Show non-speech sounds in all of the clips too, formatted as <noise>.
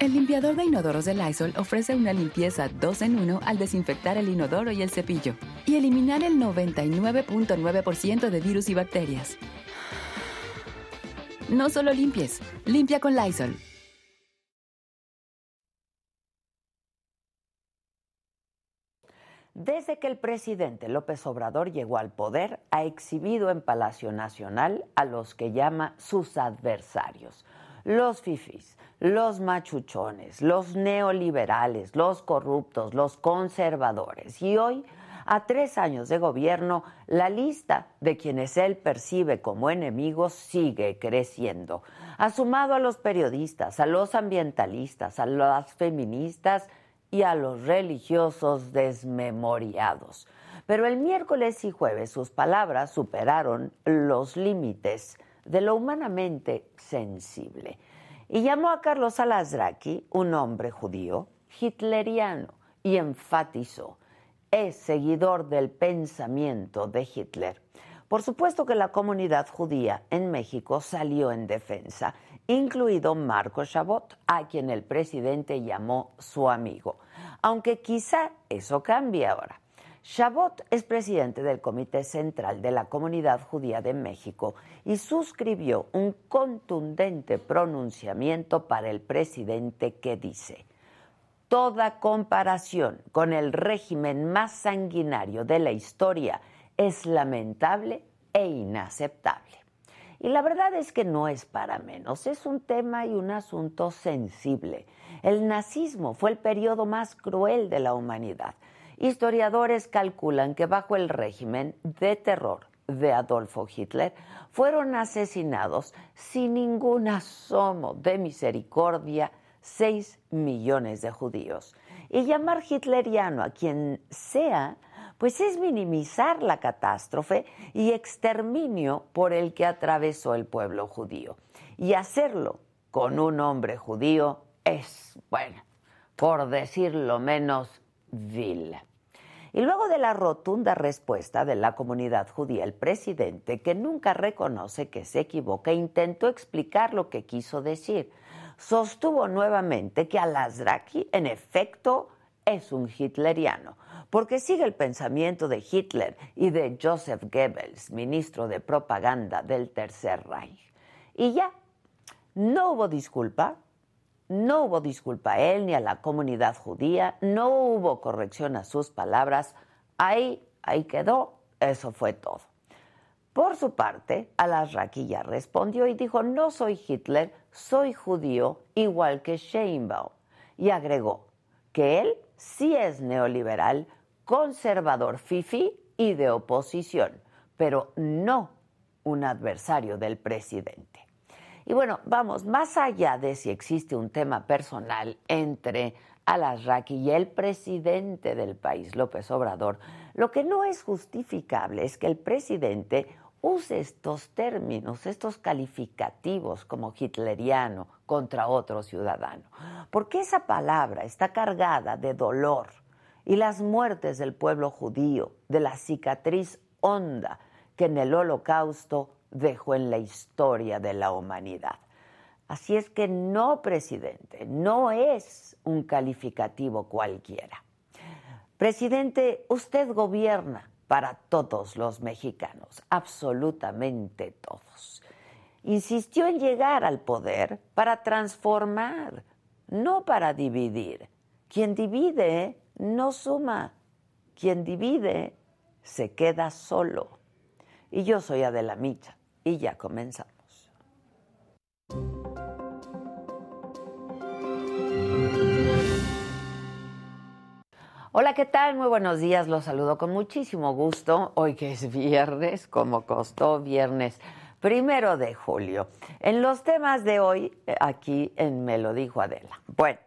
El limpiador de inodoros de Lysol ofrece una limpieza 2 en 1 al desinfectar el inodoro y el cepillo y eliminar el 99.9% de virus y bacterias. No solo limpies, limpia con Lysol. Desde que el presidente López Obrador llegó al poder, ha exhibido en Palacio Nacional a los que llama sus adversarios, los fifis, los machuchones, los neoliberales, los corruptos, los conservadores. Y hoy, a tres años de gobierno, la lista de quienes él percibe como enemigos sigue creciendo. Ha sumado a los periodistas, a los ambientalistas, a las feministas y a los religiosos desmemoriados. Pero el miércoles y jueves sus palabras superaron los límites de lo humanamente sensible y llamó a Carlos Alasraqui, un hombre judío, hitleriano, y enfatizó, es seguidor del pensamiento de Hitler. Por supuesto que la comunidad judía en México salió en defensa, incluido Marco Chabot, a quien el presidente llamó su amigo, aunque quizá eso cambie ahora. Chabot es presidente del Comité Central de la Comunidad Judía de México y suscribió un contundente pronunciamiento para el presidente que dice, Toda comparación con el régimen más sanguinario de la historia es lamentable e inaceptable. Y la verdad es que no es para menos, es un tema y un asunto sensible. El nazismo fue el periodo más cruel de la humanidad Historiadores calculan que bajo el régimen de terror de Adolfo Hitler fueron asesinados sin ningún asomo de misericordia 6 millones de judíos. Y llamar hitleriano a quien sea, pues es minimizar la catástrofe y exterminio por el que atravesó el pueblo judío. Y hacerlo con un hombre judío es, bueno, por decirlo menos, vil. Y luego de la rotunda respuesta de la comunidad judía, el presidente, que nunca reconoce que se equivoca, intentó explicar lo que quiso decir. Sostuvo nuevamente que Al-Azraqi, en efecto, es un hitleriano, porque sigue el pensamiento de Hitler y de Joseph Goebbels, ministro de propaganda del Tercer Reich. Y ya, no hubo disculpa, no hubo disculpa a él ni a la comunidad judía, no hubo corrección a sus palabras, ahí, ahí quedó, eso fue todo. Por su parte, Alasraqui ya respondió y dijo, no soy Hitler, soy judío igual que Sheinbaum. Y agregó que él sí es neoliberal, conservador fifi y de oposición, pero no un adversario del presidente. Y bueno, vamos, más allá de si existe un tema personal entre Alasraqui y el presidente del país, López Obrador, lo que no es justificable es que el presidente use estos términos, estos calificativos como hitleriano contra otro ciudadano, porque esa palabra está cargada de dolor y las muertes del pueblo judío, de la cicatriz honda que en el holocausto dejó en la historia de la humanidad. Así es que no, presidente, no es un calificativo cualquiera. Presidente, usted gobierna para todos los mexicanos, absolutamente todos. Insistió en llegar al poder para transformar, no para dividir. Quien divide no suma, quien divide se queda solo. Y yo soy Adela Micha y ya comenzamos. Hola, ¿qué tal? Muy buenos días, los saludo con muchísimo gusto. Hoy que es viernes, como costó viernes primero de julio. En los temas de hoy, eh, aquí en Me lo dijo Adela. Bueno,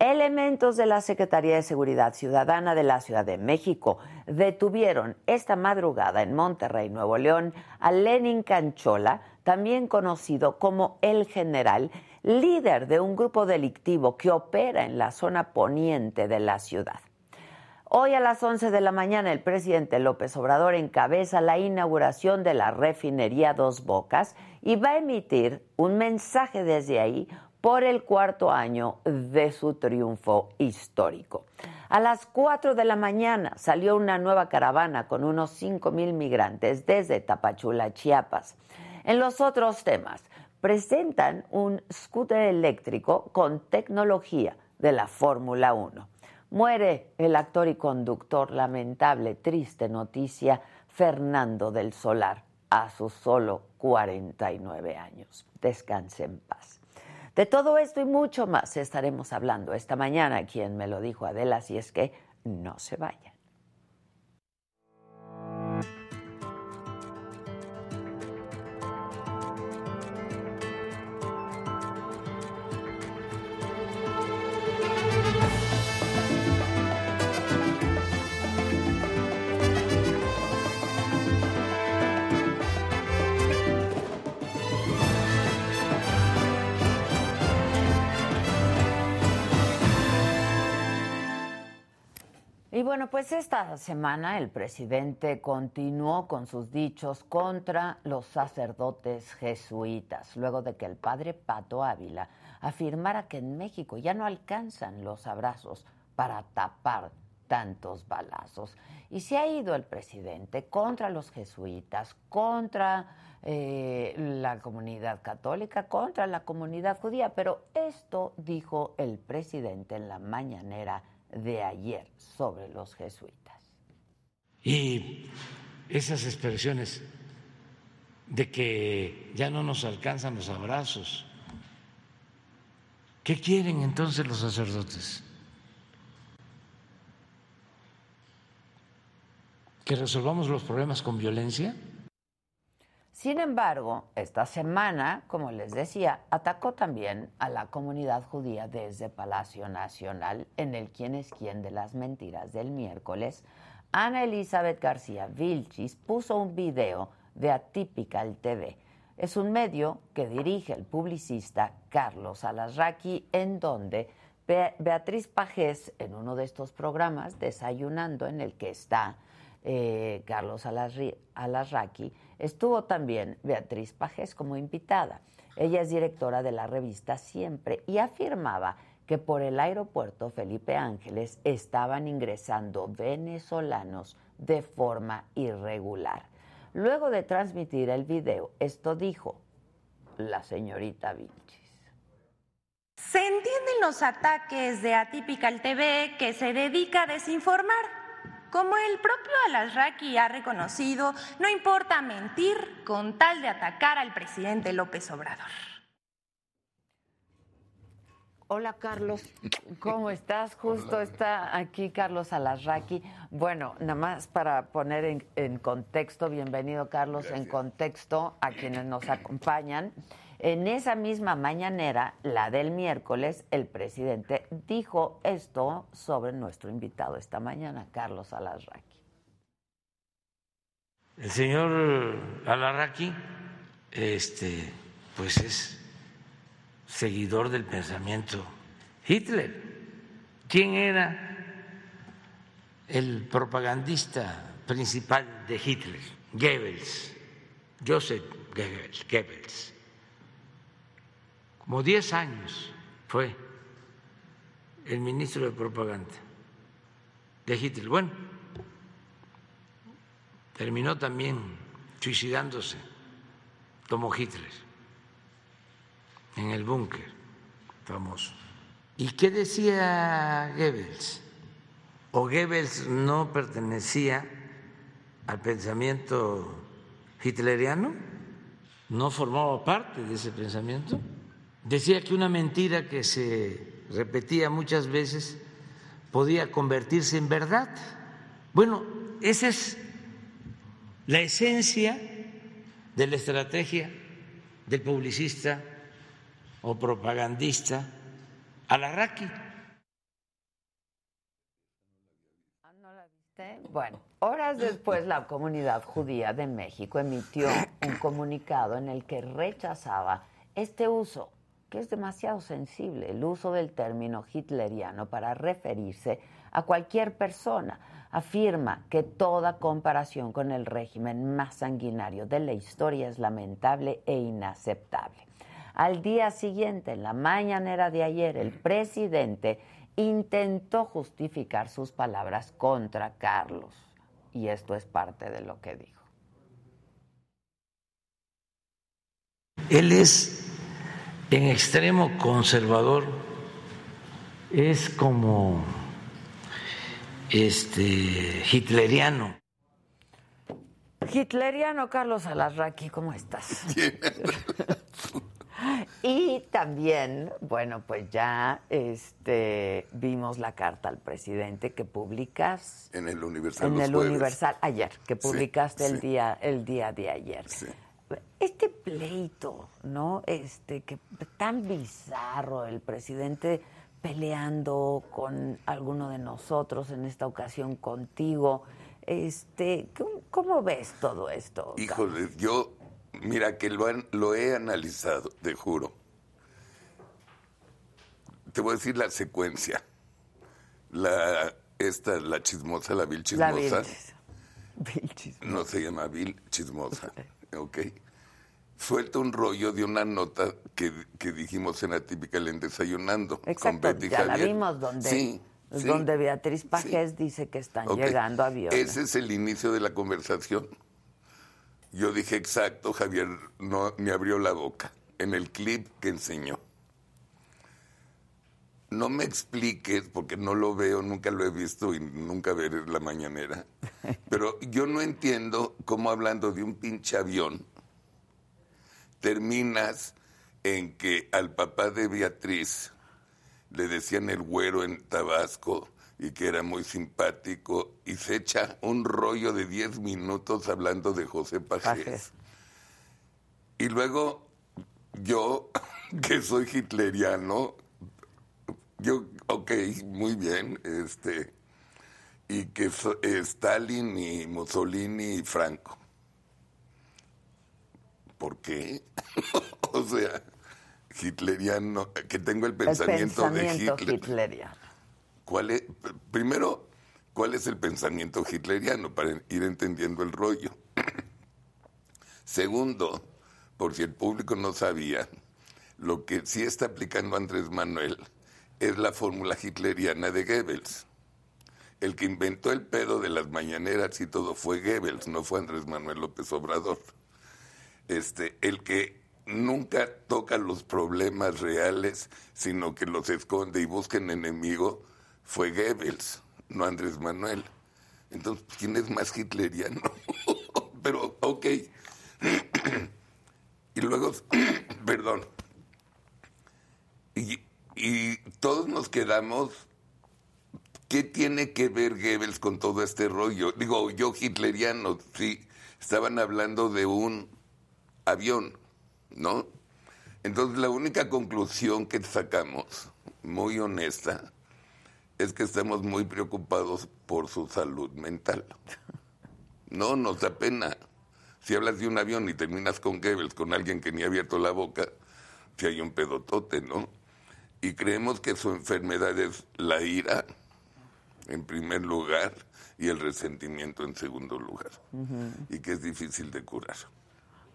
elementos de la Secretaría de Seguridad Ciudadana de la Ciudad de México detuvieron esta madrugada en Monterrey, Nuevo León, a Lenin Canchola, también conocido como El General, líder de un grupo delictivo que opera en la zona poniente de la ciudad. Hoy a las 11 de la mañana el presidente López Obrador encabeza la inauguración de la refinería Dos Bocas y va a emitir un mensaje desde ahí por el cuarto año de su triunfo histórico. A las 4 de la mañana salió una nueva caravana con unos 5 mil migrantes desde Tapachula, Chiapas. En los otros temas, presentan un scooter eléctrico con tecnología de la Fórmula 1. Muere el actor y conductor, lamentable, triste noticia, Fernando del Solar, a sus solo 49 años. Descanse en paz. De todo esto y mucho más estaremos hablando esta mañana, quien me lo dijo Adela, si es que no se vaya. Y bueno, pues esta semana el presidente continuó con sus dichos contra los sacerdotes jesuitas, luego de que el padre Pato Ávila afirmara que en México ya no alcanzan los abrazos para tapar tantos balazos. Y se ha ido el presidente contra los jesuitas, contra eh, la comunidad católica, contra la comunidad judía, pero esto dijo el presidente en la mañanera de ayer sobre los jesuitas. Y esas expresiones de que ya no nos alcanzan los abrazos, ¿qué quieren entonces los sacerdotes? ¿Que resolvamos los problemas con violencia? Sin embargo, esta semana, como les decía, atacó también a la comunidad judía desde Palacio Nacional en el quién es quién de las mentiras del miércoles. Ana Elizabeth García Vilchis puso un video de Atypical TV. Es un medio que dirige el publicista Carlos Alasraqui, en donde Beatriz Pajés, en uno de estos programas, desayunando en el que está eh, Carlos Alasraqui, Estuvo también Beatriz Pajés como invitada. Ella es directora de la revista Siempre y afirmaba que por el aeropuerto Felipe Ángeles estaban ingresando venezolanos de forma irregular. Luego de transmitir el video, esto dijo la señorita Vilchis. Se entienden los ataques de Atypical TV que se dedica a desinformar como el propio Alasraqui ha reconocido, no importa mentir con tal de atacar al presidente López Obrador. Hola Carlos, ¿cómo estás? Justo está aquí Carlos Alasraqui. Bueno, nada más para poner en, contexto, bienvenido Carlos, en contexto a quienes nos acompañan. En esa misma mañanera, la del miércoles, el presidente dijo esto sobre nuestro invitado esta mañana, Carlos Alarraqui. El señor Alarraqui, este, pues es seguidor del pensamiento Hitler. ¿Quién era el propagandista principal de Hitler? Goebbels, Joseph Goebbels como 10 años fue el ministro de propaganda de Hitler. Bueno, terminó también suicidándose como Hitler en el búnker famoso. ¿Y qué decía Goebbels? ¿O Goebbels no pertenecía al pensamiento hitleriano? ¿No formaba parte de ese pensamiento? Decía que una mentira que se repetía muchas veces podía convertirse en verdad. Bueno, esa es la esencia de la estrategia del publicista o propagandista Alarraqui. Bueno, horas después la comunidad judía de México emitió un comunicado en el que rechazaba este uso, que es demasiado sensible, el uso del término hitleriano para referirse a cualquier persona. Afirma que toda comparación con el régimen más sanguinario de la historia es lamentable e inaceptable. Al día siguiente, en la mañanera de ayer, el presidente intentó justificar sus palabras contra Carlos. Y esto es parte de lo que dijo. Él es en extremo conservador, es como este hitleriano. Hitleriano Carlos Alarraqui, ¿cómo estás? <laughs> Y también, bueno, pues ya este, vimos la carta al presidente que publicas en el Universal. En el jueves. Universal ayer, que Sí, publicaste el sí. día el día de ayer. Sí. Este pleito, ¿no? Este que tan bizarro el presidente peleando con alguno de nosotros en esta ocasión contigo. Este, ¿cómo, ves todo esto? Híjole, yo, mira que lo, han- lo he analizado, te juro. Te voy a decir la secuencia. La, esta, la chismosa, la vil La chismosa. Vilchis. Vilchis. No se llama vil chismosa. <laughs> Ok. Suelta un rollo de una nota que, que dijimos en Atípica en Desayunando. con Exacto, Betty ya la vimos donde, Sí, sí. donde Beatriz Pajés Sí. dice que están Ok. llegando aviones. Ese es el inicio de la conversación. Yo dije exacto, Javier no me abrió la boca en el clip que enseñó. No me expliques, porque no lo veo, nunca lo he visto y nunca veré la mañanera. <laughs> Pero yo no entiendo cómo hablando de un pinche avión terminas en que al papá de Beatriz le decían el güero en Tabasco y que era muy simpático y se echa un rollo de 10 minutos hablando de José Pajés. Pajés. Y luego yo, <laughs> que soy hitleriano, yo, ok, muy bien, este, y que so- Stalin y Mussolini y Franco. ¿Por qué? <laughs> o sea, hitleriano, que tengo el pensamiento de Hitler. hitleriano. ¿Cuál es, primero, ¿cuál es el pensamiento hitleriano para ir entendiendo el rollo? <clears throat> Segundo, por si el público no sabía, lo que sí está aplicando Andrés Manuel es la fórmula hitleriana de Goebbels. El que inventó el pedo de las mañaneras y todo fue Goebbels, no fue Andrés Manuel López Obrador. Este, el que nunca toca los problemas reales, sino que los esconde y busca en enemigo, fue Goebbels, no Andrés Manuel. Entonces, ¿quién es más hitleriano? <laughs> Pero, ok. <clears throat> y luego, <clears throat> perdón. Y, y todos nos quedamos ¿Qué tiene que ver Goebbels con todo este rollo? Digo, yo hitleriano, sí, estaban hablando de un avión, ¿no? Entonces la única conclusión que sacamos, muy honesta, es que estamos muy preocupados por su salud mental. No, nos da pena. Si hablas de un avión y terminas con Goebbels, con alguien que ni ha abierto la boca, si hay un pedotote, ¿no? Y creemos que su enfermedad es la ira, en primer lugar, y el resentimiento en segundo lugar. Y que es difícil de curar.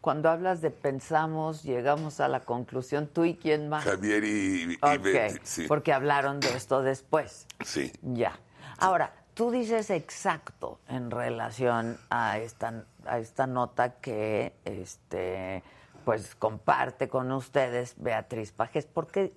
Cuando hablas de pensamos, llegamos a la conclusión, tú y quién más. Javier y, y Betty, sí. porque hablaron de esto después. Sí. Ya. Ahora, tú dices exacto en relación a esta, a esta nota que este pues comparte con ustedes Beatriz Pajes, porque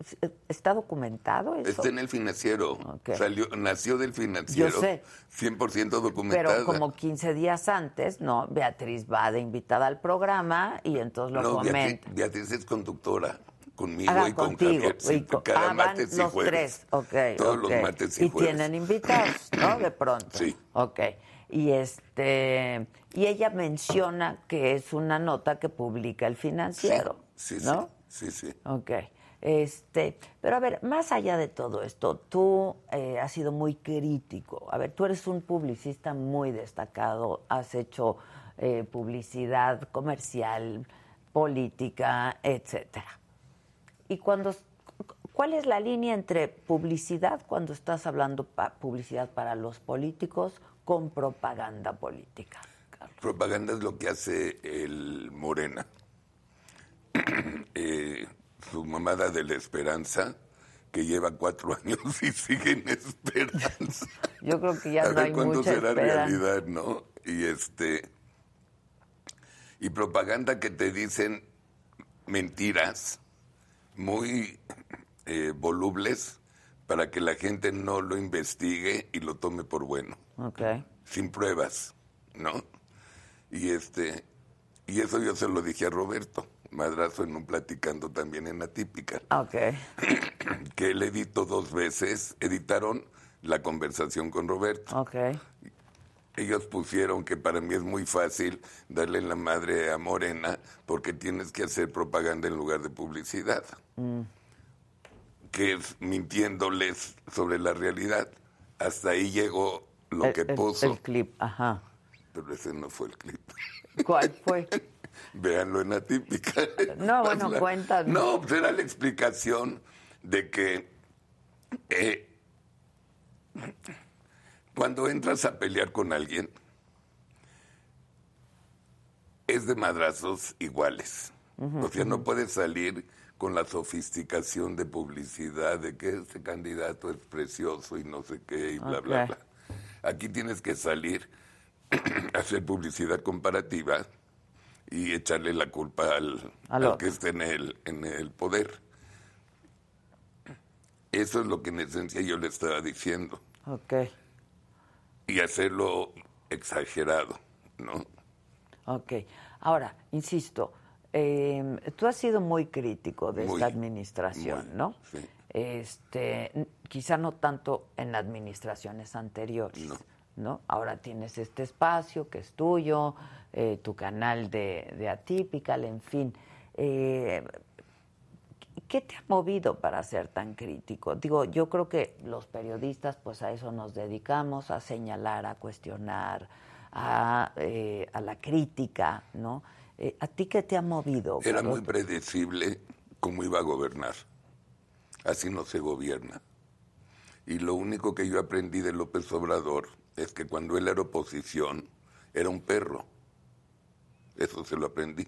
está documentado eso. Está en el financiero. Ok. Salió, nació del financiero. Yo sé. 100% documentada. Pero como 15 días antes, ¿no? Beatriz va de invitada al programa y entonces lo no, comenta. Beatriz, Beatriz es conductora. conmigo Ah, y con contigo. Javier. sí, y con- cada ah, martes y los jueves. tres, ok. Todos ok. los martes y, Y jueves. tienen invitados, ¿no? De pronto. Sí. Ok. Y este y ella menciona que es una nota que publica el financiero. Sí, sí, ¿no? sí, sí, sí. Ok. Este, pero a ver, más allá de todo esto, tú eh, has sido muy crítico. A ver, tú eres un publicista muy destacado, has hecho eh, publicidad comercial, política, etcétera. Y cuando, ¿cuál es la línea entre publicidad cuando estás hablando pa- publicidad para los políticos con propaganda política? Carlos? Propaganda es lo que hace el Morena. <clears throat> Eh, su mamada de la esperanza, que lleva cuatro <laughs> años y sigue en esperanza. Yo creo que ya a no ver hay cuándo mucha será esperanza. realidad, ¿no? Y este y propaganda que te dicen mentiras muy eh, volubles para que la gente no lo investigue y lo tome por bueno, Ok. sin pruebas, ¿no? Y este y eso yo se lo dije a Roberto Madrazo en un platicando también en Atípica Ok. <clears throat> que él editó dos veces, editaron la conversación con Roberto. Ok. Ellos pusieron que para mí es muy fácil darle la madre a Morena porque tienes que hacer propaganda en lugar de publicidad. Que es mintiéndoles sobre la realidad. Hasta ahí llegó lo El- que el- puso. El clip, ajá. Pero ese no fue el clip. ¿Cuál fue? <laughs> Véanlo en Atípica. No, <laughs> bueno, La- cuéntanos. No, pues era la explicación de que eh, cuando entras a pelear con alguien, es de madrazos iguales. o sea, no puedes salir con la sofisticación de publicidad de que este candidato es precioso y no sé qué y bla, bla, bla. Aquí tienes que salir <clears throat> a hacer publicidad comparativa y echarle la culpa al, Al que esté en el, en el poder. Eso es lo que en esencia yo le estaba diciendo. Ok. Y hacerlo exagerado, ¿no? Ok. Ahora, insisto, eh, tú has sido muy crítico de Muy, esta administración, muy, ¿no? sí. Este, quizá no tanto en administraciones anteriores, No. ¿no? Ahora tienes este espacio que es tuyo, eh, tu canal de, de Atypical, en fin. Eh, ¿Qué te ha movido para ser tan crítico? Digo, yo creo que los periodistas, pues a eso nos dedicamos, a señalar, a cuestionar, a, eh, a la crítica, ¿no? Eh, ¿A ti qué te ha movido? Era Carlos? muy predecible cómo iba a gobernar. Así no se gobierna. Y lo único que yo aprendí de López Obrador es que cuando él era oposición, era un perro. Eso se lo aprendí.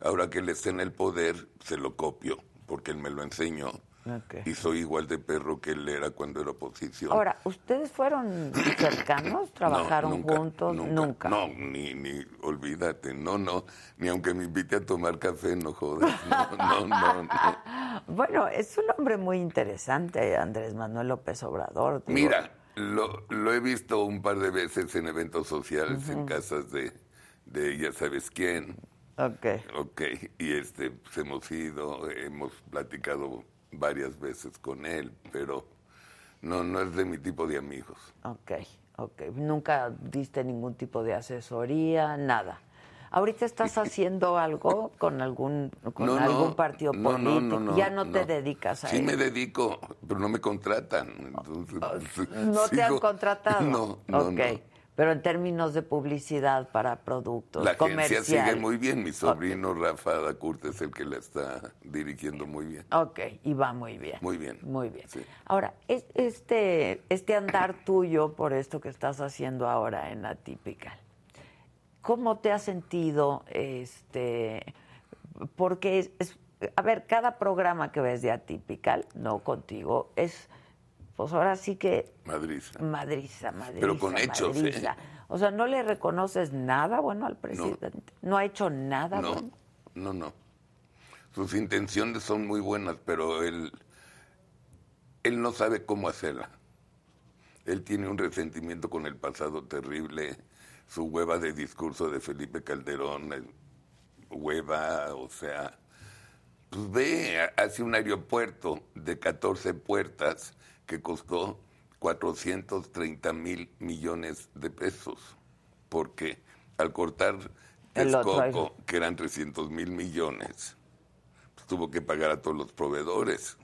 Ahora que él está en el poder, se lo copio, porque él me lo enseñó. Ok. Y soy igual de perro que él era cuando era oposición. Ahora, ¿ustedes fueron cercanos? ¿Trabajaron No, nunca, juntos? Nunca. No, ni, ni, olvídate, no, no. Ni aunque me invite a tomar café, no jodas. No, no, no. no. <laughs> Bueno, es un hombre muy interesante, Andrés Manuel López Obrador. digo. Mira, lo, lo he visto un par de veces en eventos sociales, en casas de, de ya sabes quién. Ok. Ok, y este, pues hemos ido, hemos platicado varias veces con él, pero no, no es de mi tipo de amigos. Ok, ok. Nunca diste ningún tipo de asesoría, nada. ¿Ahorita estás <laughs> haciendo algo con algún con No, no, algún partido no, político? no, no, no, ya no, te dedicas a Sí eso. me dedico, pero no me contratan. entonces, pues, <laughs> ¿No te han contratado? <laughs> No, no, Ok. Pero en términos de publicidad para productos La agencia sigue muy bien. Mi sobrino Rafa Dacurt es el que la está dirigiendo muy bien. Ok, y va muy bien. Muy bien. Muy bien. Sí. Ahora, es- este, este andar tuyo por esto que estás haciendo ahora en Atypical, ¿cómo te has sentido? Este, porque es, es- a ver, cada programa que ves de Atypical, no contigo, es, pues ahora sí que Madrid. madriza, madriza, Pero con hechos, ¿eh? madriza. O sea, ¿no le reconoces nada bueno al presidente? ¿No, ha hecho nada No, bueno? no, no. Sus intenciones son muy buenas, pero él, él no sabe cómo hacerla. Él tiene un resentimiento con el pasado terrible, su hueva de discurso de Felipe Calderón, el hueva, o sea, Pues ve, hace un aeropuerto de 14 puertas que costó 430 mil millones de pesos. Porque al cortar El Texcoco, que eran 300 mil millones, pues tuvo que pagar a todos los proveedores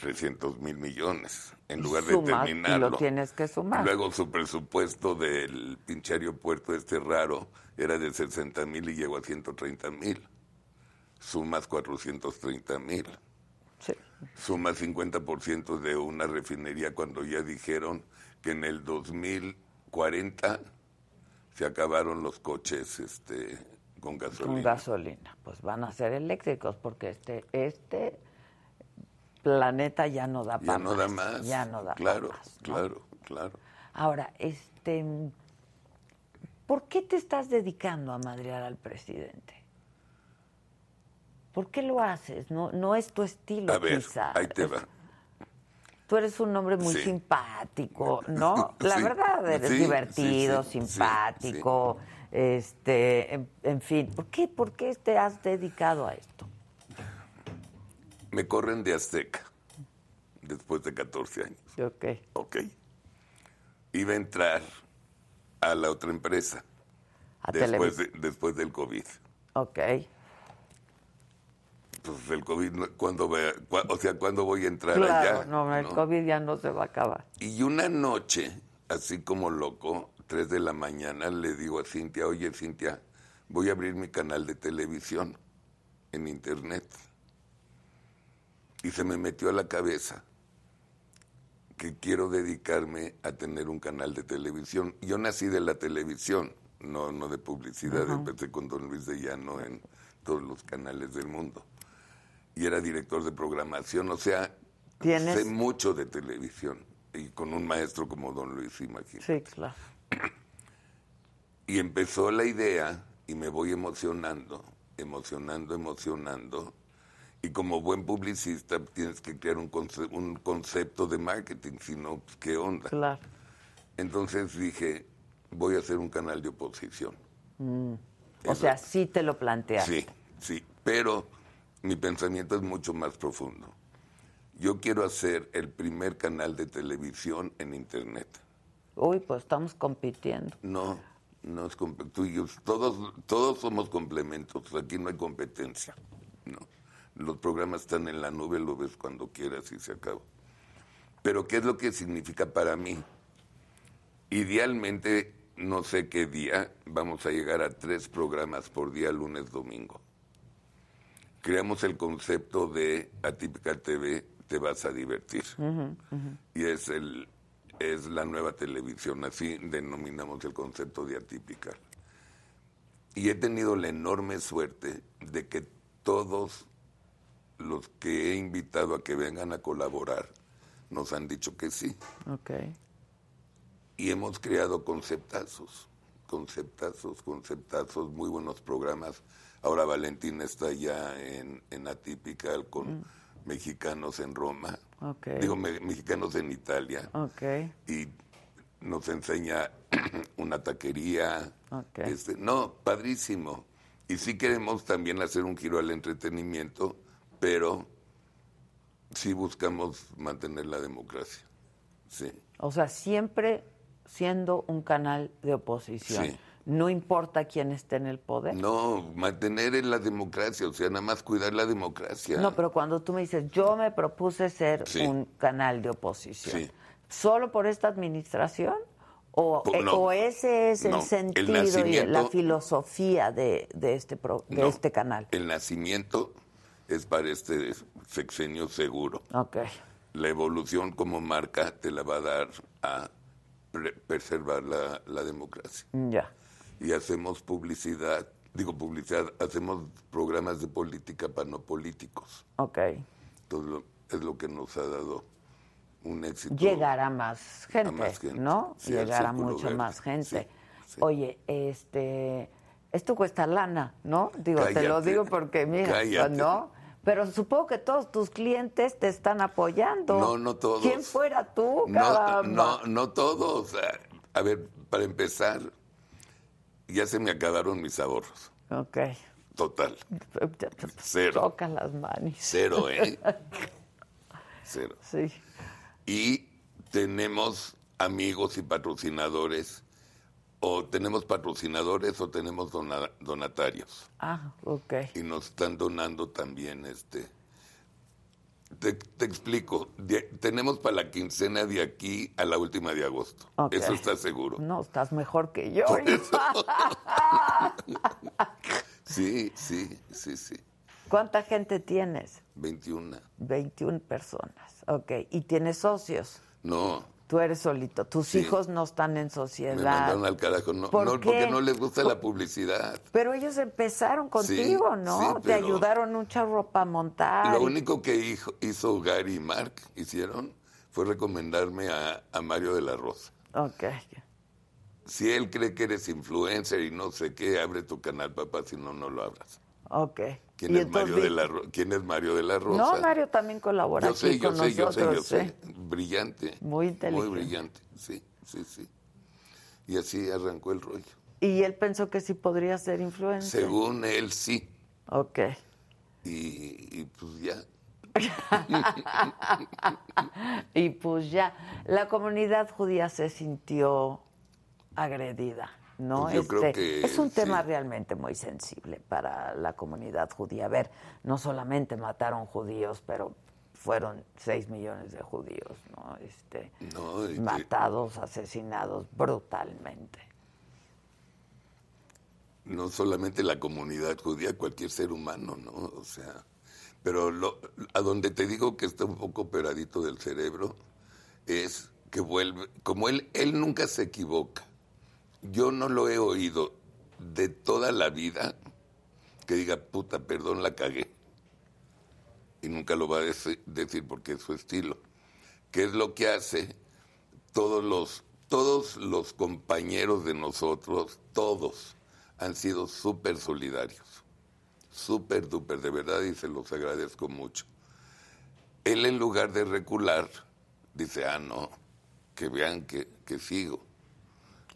300 mil millones en lugar de y terminarlo. lo tienes que sumar. Luego su presupuesto del pinche aeropuerto este raro era de 60 mil y llegó a 130 mil. Sumas 430 mil. Sí. Sumas 50% de una refinería cuando ya dijeron que en el 2040 se acabaron los coches este, con gasolina. Con gasolina. Pues van a ser eléctricos porque este, este planeta ya no da Ya para no da más. Ya no da Claro, más, ¿no? claro, claro. Ahora, este, ¿por qué te estás dedicando a madrear al presidente? ¿Por qué lo haces? No, no es tu estilo, A ver, quizá. ahí te va. Tú eres un hombre muy Sí. simpático, ¿no? <laughs> La Sí, verdad, eres sí, divertido, simpático, este, en, en fin. ¿Por qué, ¿Por qué te has dedicado a esto? Me corren de Azteca después de 14 años. Ok. Ok. Iba a entrar a la otra empresa A después, de- después del COVID. Ok. Pues el COVID, no- ¿cuándo voy a- cua- o sea, ¿cuándo voy a entrar Claro, allá? no, el ¿No? COVID ya no se va a acabar. Y una noche, así como loco, tres de la mañana, le digo a Cintia, oye Cintia, voy a abrir mi canal de televisión en internet. Y se me metió a la cabeza que quiero dedicarme a tener un canal de televisión. Yo nací de la televisión, no, no de publicidad, empecé con Don Luis de Llano en todos los canales del mundo. Y era director de programación, o sea, ¿Tienes? sé mucho de televisión. Y con un maestro como Don Luis, imagínate. Sí, claro. Y empezó la idea y me voy emocionando, emocionando, emocionando. Y como buen publicista tienes que crear un, conce- un concepto de marketing, si no, pues, ¿qué onda? Claro. Entonces dije, voy a hacer un canal de oposición. O Eso- sea, sí te lo planteas. Sí, sí, pero mi pensamiento es mucho más profundo. Yo quiero hacer el primer canal de televisión en Internet. Uy, pues estamos compitiendo. No, no es tú y yo, todos, todos somos complementos, aquí no hay competencia. No. Los programas están en la nube, lo ves cuando quieras y se acabó. Pero ¿qué es lo que significa para mí? Idealmente, no sé qué día, vamos a llegar a tres programas por día, lunes, domingo. Creamos el concepto de Atypical TV, te vas a divertir. Y es el es la nueva televisión, así denominamos el concepto de Atypical. Y he tenido la enorme suerte de que todos los que he invitado a que vengan a colaborar nos han dicho que sí. Y hemos creado conceptazos, conceptazos, conceptazos, muy buenos programas. Ahora Valentina está ya en, en Atypical con mexicanos en Roma, digo me- mexicanos en Italia, y nos enseña <clears throat> una taquería. Este, no, padrísimo. Y sí queremos también hacer un giro al entretenimiento, pero sí buscamos mantener la democracia. Sí. O sea, siempre siendo un canal de oposición. Sí. No importa quién esté en el poder. No, mantener en la democracia, o sea, nada más cuidar la democracia. No, pero cuando tú me dices, yo me propuse ser Sí. un canal de oposición, Sí. ¿solo por esta administración? ¿O, eh, no. o ese es el No, el sentido y la filosofía de, de este, pro- de No, este canal? El nacimiento es para este sexenio seguro. La evolución como marca te la va a dar a pre- preservar la, la democracia. Ya. Y hacemos publicidad, digo publicidad, hacemos programas de política para no políticos. Ok. Entonces lo- es lo que nos ha dado un éxito. Llegar a más gente, más gente, ¿no? sí, Llegar a mucha verde, más gente. sí, sí. Oye, este, esto cuesta lana, ¿no? Digo, te lo digo porque mira, cállate. ¿no? Pero supongo que todos tus clientes te están apoyando. No, no todos. ¿Quién fuera tú, No, no, no todos. A- A ver, para empezar, ya se me acabaron mis ahorros. Ok. Total. Cero. Toca las manos. Cero, ¿eh? <laughs> Cero. Sí. Y tenemos amigos y patrocinadores, o tenemos patrocinadores o tenemos dona- donatarios. Ah, ok. Y nos están donando también este. Te, te explico, de- tenemos para la quincena de aquí a la última de agosto. Eso está seguro. No, estás mejor que yo. <laughs> Sí, sí, sí, sí. ¿Cuánta gente tienes? 21. 21 personas. Ok. ¿Y tienes socios? No, Tú eres solito. Tus Sí. hijos no están en me sociedad. mandaron al carajo. No, ¿Por no, porque no les gusta la publicidad. Pero ellos empezaron contigo, Sí, ¿no? sí, Te ayudaron un charro para montar. Lo y- único que hijo- hizo Gary y Mark, hicieron, fue recomendarme a, a Mario de la Rosa. Ok. Si él cree que eres influencer y no sé qué, abre tu canal, papá, si no, no lo abras. Ok. ¿Quién, es Mario, de la Ro- ¿Quién es Mario de la Rosa? No, Mario también colabora Yo aquí sé, yo con sé, yo sé, yo nosotros. sé. Brillante. Muy inteligente. Muy brillante, sí, sí, sí. Y así arrancó el rollo. Y él pensó que sí podría ser influencer. Según él, sí. Ok. Y, y pues ya. <laughs> Y pues ya, la comunidad judía se sintió agredida, ¿no? Pues yo creo Este, que es un tema sí. realmente muy sensible para la comunidad judía. A ver, no solamente mataron judíos, pero fueron 6 millones de judíos, ¿no? Este, No, matados, asesinados brutalmente. no solamente la comunidad judía, cualquier ser humano, ¿no? O sea, pero lo, a donde te digo que está un poco operadito del cerebro es que vuelve, como él, él nunca se equivoca. Yo no lo he oído de toda la vida que diga, puta, perdón, la cagué. Y nunca lo va a deci- decir porque es su estilo. ¿Qué es lo que hace? Todos los, todos los compañeros de nosotros, todos, han sido súper solidarios. Súper, duper, de verdad, y se los agradezco mucho. Él en lugar de recular, dice, ah, no, que vean que, que sigo.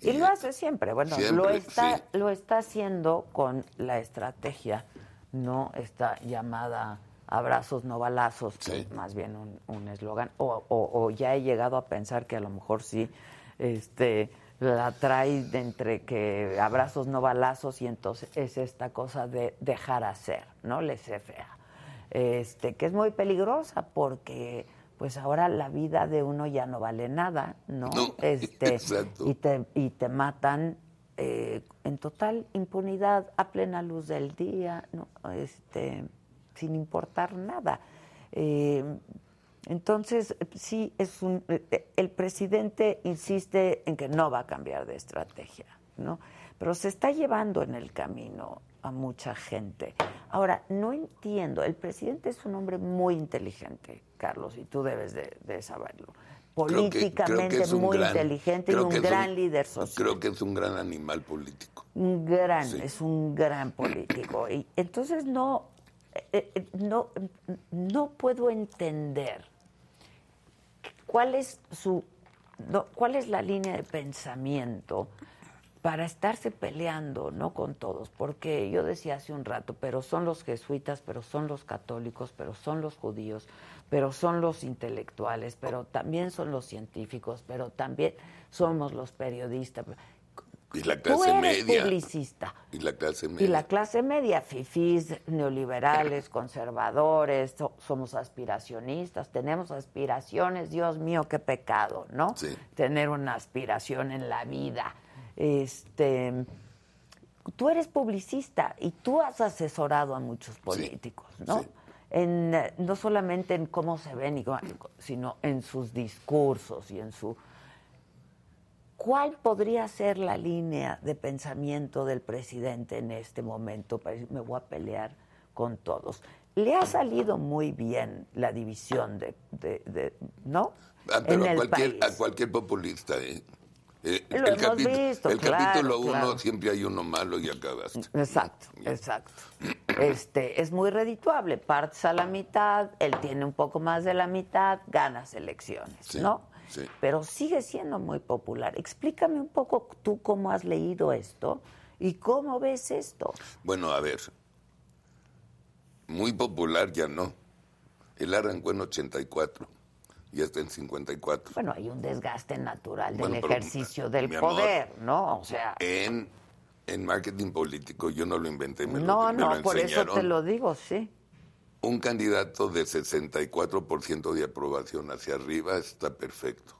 Y lo hace siempre, bueno, lo está, sí. lo está haciendo con la estrategia, no esta llamada abrazos no balazos, que es más bien un un eslogan, o, o- o ya he llegado a pensar que a lo mejor sí, este, la trae de entre que abrazos no balazos y entonces es esta cosa de dejar hacer, ¿no? Les fea. Este, que es muy peligrosa porque pues ahora la vida de uno ya no vale nada, ¿no? No, <laughs> este, exacto. y te, y te matan eh, en total impunidad, a plena luz del día, ¿no? este, sin importar nada. Eh, entonces, sí, es un, eh, el presidente insiste en que no va a cambiar de estrategia, ¿no? Pero se está llevando en el camino a mucha gente. Ahora, no entiendo, el presidente es un hombre muy inteligente, Carlos, y tú debes de, de saberlo. Creo que- creo que Políticamente es muy gran- inteligente y un gran líder social. Creo que es un gran animal político. Un gran, Sí. es un gran político. Y entonces no, eh, eh, no, no puedo entender cuál es su, no, cuál es la línea de pensamiento para estarse peleando, no con todos, porque yo decía hace un rato, pero son los jesuitas, pero son los católicos, pero son los judíos, pero son los intelectuales, pero también son los científicos, pero también somos los periodistas. Y la Tú clase eres media. publicista. Y la clase media. Y la clase media, fifís, neoliberales, conservadores, so- somos aspiracionistas, tenemos aspiraciones, Dios mío, qué pecado, ¿no? Sí. Tener una aspiración en la vida. Este, tú eres publicista y tú has asesorado a muchos políticos, ¿no? sí. En, eh, no solamente en cómo se ven, y sino en sus discursos y en su ¿Cuál podría ser la línea de pensamiento del presidente en este momento? Me voy a pelear con todos. Le ha salido muy bien la división de, de- de- ¿no? Ah, pero en a el cualquier, país. a cualquier populista, ¿eh? Eh, Lo hemos capitu- visto, el claro, capítulo uno claro. siempre hay uno malo y acabaste. Exacto, exacto. Este, es muy redituable. Partes a la mitad, él tiene un poco más de la mitad, ganas elecciones, Sí, ¿no? sí. Pero sigue siendo muy popular. Explícame un poco tú cómo has leído esto y cómo ves esto. Bueno, a ver, muy popular ya no. Él arrancó en 84 y está en 54. Bueno, hay un desgaste natural del pero, ejercicio del amor, poder, ¿no? O sea, En, en marketing político yo no lo inventé, me no, lo, me lo no, por eso te lo digo, sí. Un candidato de 64% de aprobación hacia arriba está perfecto.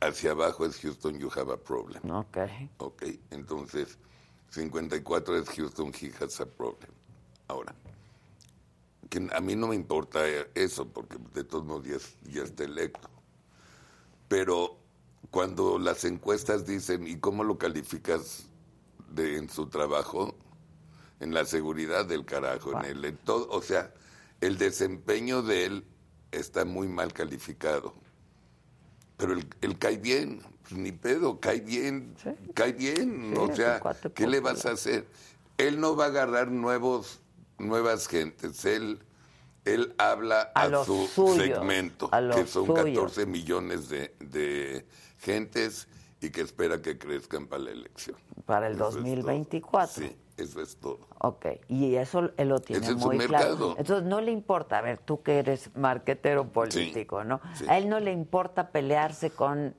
Hacia abajo es Houston, you have a problem. Ok. Ok, entonces 54 es Houston, he has a problem. Ahora, que a mí no me importa eso, porque de todos modos ya, ya está electo. Pero cuando las encuestas dicen, ¿y cómo lo calificas de, en su trabajo? En la seguridad del carajo, en el en todo, o sea, el desempeño de él está muy mal calificado. Pero él, él cae bien, pues ni pedo, cae bien, Sí. cae bien, Sí, o sea, ¿qué le vas a hacer? Él no va a agarrar nuevos, nuevas gentes, él, él habla A su suyos, segmento, a que son suyos. 14 millones de, de gentes y que espera que crezcan para la elección. Para el Eso es todo. 2024. Sí, eso es todo. Ok, y eso él lo tiene Ese es su muy mercado. claro. Entonces no le importa, a ver, tú que eres marquetero político, ¿no? sí. A él no le importa pelearse con,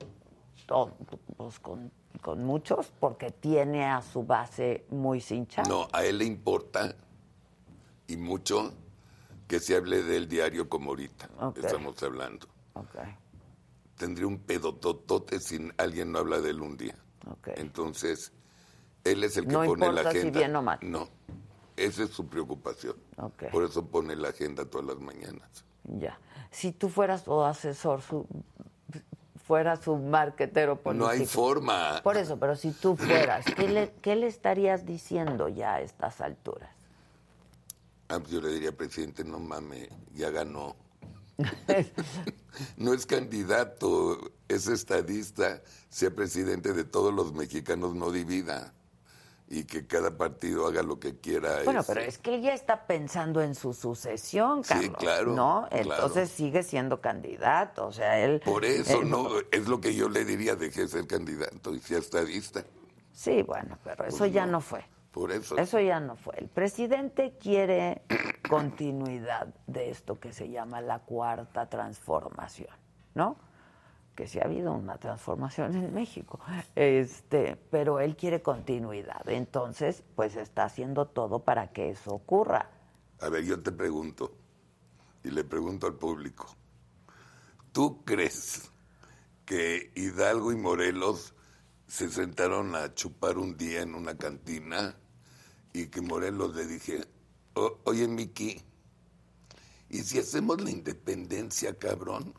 pues, con, con muchos porque tiene a su base muy cinchada. No, a él le importa y mucho que se hable del diario como ahorita estamos hablando. Tendría un pedototote si alguien no habla de él un día. Entonces, él es el que No pone la importa si agenda. bien o mal. No, esa es su preocupación. Por eso pone la agenda todas las mañanas. Ya. Si tú fueras su asesor, su, fuera su marquetero político. No hay forma. Por eso, pero si tú fueras, ¿qué le, qué le estarías diciendo ya a estas alturas? Ah, pues yo le diría, presidente, no mame, ya ganó. <laughs> No es candidato, es estadista, sea presidente de todos los mexicanos, no divida. Y que cada partido haga lo que quiera. Bueno, este. pero es que él ya está pensando en su sucesión, Sí, Carlos. claro, ¿No? claro. Entonces sigue siendo candidato. O sea, él. Por eso, él- ¿no? Es lo que yo le diría, deje de ser candidato y sea estadista. Sí, bueno, pero eso Pues ya no. no fue. Por eso. Eso ya no fue. El presidente quiere <coughs> continuidad de esto que se llama la cuarta transformación, ¿no? Que sí ha habido una transformación en México, este, pero él quiere continuidad. Entonces, pues está haciendo todo para que eso ocurra. A ver, yo te pregunto, y le pregunto al público, ¿tú crees que Hidalgo y Morelos se sentaron a chupar un día en una cantina y que Morelos le dije, "O- oye Miki, ¿y si hacemos la independencia, cabrón?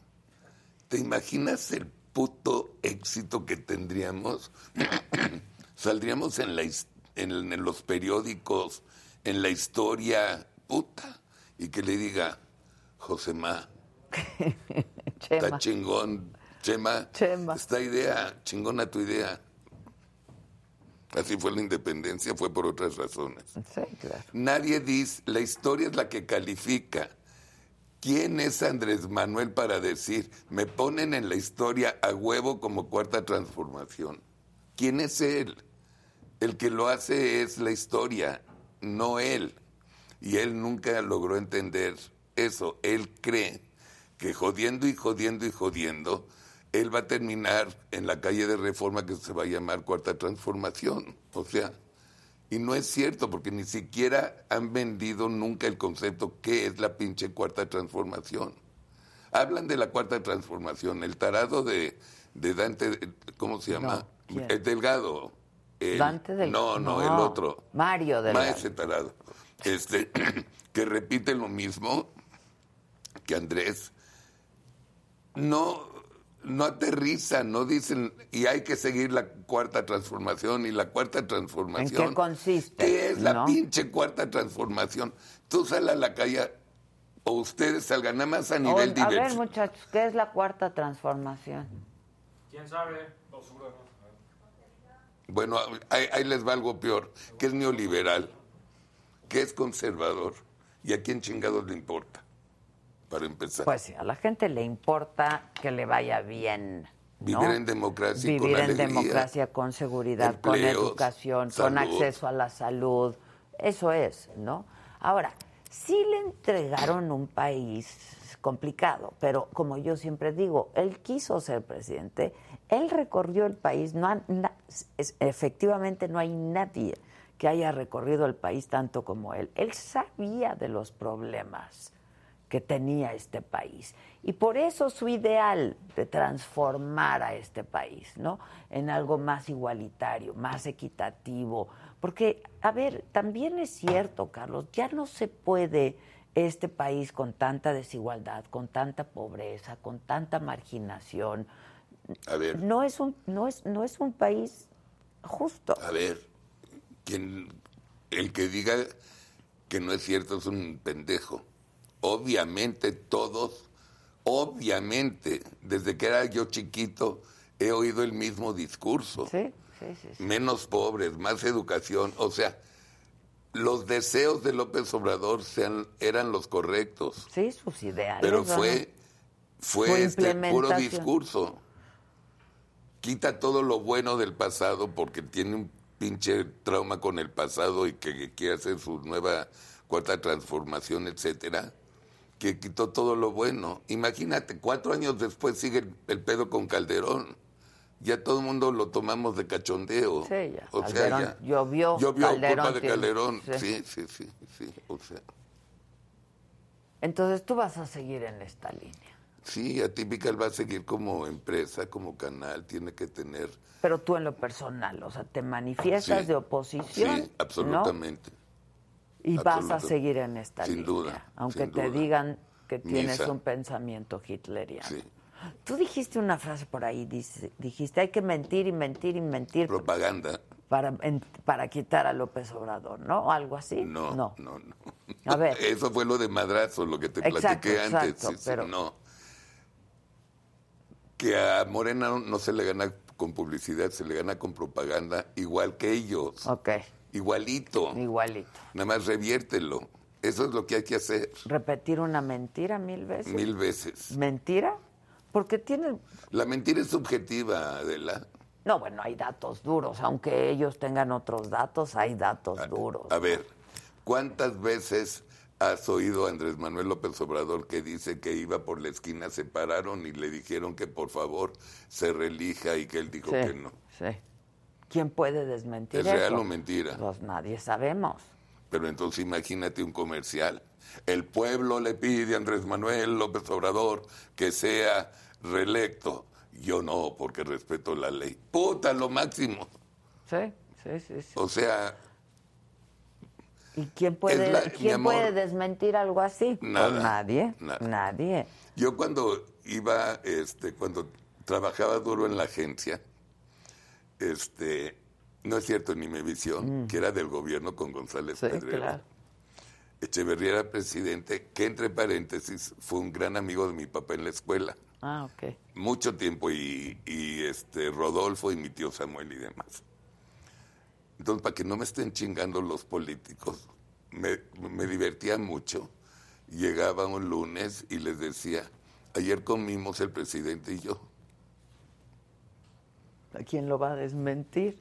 ¿Te imaginas el puto éxito que tendríamos? <clears throat> Saldríamos en, la, en, en los periódicos, en la historia, puta, y que le diga, Josemá, <laughs> está chingón, Chema, Chema. esta idea, chingona tu idea. Así fue la independencia, fue por otras razones. Sí, claro. Nadie dice, la historia es la que califica. ¿Quién es Andrés Manuel para decir, me ponen en la historia a huevo como cuarta transformación? ¿Quién es él? El que lo hace es la historia, no él. Y él nunca logró entender eso. Él cree que jodiendo y jodiendo y jodiendo, él va a terminar en la calle de reforma que se va a llamar cuarta transformación. O sea, y no es cierto, porque ni siquiera han vendido nunca el concepto qué es la pinche cuarta transformación. Hablan de la cuarta transformación, el tarado de, de Dante, ¿cómo se llama? No, ¿quién? el Delgado. El- Dante del- No, no, no, el otro. Mario Delgado. Ma, ese tarado. Este, <clears throat> que repite lo mismo que Andrés. No, no aterriza, no dicen, y hay que seguir la cuarta transformación y la cuarta transformación. ¿En qué consiste? ¿Qué es la ¿No? pinche cuarta transformación? Tú sal a la calle, o ustedes salgan nada más a nivel Oye, a ver, diverso. muchachos, ¿qué es la cuarta transformación? ¿Quién sabe? Bueno, ahí, ahí les va algo peor, que es neoliberal, que es conservador, y a quién chingados le importa, para empezar. Pues sí, a la gente le importa que le vaya bien. ¿no? Vivir en democracia Vivir con en alegría. democracia, con seguridad, con educación, con acceso a la salud. Eso es, ¿no? Ahora, sí le entregaron un país complicado, pero como yo siempre digo, él quiso ser presidente, él recorrió el país, no efectivamente no hay nadie que haya recorrido el país tanto como él. Él sabía de los problemas que tenía este país. Y por eso su ideal de transformar a este país, ¿no? En algo más igualitario, más equitativo. Porque, a ver, también es cierto, Carlos, ya no se puede este país con tanta desigualdad, con tanta pobreza, con tanta marginación. A ver. No es un, no es, no es un país justo. A ver, quien, el que diga que no es cierto es un pendejo obviamente todos, obviamente, desde que era yo chiquito, he oído el mismo discurso. Sí, sí, sí, Menos pobres, más educación. O sea, los deseos de López Obrador sean, eran los correctos. Sí, sus ideales. Pero fue, fue este puro discurso. Quita todo lo bueno del pasado porque tiene un pinche trauma con el pasado y que quiere hacer su nueva cuarta transformación, etcétera que quitó todo lo bueno. Imagínate, cuatro años después sigue el, pedo con Calderón. Ya todo el mundo lo tomamos de cachondeo. Sí, ya. O sea, ya. Llovió, llovió culpa de Calderón. Sí. sí, sí, sí, O sea. Entonces tú vas a seguir en esta línea. Sí, Atípical va a seguir como empresa, como canal, tiene que tener... Pero tú en lo personal, o sea, te manifiestas de oposición. Sí, absolutamente. Y vas a seguir en esta sin Duda, aunque te digan que tienes un pensamiento hitleriano. Sí. Tú dijiste una frase por ahí, dijiste, hay que mentir y mentir y mentir. Propaganda. Para, para quitar a López Obrador, ¿no? Algo así. No, no, no. A ver. <laughs> Eso fue lo de madrazo, lo que te platiqué antes. pero... No. Que a Morena no se le gana con publicidad, se le gana con propaganda, igual que ellos. Ok. Igualito. Igualito. Nada más reviértelo. Eso es lo que hay que hacer. Repetir una mentira mil veces. Mil veces. ¿Mentira? Porque tiene... La mentira es subjetiva, Adela. No, bueno, hay datos duros. Aunque ellos tengan otros datos, hay datos duros. A ver, ¿cuántas veces has oído a Andrés Manuel López Obrador que dice que iba por la esquina, se pararon y le dijeron que por favor se relija y que él dijo que no? Sí. ¿Quién puede desmentir ¿Es eso? real o mentira? Pues nadie sabemos. Pero entonces imagínate un comercial. El pueblo le pide a Andrés Manuel López Obrador que sea reelecto. Yo no, porque respeto la ley. Puta, lo máximo. Sí, sí, sí. O sea... ¿Y quién puede, ¿quién puede desmentir algo así? Pues nada, nadie. Nada. Nadie. Yo cuando iba, este, cuando trabajaba duro en la agencia, este, no es cierto, ni mi visión, mm. que era del gobierno con González sí, Echeverría era presidente, que entre paréntesis fue un gran amigo de mi papá en la escuela. Ah, ok. Mucho tiempo y, este Rodolfo y mi tío Samuel y demás. Entonces, para que no me estén chingando los políticos, me, me divertía mucho. Llegaba un lunes y les decía, ayer comimos el presidente y yo. ¿A quién lo va a desmentir?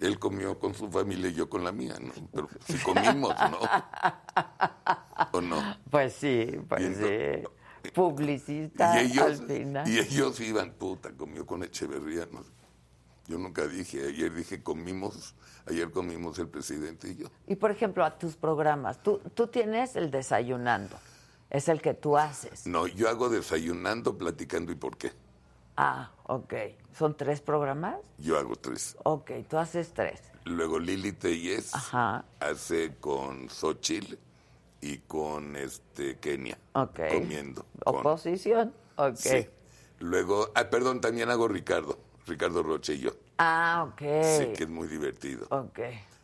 Él comió con su familia y yo con la mía, ¿no? Pero si comimos, ¿no? <laughs> ¿O no? Pues sí, pues sí. Publicista y ellos, al final. Y ellos iban, puta, comió con Echeverría, ¿no? Yo nunca dije, ayer dije comimos, ayer comimos el presidente y yo. Y por ejemplo, a tus programas, tú, tú tienes el desayunando, es el que tú haces. No, yo hago desayunando, platicando y por qué. Ah, ok. ¿Son tres programas? Yo hago tres. Ok, tú haces tres. Luego Lili Teyes hace con Xochitl y con este Kenia. Ok. Comiendo. Oposición. Ok. Sí. Luego, ah, perdón, también hago Ricardo. Ricardo Roche y yo. Ah, ok. Sí, que es muy divertido. Ok.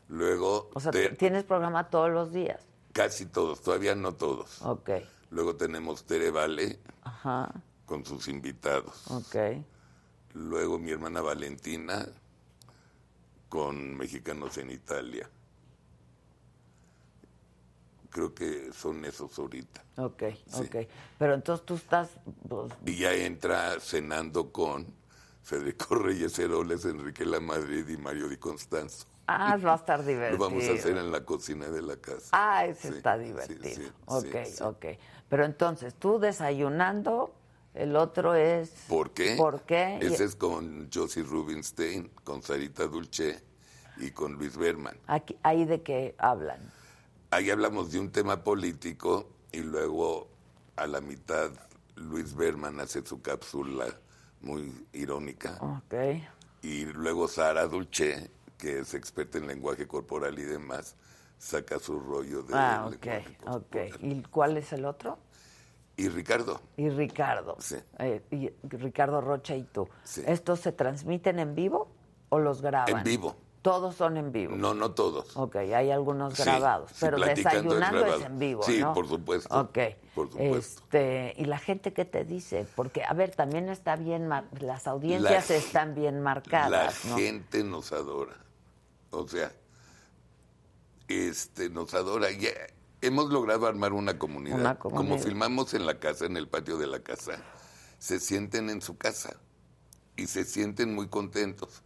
Luego. O sea, ¿tienes programa todos los días? Casi todos, todavía no todos. Ok. Luego tenemos Tere Vale. Ajá con sus invitados. Ok. Luego mi hermana Valentina con Mexicanos en Italia. Creo que son esos ahorita. Ok, ok. Pero entonces tú estás... Pues, y ya entra cenando con Federico <laughs> Reyes Heroles, Enrique La Madrid y Mario Di Constanzo. Ah, va a estar <laughs> Lo divertido. vamos a hacer en la cocina de la casa. Ah, ese Sí, está sí, divertido. sí, ok, sí, sí. ok. Pero entonces, tú desayunando, el otro es... ¿Por qué? ¿Por qué? Ese es con Josie Rubinstein, con Sarita Dulce y con Luis Berman. Aquí, ¿Ahí de qué hablan? Ahí hablamos de un tema político y luego a la mitad Luis Berman hace su cápsula muy irónica Ok. y luego Sara Dulce, que es experta en lenguaje corporal y demás, saca su rollo de Ah, ok, ok. ¿Y cuál es el otro? Y Ricardo, Y Ricardo. Sí. Eh, y Ricardo Rocha y tú. Sí. ¿Estos se transmiten en vivo o los graban? en vivo. Todos son en vivo. No, no todos. Ok, hay algunos grabados, sí, pero es desayunando es, en vivo, Sí, ¿no? por supuesto, Ok. por supuesto. Este, y la gente qué te dice, porque a ver, también está bien, mar- las audiencias La- están bien La marcadas, ¿no? gente nos adora. O sea, este nos adora. Hemos logrado armar una comunidad. Una comunidad. Como filmamos en la casa, en el patio de la casa, se sienten en su casa y se sienten muy contentos.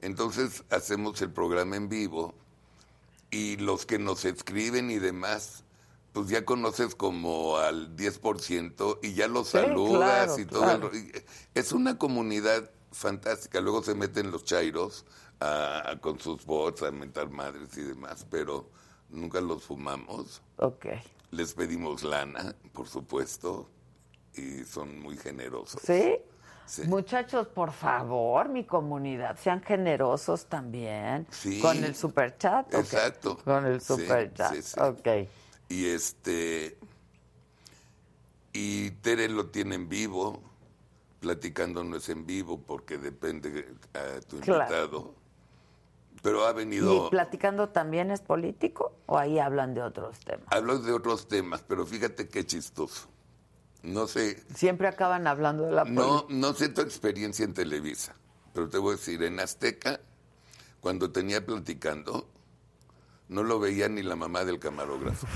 Entonces hacemos el programa en vivo y los que nos escriben y demás, pues ya conoces como al 10% y ya los Sí, saludas claro, y todo. claro. el ro- y es una comunidad fantástica. Luego se meten los chairos a- a- con sus bots a mentar madres y demás, pero nunca los fumamos. Ok. Les pedimos lana, por supuesto, y son muy generosos. ¿Sí? Sí. Muchachos, por favor, mi comunidad, sean generosos también. Sí. Con el superchat. ¿o qué? Exacto. Con el superchat. sí, sí. Ok. Y este. Y Tere lo tiene en vivo. Platicando no es en vivo porque depende a tu Claro. invitado. Pero ha ¿Y venido. platicando también es político o ahí hablan de otros temas? Hablo de otros temas, pero fíjate qué chistoso. No sé, Siempre acaban hablando de la política. no, no sé tu experiencia en Televisa, pero te voy a decir, en Azteca, cuando tenía platicando, no lo veía ni la mamá del camarógrafo.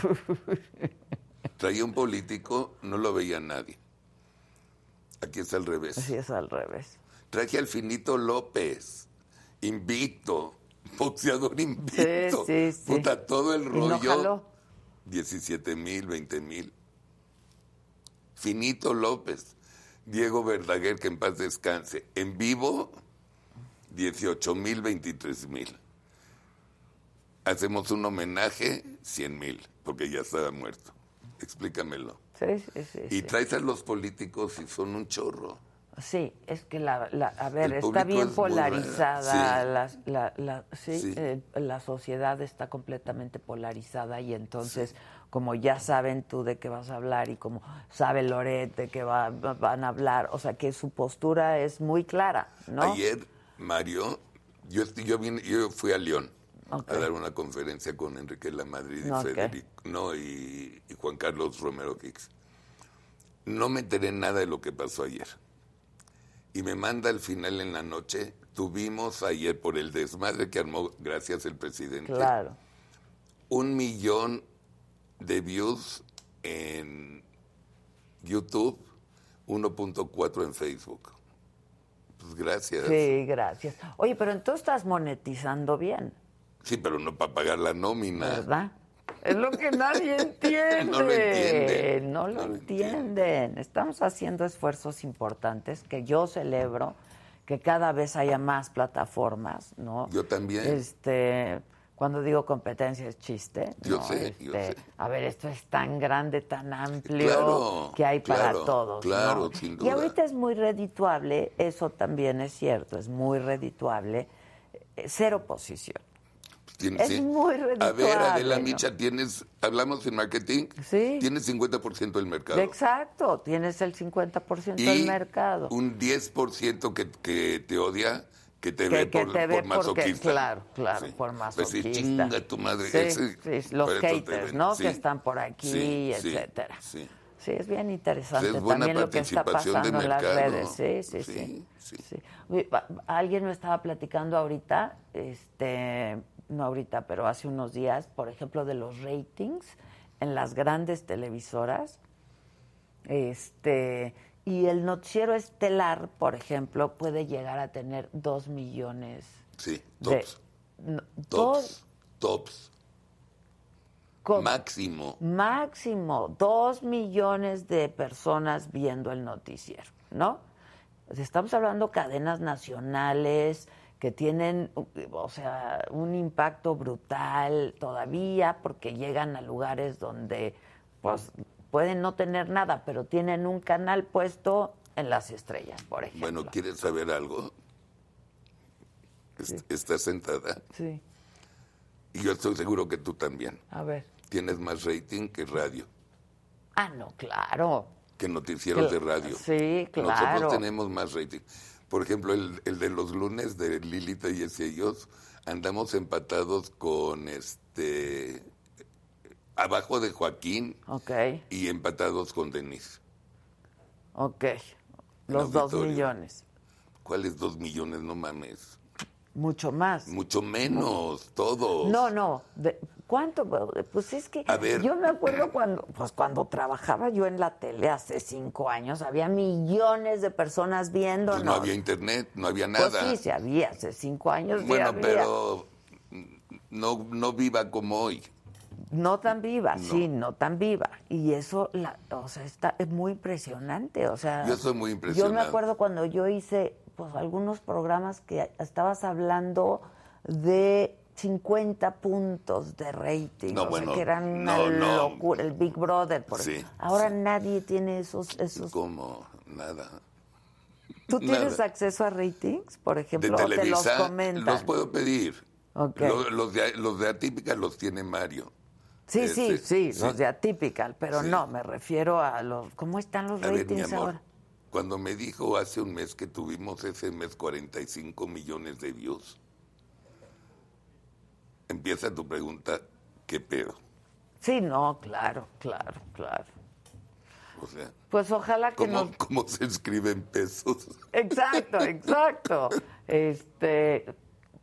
<laughs> Traía un político, no lo veía nadie. Aquí está al revés. Así es al revés. Traje al Finito López, invicto, boxeador invicto. sí, sí. Puta, todo el ¿Y rollo. no jaló? 17 mil, 20 mil. Finito López, Diego Verdaguer, que en paz descanse. En vivo, 18 mil, 23 mil. Hacemos un homenaje, 100 mil, porque ya estaba muerto. Explícamelo. Sí, sí, sí. Y sí. traes a los políticos y son un chorro. Sí, es que la, la- a ver, El está bien es polarizada, sí. la, la- la- sí, Sí. eh, la sociedad está completamente polarizada y entonces, como ya saben tú de qué vas a hablar y como sabe Loret de qué va- va- van a hablar, o sea que su postura es muy clara, ¿no? Ayer, Mario, yo, yo, vine- yo fui a León a dar una conferencia con Enrique Lamadrid y Ok. Federico, no, y, y Juan Carlos Romero Hicks. No me enteré nada de lo que pasó ayer. Y me manda al final en la noche, tuvimos ayer por el desmadre que armó, gracias el presidente, Claro. un millón de views en YouTube, 1.4 en Facebook. Pues gracias. Sí, gracias. Oye, pero entonces estás monetizando bien, Sí, pero no para pagar la nómina. ¿verdad? Es lo que nadie entiende. <laughs> No lo entienden. No lo No lo entienden. Estamos haciendo esfuerzos importantes que yo celebro, que cada vez haya más plataformas, ¿no? Yo también. Este, cuando digo competencia es chiste. Yo ¿no? sé, yo Este, sé. A ver, esto es tan grande, tan amplio Claro, que hay para todos. claro, ¿no? sin Y ahorita es muy redituable, eso también es cierto, es muy redituable. eh, Cero oposición. Tienes- Es muy A ver, redituable, Adela ¿no? Micha, tienes, hablamos en marketing, Sí. tienes 50% del mercado. Exacto, tienes el 50% y del mercado. un 10% que, que te odia, que te Que- ve que por, te ve por masoquista. porque- claro, claro, por Pues masoquista. sí, chinga tu madre. Sí, ese- sí, los haters. ¿no? Sí, Que están por aquí, sí, sí, etcétera. sí. Sí, es bien interesante Es buena también lo que está pasando en las redes. Sí, sí, sí. Sí, sí. sí. Alguien me estaba platicando ahorita, este, no ahorita, pero hace unos días, por ejemplo, de los ratings en las grandes televisoras. Este, y el noticiero estelar, por ejemplo, puede llegar a tener dos millones Sí, de, tops. No, Tops. Tops. con- Máximo. máximo dos millones de personas viendo el noticiero, ¿no? Estamos hablando cadenas nacionales que tienen, o sea, un impacto brutal todavía porque llegan a lugares donde, pues, pueden no tener nada, pero tienen un canal puesto en las estrellas, por ejemplo. Bueno, ¿quieres saber algo? Est- Estás sentada Sí, y yo estoy seguro que tú también. a ver. Tienes más rating que radio, Ah, no, claro. que noticieros de radio. sí, claro. Nosotros tenemos más rating. Por ejemplo, el, el de los lunes de Lilita y ellos andamos empatados con este abajo de Joaquín Ok, y empatados con Denise. ok. Los dos millones. ¿Cuáles dos millones? No mames. Mucho más. Mucho menos, todos. No, no. de- ¿Cuánto? Pues es que A ver. yo me acuerdo cuando, pues cuando trabajaba yo en la tele hace cinco años, había millones de personas viéndonos. Pues no había internet, no había Pues nada. sí, sí había, hace cinco años bueno, había. pero no, no viva como hoy. No tan viva, No. sí, no tan viva. Y eso, la, o sea, está, es muy impresionante. O sea, Yo soy muy Yo me impresionado. acuerdo cuando yo hice pues algunos programas que estabas hablando de 50 puntos de rating, No, o sea, bueno, que eran una no, no. locura, el Big Brother, por Sí. Ahora sí. nadie tiene esos, esos. Como nada. ¿Tú tienes acceso a ratings, por De ejemplo? o te los comentan. los puedo pedir. Ok. Lo- Los, de, los de Atípica los tiene Mario. Sí, sí, Este, sí, sí. los de Atypical, pero Sí. no, me refiero a los. ¿Cómo están los A ver, mi ratings amor, ahora? cuando me dijo hace un mes que tuvimos ese mes 45 millones de views, empieza tu pregunta, ¿qué pedo? Sí, no, claro, claro, claro. O sea, Pues ojalá que ¿cómo, nos cómo se escriben pesos? Exacto, exacto. Este,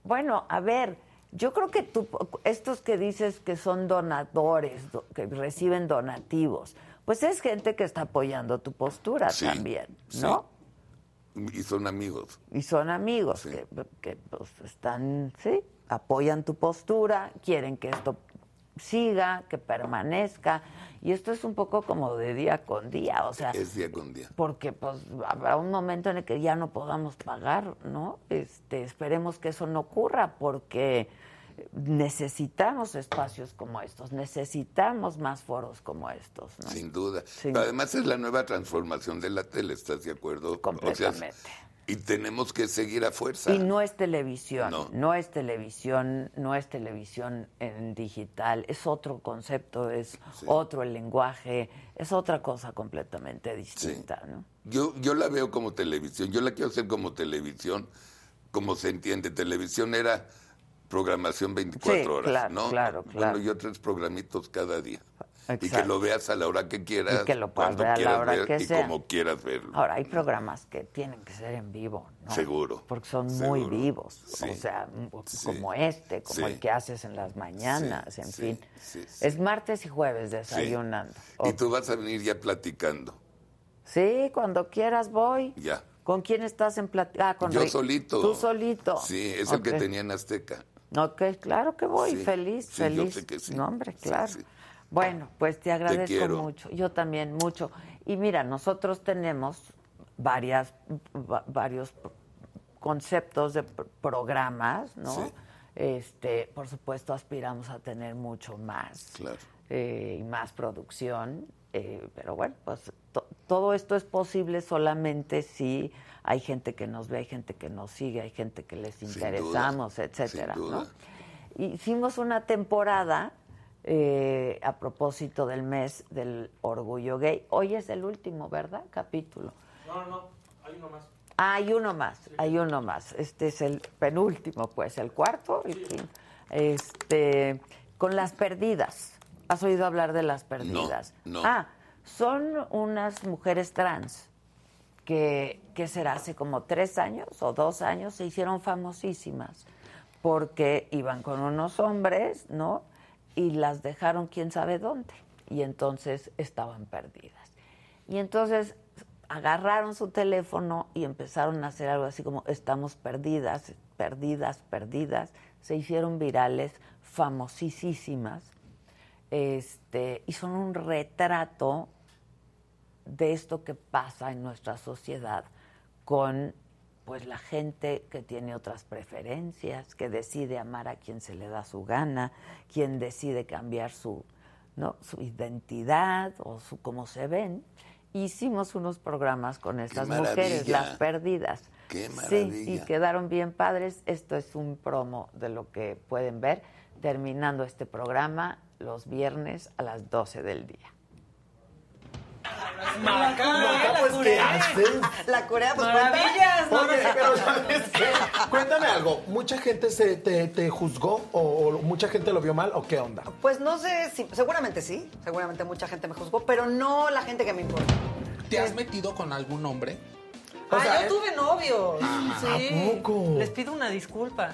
bueno, a ver, yo creo que tú, estos que dices que son donadores, do- que reciben donativos, pues es gente que está apoyando tu postura Sí, también, sí. ¿no? Y son amigos. Y son amigos Sí. que, que, pues, están, sí, apoyan tu postura, quieren que esto siga, que permanezca. Y esto es un poco como de día con día, o sea, Es día con día. porque pues habrá un momento en el que ya no podamos pagar, ¿no? Este, esperemos que eso no ocurra porque necesitamos espacios como estos, necesitamos más foros como estos, ¿no? Sin duda. Pero además es la nueva transformación de la tele, ¿estás de acuerdo? O sea, Completamente. Y tenemos que seguir a fuerza. Y no es televisión, No. no. es televisión, no es televisión en digital, es otro concepto, es Sí. otro el lenguaje, es otra cosa completamente distinta, ¿no? Yo, yo la veo como televisión, yo la quiero hacer como televisión, como se entiende. Televisión era programación 24 Sí, horas, claro, ¿no? claro, claro. Bueno, yo tres programitos cada día. Y que lo veas a la hora que quieras, Y que lo puedas ver a la hora ver que y sea. como quieras verlo. Ahora, hay programas que tienen que ser en vivo, ¿no? Seguro, Porque son seguro. muy vivos. Sí, O sea, sí, como este, como sí. el que haces en las mañanas, en fin. Es martes y jueves desayunando. Y tú vas a venir ya platicando, Sí, cuando quieras voy. ya. ¿Con quién estás en plática? Ah, con Yo Rick. solito. Tú solito. Sí, es el que tenía en Azteca. Ok, claro que voy, feliz, sí, yo feliz. sé que sí. No, hombre, Sí, claro. Bueno, pues te agradezco mucho. Yo también mucho. Y mira, nosotros tenemos varias, va- varios conceptos de pr- programas, ¿no? Sí. Este, por supuesto, aspiramos a tener mucho más Claro. eh, y más producción. eh, pero bueno, pues to- todo esto es posible solamente si hay gente que nos ve, hay gente que nos sigue, hay gente que les Sin interesamos, duda, etcétera, sin. Hicimos una temporada eh, a propósito del mes del orgullo gay. Hoy es el último, ¿verdad? Capítulo. No, no, no, hay uno más. Ah, hay uno más, hay uno más. Este es el penúltimo, pues, el cuarto, el quinto. Este, con las perdidas. ¿Has oído hablar de las perdidas? no. Ah, son unas mujeres trans que, que será hace como tres años o dos años se hicieron famosísimas porque iban con unos hombres, ¿no? Y las dejaron quién sabe dónde. Y entonces estaban perdidas. Y entonces agarraron su teléfono y empezaron a hacer algo así como estamos perdidas, perdidas, perdidas. Se hicieron virales, famosísimas. Este, y son un retrato de esto que pasa en nuestra sociedad con pues la gente que tiene otras preferencias, que decide amar a quien se le da su gana, quien decide cambiar su, ¿no? su identidad o su cómo se ven. Hicimos unos programas con estas mujeres, las perdidas. Qué Sí, maravilla. y quedaron bien padres. Esto es un promo de lo que pueden ver terminando este programa los viernes a las 12 del día. Maca, pues, ¿qué haces? La Corea, pues Maravillas, Oye, pero ¿sabes <laughs> qué? Cuéntame algo. ¿Mucha gente se, te, te juzgó o, o mucha gente lo vio mal o qué onda? Pues no sé si, seguramente sí, seguramente mucha gente me juzgó, pero no la gente que me importa. ¿Te has metido con algún hombre? Ah, sea, yo tuve novios. Sí. ¿A poco? Les pido una disculpa.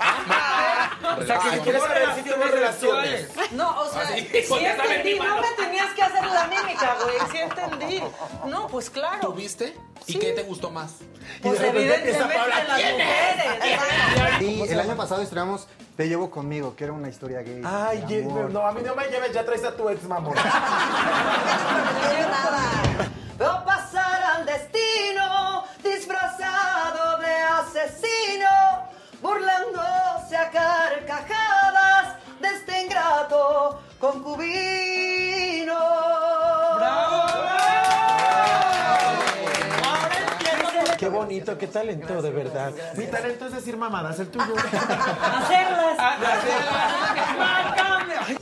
O sea, que si quieres saber si tuvo relaciones. No, o sea, sí entendí, no me tenías que hacer la mímica, güey, sí entendí. No, pues claro. ¿Tuviste? ¿Y qué te gustó más? Pues empieza evidentemente Paula, las ¿quién mujeres. Y el año pasado estrenamos Te llevo conmigo, que era una historia gay. Ay, no, a mí no me lleves, ya traes a tu ex mamón. Veo asesino, burlándose a carcajadas de este ingrato concubino. Qué bonito, qué talento, de verdad. Mi talento es decir mamadas, el tuyo. <laughs> Hacerlas. <laughs>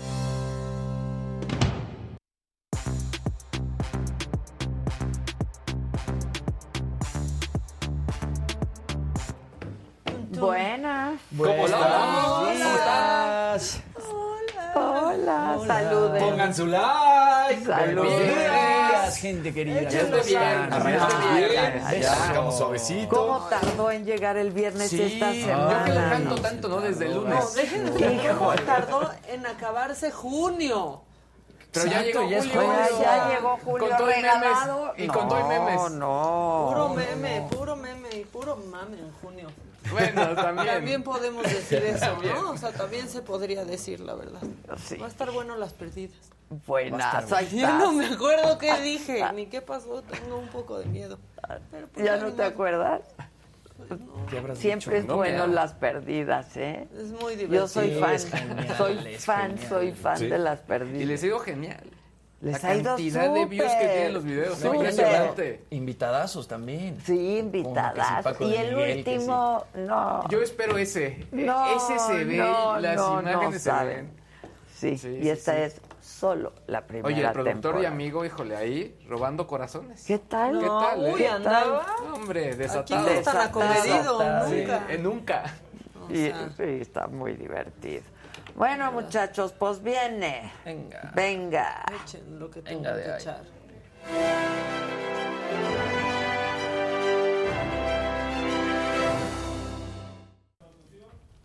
Buenas. ¿Cómo estás? Hola, saluden. Pongan su like. Salud. Buenos días, gente querida. Échale bien, Arrancamos suavecito. ¿Cómo tardó en llegar el viernes Sí, esta yo semana? que le canto tanto, ¿no? Desde el lunes. No, déjenme cómo tardó en acabarse junio. Pero ya llegó ya Julio. junio. Ya llegó Julio Con todo y regalado. memes. Y con todo y memes. No, no. Puro meme, puro meme y puro mame en junio. Bueno, <laughs> también. También podemos decir eso, También. ¿no? O sea, también se podría decir la verdad. Sí. Va a estar bueno las perdidas. Buenas, ahí Ya <laughs> no me acuerdo qué <laughs> dije, ni qué pasó. Tengo un poco de miedo. Pero pues ¿Ya no te acuerdas? Siempre es No bueno las perdidas, ¿eh? Es muy Yo soy divertido. fan, genial, soy fan, soy fan Sí. de las Y perdidas. les digo genial. Les la ha ido cantidad de views que tienen los videos. súper. Impresionante. Invitadazos también. Sí, sí, Paco Y el Miguel, último, no. Yo espero ese. No, ese se ve, no, las no, no imágenes se saben. ven. Sí, Sí, y sí, esta sí. es solo la primera Oye, el productor temporada. y amigo, híjole, ahí robando corazones. ¿Qué tal? ¿Qué No, tal, eh? uy, andaba. No, Hombre, Aquí desatado. no es tan acomedido, Desatado. nunca. Eh, nunca. O Y- sea, sí, está muy divertido. Bueno, muchachos, pues viene. Venga. Venga. echen lo que de que ahí. echar.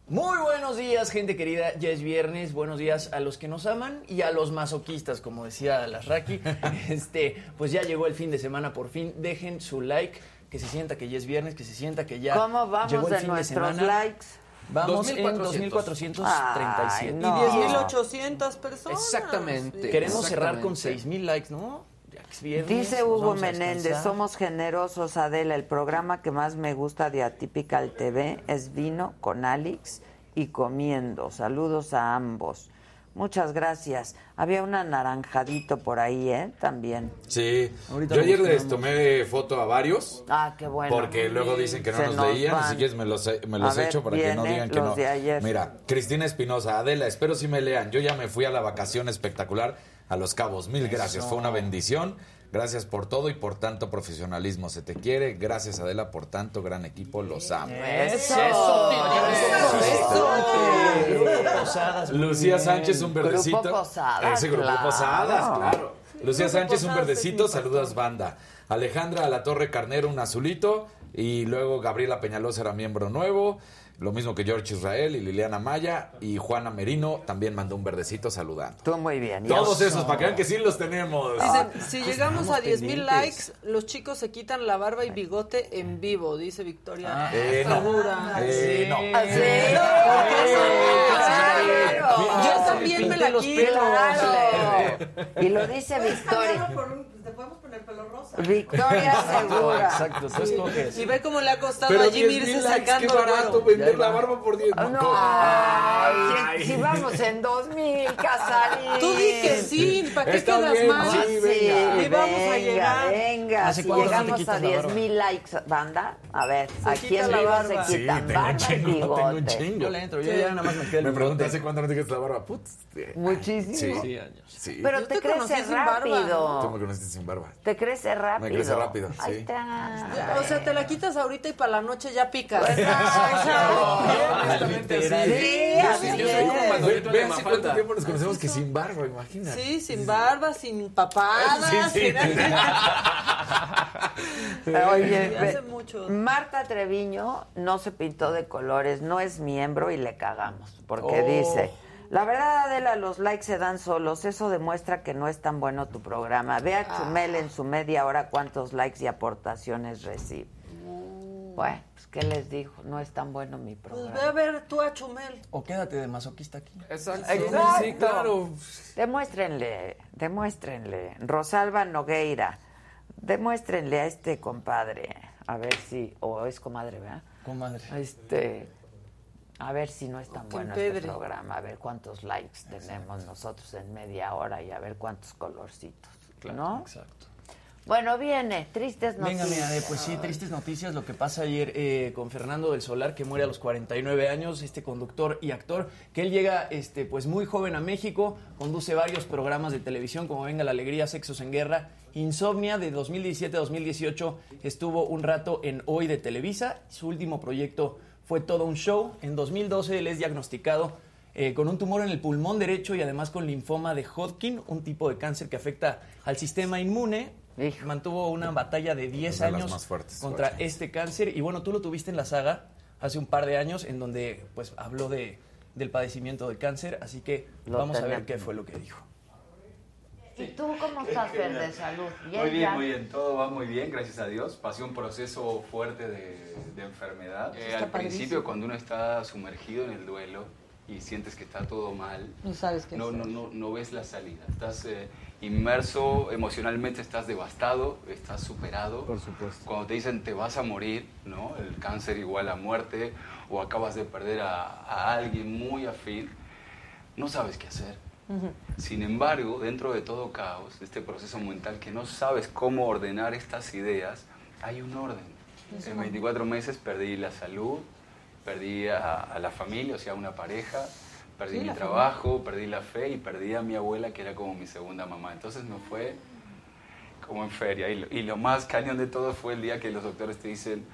Muy buenos días, gente querida. Ya es viernes. Buenos días a los que nos aman y a los masoquistas, como decía la Raki. <laughs> Este, pues ya llegó el fin de semana por fin. Dejen su like, que se sienta que ya es viernes, que se sienta que ya ¿Cómo vamos llegó el de fin nuestros semana. likes? Vamos en 2400. 2437. Ay, Y no. 10.800 personas. Exactamente. Queremos cerrar con Exactamente. 6000 likes, ¿no? Viernes, Dice Hugo Menéndez, somos generosos, Adela. El programa que más me gusta de Atypical TV es Vino con Alex y Comiendo. Saludos a ambos. Muchas gracias. Había un anaranjadito por ahí, ¿eh? También. Sí. Ahorita Yo ayer buscamos. les tomé foto a varios. Ah, qué bueno. Porque luego dicen que no nos, nos leían, van. así que me los, me los ver, echo para que no digan que no. de ayer. Mira, Cristina Espinosa, Adela, espero si me lean. Yo ya me fui a la vacación espectacular a Los Cabos. Mil gracias, fue una bendición. Gracias por todo y por tanto profesionalismo. Se te quiere. Gracias, Adela, por tanto gran equipo. Los amo. Eso. Muy Lucía. Sánchez, un verdecito. Grupo Posadas, Ese grupo claro. Posadas, claro. Lucía Grupo Sánchez, un verdecito. Saludos, banda. Alejandra a la Torre Carnero, un azulito. Y luego Gabriela Peñalosa era miembro nuevo. Lo mismo que George Israel y Liliana Maya. Y Juana Merino también mandó un verdecito saludando. Tú muy bien. Todos esos, para que vean que sí los tenemos. Dicen, si Pues llegamos a estamos 10 mil likes, los chicos se quitan la barba y bigote en vivo, dice Victoria. Eh, no. Segura. Eh, no. Ah. Yo también me la quito. Y lo dice Victoria. Te podemos poner pelo rosa. Victoria <laughs> Segura. Exacto, tú escoges. Y ve cómo le ha costado Pero a Jim 10,000 irse sacando qué barato el vender la barba por 10 No, ay, si, si vamos en 2000, Casarín. Tú di que sí, ¿para qué Está quedas bien, mal? sí, Sí, venga, y vamos a venga, llegar. Venga, ¿Hace si no llegamos a la 10 barba? mil likes, banda, a ver, Se aquí quita en la vivo barba. se Sí, quitan tengo un barba chingo, tengo un chingo. Yo le entro, yo ya nada más me queda el Me bigote. pregunta hace cuánto no te quitas la barba. Putz, Muchísimo. Sí. Sí, años. Pero te crece barba. Tú rápido. me conociste sin barba. Te crece rápido. Me crece rápido, Ahí sí. está. O sea, te la quitas ahorita y para la noche ya picas. Pues, Sí, ve hace cuánto tiempo nos conocemos que sin barba, imagínate. Sí, sin barba, sin papadas. Sí, <laughs> sí. Oye, Sí, ve- hace mucho. Marta Treviño no se pintó de colores, no es miembro y le cagamos, porque Oh. dice, la verdad Adela, los likes se dan solos, eso demuestra que no es tan bueno tu programa. Ve a Chumel en su media hora cuántos likes y aportaciones recibe. Bueno, pues ¿qué les dijo? No es tan bueno mi Pues programa. ve a ver tú a Chumel. O quédate de masoquista aquí. Exacto. Exacto. Sí, claro. Demuéstrenle, demuéstrenle. Rosalba Nogueira, demuéstrenle a este compadre, a ver si, o es comadre, ¿verdad? Comadre. Este, a ver si no es tan bueno este programa, a ver cuántos likes tenemos nosotros en media hora y a ver cuántos colorcitos, ¿no? Exacto. Bueno, viene, tristes Venga, noticias. mira, eh, pues sí, tristes noticias. Lo que pasa ayer eh, con Fernando del Solar, que muere a los 49 años, este conductor y actor, que él llega este, pues muy joven a México, conduce varios programas de televisión, como Venga la Alegría, Sexos en Guerra, Insomnia, de 2017 a 2018 estuvo un rato en Hoy de Televisa. Su último proyecto fue todo un show. En 2012 él es diagnosticado eh, con un tumor en el pulmón derecho y además con linfoma de Hodgkin, un tipo de cáncer que afecta al sistema inmune. Mantuvo una batalla de 10 Una de las años más fuertes, contra este cáncer. Y bueno, tú lo tuviste en la saga hace un par de años, en donde pues habló de, del padecimiento del cáncer. Así que Lo vamos a ver qué fue lo que dijo. ¿Y tú cómo estás, Fer, de salud? Muy bien, ya? muy bien, todo va muy bien, gracias a Dios. Pasé un proceso fuerte de, de enfermedad. Eh, al padrísimo. principio, cuando uno está sumergido en el duelo y sientes que está todo mal, No sabes qué no, hacer. no, no, no ves la salida. Estás eh, inmerso emocionalmente, estás devastado, estás superado. Por supuesto. Cuando te dicen te vas a morir, ¿no? El cáncer igual a muerte, o acabas de perder a, a alguien muy afín, no sabes qué hacer. Sin embargo, dentro de todo caos, este proceso mental que no sabes cómo ordenar estas ideas, hay un orden. Eso En no. 24 meses perdí la salud, perdí a, a la familia, o sea, una pareja, perdí Sí, mi trabajo, perdí la fe y perdí a mi abuela, que era como mi segunda mamá. Entonces me fue como en feria. Y lo, y lo más cañón de todo fue el día que los doctores te dicen,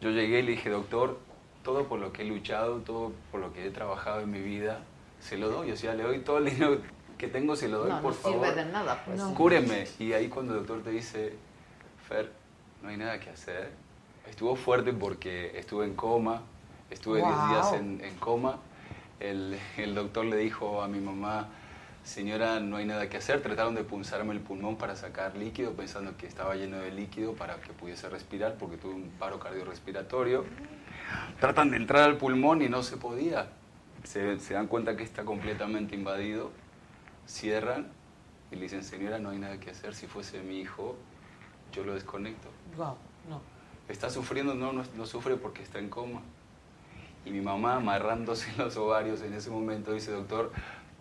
yo llegué y le dije, doctor, todo por lo que he luchado, todo por lo que he trabajado en mi vida, se lo doy. O sea, le doy todo el dinero que tengo, se lo doy, No, por no favor. sirve de nada, pues. No. Cúreme. Y ahí cuando el doctor te dice, Fer, no hay nada que hacer. Estuvo fuerte porque estuve en coma, estuve 10 Wow. días en, en coma. El, el doctor le dijo a mi mamá, señora, no hay nada que hacer. Trataron de punzarme el pulmón para sacar líquido, pensando que estaba lleno de líquido para que pudiese respirar, porque tuve un paro cardiorrespiratorio. Tratan de entrar al pulmón y no se podía. Se, se dan cuenta que está completamente invadido, cierran y le dicen, señora, no hay nada que hacer. Si fuese mi hijo, yo lo desconecto. Wow, no. ¿Está sufriendo? No, no, no sufre porque está en coma. Y mi mamá amarrándose los ovarios en ese momento dice, doctor,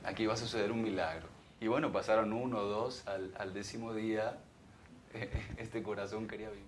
aquí va a suceder un milagro. Y bueno, pasaron uno o dos, al, al décimo día, <laughs> este corazón quería vivir.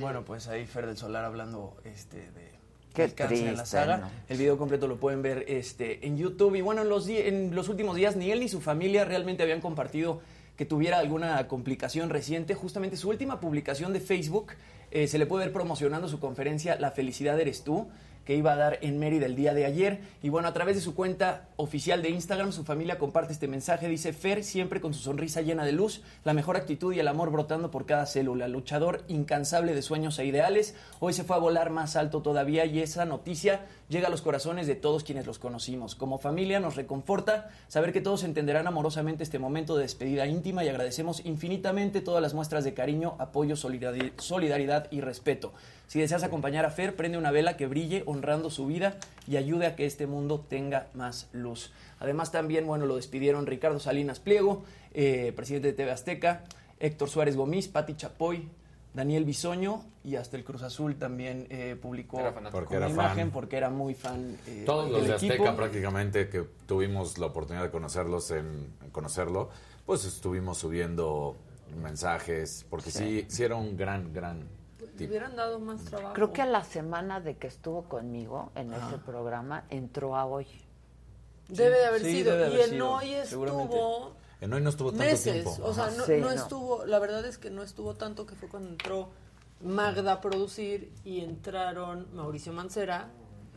Bueno, pues ahí Fer del Solar hablando este, de Qué del cáncer en la triste, saga. ¿no? El video completo lo pueden ver este, en YouTube. Y bueno, en los, en los últimos días ni él ni su familia realmente habían compartido que tuviera alguna complicación reciente. Justamente su última publicación de Facebook eh, se le puede ver promocionando su conferencia La felicidad eres tú, que iba a dar en Mérida el día de ayer. Y bueno, a través de su cuenta oficial de Instagram, su familia comparte este mensaje. Dice, Fer, siempre con su sonrisa llena de luz, la mejor actitud y el amor brotando por cada célula. Luchador incansable de sueños e ideales. Hoy se fue a volar más alto todavía y esa noticia llega a los corazones de todos quienes los conocimos. Como familia nos reconforta saber que todos entenderán amorosamente este momento de despedida íntima y agradecemos infinitamente todas las muestras de cariño, apoyo, solidari- solidaridad y respeto. Si deseas acompañar a Fer, prende una vela que brille honrando su vida y ayude a que este mundo tenga más luz. Además también, bueno, lo despidieron Ricardo Salinas Pliego, eh, presidente de TV Azteca, Héctor Suárez Gomis, Pati Chapoy, Daniel Bisoño y hasta el Cruz Azul también eh, publicó. Porque una imagen fan. porque era muy fan eh, Todos los de Azteca equipo. prácticamente que tuvimos la oportunidad de conocerlos en, en conocerlo, pues estuvimos subiendo mensajes, porque sí, sí, era un gran, gran tipo. hubieran dado más trabajo. Creo que a la semana de que estuvo conmigo en ese programa entró a hoy. Debe de haber Sí, sido. debe de y en sido, hoy estuvo En hoy no estuvo tanto meses. tiempo. O sea, no, Sí, no no. estuvo. La verdad es que no estuvo tanto que fue cuando entró Magda a producir y entraron Mauricio Mancera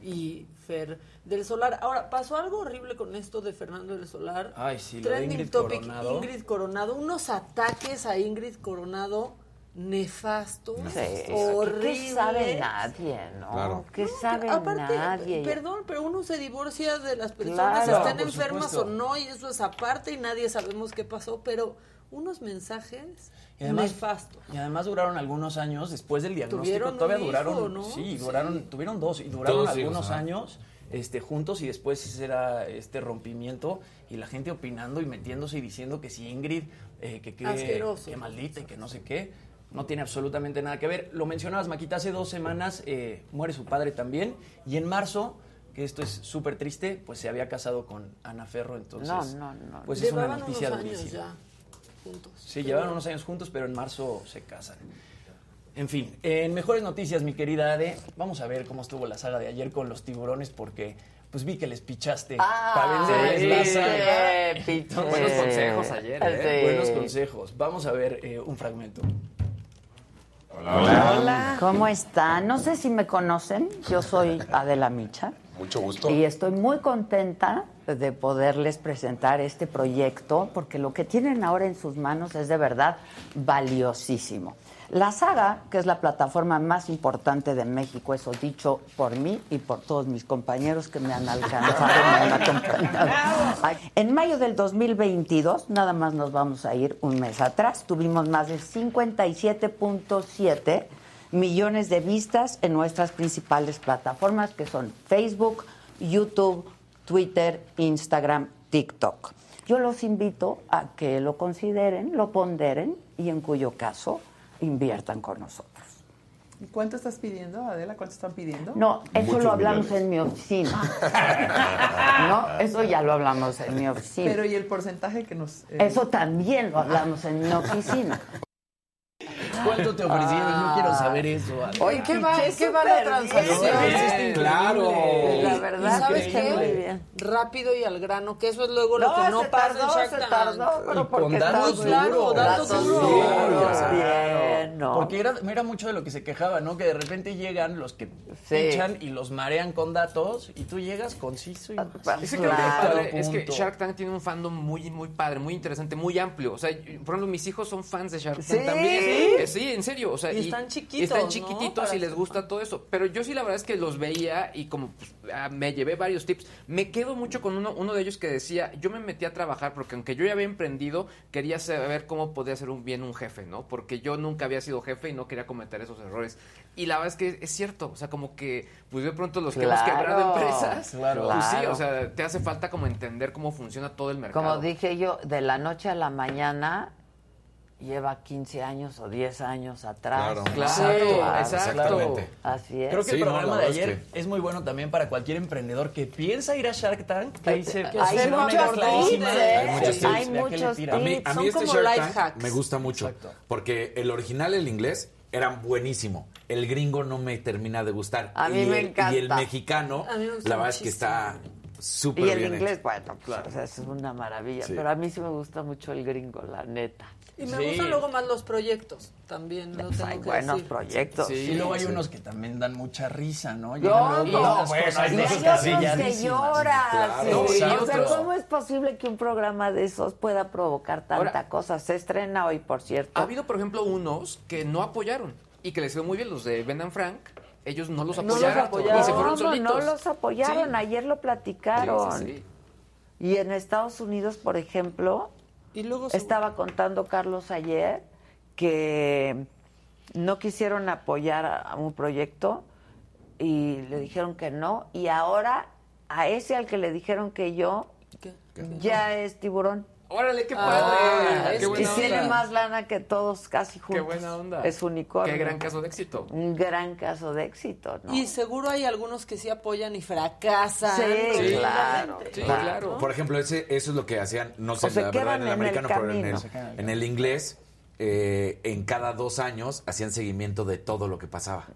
y Fer del Solar. Ahora, pasó algo horrible con esto de Fernando del Solar. Ay, sí, lo de Trending Ingrid topic, Coronado. Ingrid Coronado. Unos ataques a Ingrid Coronado nefastos, Sí, horribles. ¿Qué sabe nadie, no? Claro. ¿Qué sabe Aparte, nadie? perdón, pero uno se divorcia de las personas, Claro, estén enfermas supuesto. o no, y eso es aparte y nadie sabemos qué pasó, pero unos mensajes Y además, nefastos. y además duraron algunos años después del diagnóstico. Tuvieron Todavía un duraron, hijo, ¿no? sí, Sí. duraron, tuvieron dos y duraron algunos años este, juntos y después era este rompimiento y la gente opinando y metiéndose y diciendo que si Ingrid, eh, que, que, que maldita y que no sé qué, no tiene absolutamente nada que ver. Lo mencionabas, Maquita, hace dos semanas eh, muere su padre también y en marzo, que esto es súper triste, pues se había casado con Ana Ferro, entonces No, no, no. pues es una noticia unos años durísima. ya juntos. Sí, llevaban unos años juntos, pero en marzo se casan. En fin, en mejores noticias, mi querida Ade, vamos a ver cómo estuvo la saga de ayer con los tiburones, porque pues vi que les pichaste Ah, para venderles sí, la saga. qué piché. <laughs> Buenos consejos ayer, ¿eh? Sí. Buenos consejos. Vamos a ver eh, un fragmento. Hola. ¿Cómo están? No sé si me conocen. Yo soy <laughs> Adela Micha. Mucho gusto. Y estoy muy contenta de poderles presentar este proyecto porque lo que tienen ahora en sus manos es de verdad valiosísimo. La saga, que es la plataforma más importante de México, eso dicho por mí y por todos mis compañeros que me han alcanzado me han acompañado. En mayo del 2022, nada más nos vamos a ir un mes atrás, tuvimos más de 57.7 millones de vistas en nuestras principales plataformas que son Facebook, YouTube, Twitter, Instagram, TikTok. Yo los invito a que lo consideren, lo ponderen y en cuyo caso inviertan con nosotros. ¿Y ¿Cuánto estás pidiendo, Adela? ¿Cuánto están pidiendo? No, eso Muchos lo hablamos millones. en mi oficina. <laughs> no, eso ya lo hablamos en mi oficina. Pero ¿y el porcentaje que nos... eh, Eso también lo hablamos en mi oficina. ¿Cuánto te ofrecieron? Yo quiero saber eso. Ade. Oye, ¿Qué va, qué va la transacción? bien. Claro. La verdad, ¿Y sabes qué? muy bien. Rápido y al grano, que eso es luego lo que no se pasa tardó, en Shark se Tank. tardó, pero Y porque con datos muy claro, duros. datos duros. Claro. bien, ¿no? Porque era, era mucho de lo que se quejaba, ¿no? Que de repente llegan los que Sí. echan y los marean con datos y tú llegas conciso y macizo. Es que creo que Claro. es que. Shark Tank tiene un fandom muy, muy padre, muy interesante, muy amplio. O sea, yo- por ejemplo, mis hijos son fans de Shark Tank ¿Sí? también. Eh, Sí, en serio. O sea, Y están chiquitos, Están ¿no? chiquititos y les gusta todo eso. Pero yo sí, la verdad es que los veía y como pues, ah, me llevé varios tips. Me quedo mucho con uno, uno de ellos que decía: Yo me metí a trabajar porque, aunque yo ya había emprendido, quería saber cómo podía ser un bien un jefe, ¿no? Porque yo nunca había sido jefe y no quería cometer esos errores. Y la verdad es que es cierto. O sea, como que, pues de pronto los que hemos Claro, quebrado empresas, claro. pues sí, Claro. o sea, te hace falta como entender cómo funciona todo el mercado. Como dije yo, de la noche a la mañana lleva 15 años o 10 años atrás. Claro. Claro, Sí, exacto. Exactamente. Así es. Creo que Sí, el no, programa la de verdad es ayer es muy bueno también para cualquier emprendedor que piensa ir a Shark Tank. Que ahí se, Hay se muchos tips. ¿eh? Hay muchos Sí, tips. Hay ¿a qué le muchos tira? A mí, tips. a Son mí este como Shark life Tank hacks. me gusta mucho. Exacto. Porque el original, el inglés, era buenísimo. El gringo no me termina de gustar. A mí y me el, encanta. Y el mexicano, A mí me gusta la verdad es que muchísimo. está súper Y el bien inglés, hecho. bueno, pues, o sea, eso es una maravilla. Sí. Pero a mí sí me gusta mucho el gringo, la neta. Y me Sí. gustan luego más los proyectos. También lo tengo hay que buenos decir. proyectos. y luego hay unos que también dan mucha risa, ¿no? Con no, unas bueno, hay otros que lloran. Claro, sí. O sea. ¿cómo es posible que un programa de esos pueda provocar tanta cosa? Se estrena hoy, por cierto. Ha habido, por ejemplo, unos que no apoyaron y que les fue muy bien, los de Ben and Frank. Ellos no los No los apoyaron. apoyaron. Y se fueron No, solitos. no los apoyaron. Sí. Ayer lo platicaron. Sí, sí, sí. Y en Estados Unidos, por ejemplo, Y luego estaba contando Carlos ayer que no quisieron apoyar a, a un proyecto y le dijeron que no. Y ahora a ese al que le dijeron que yo ya es tiburón. Órale, qué Ah, padre. es qué Y tiene más lana que todos casi juntos. Qué buena onda. Es unicornio. Qué gran caso de éxito. Un gran caso de éxito, ¿no? Y seguro hay algunos que sí apoyan y fracasan. Sí, claro, Sí, claro. claro. Por ejemplo, ese, eso es lo que hacían, no sé O la verdad en el en el americano, pero en el, en el inglés, eh, en cada dos años hacían seguimiento de todo lo que pasaba.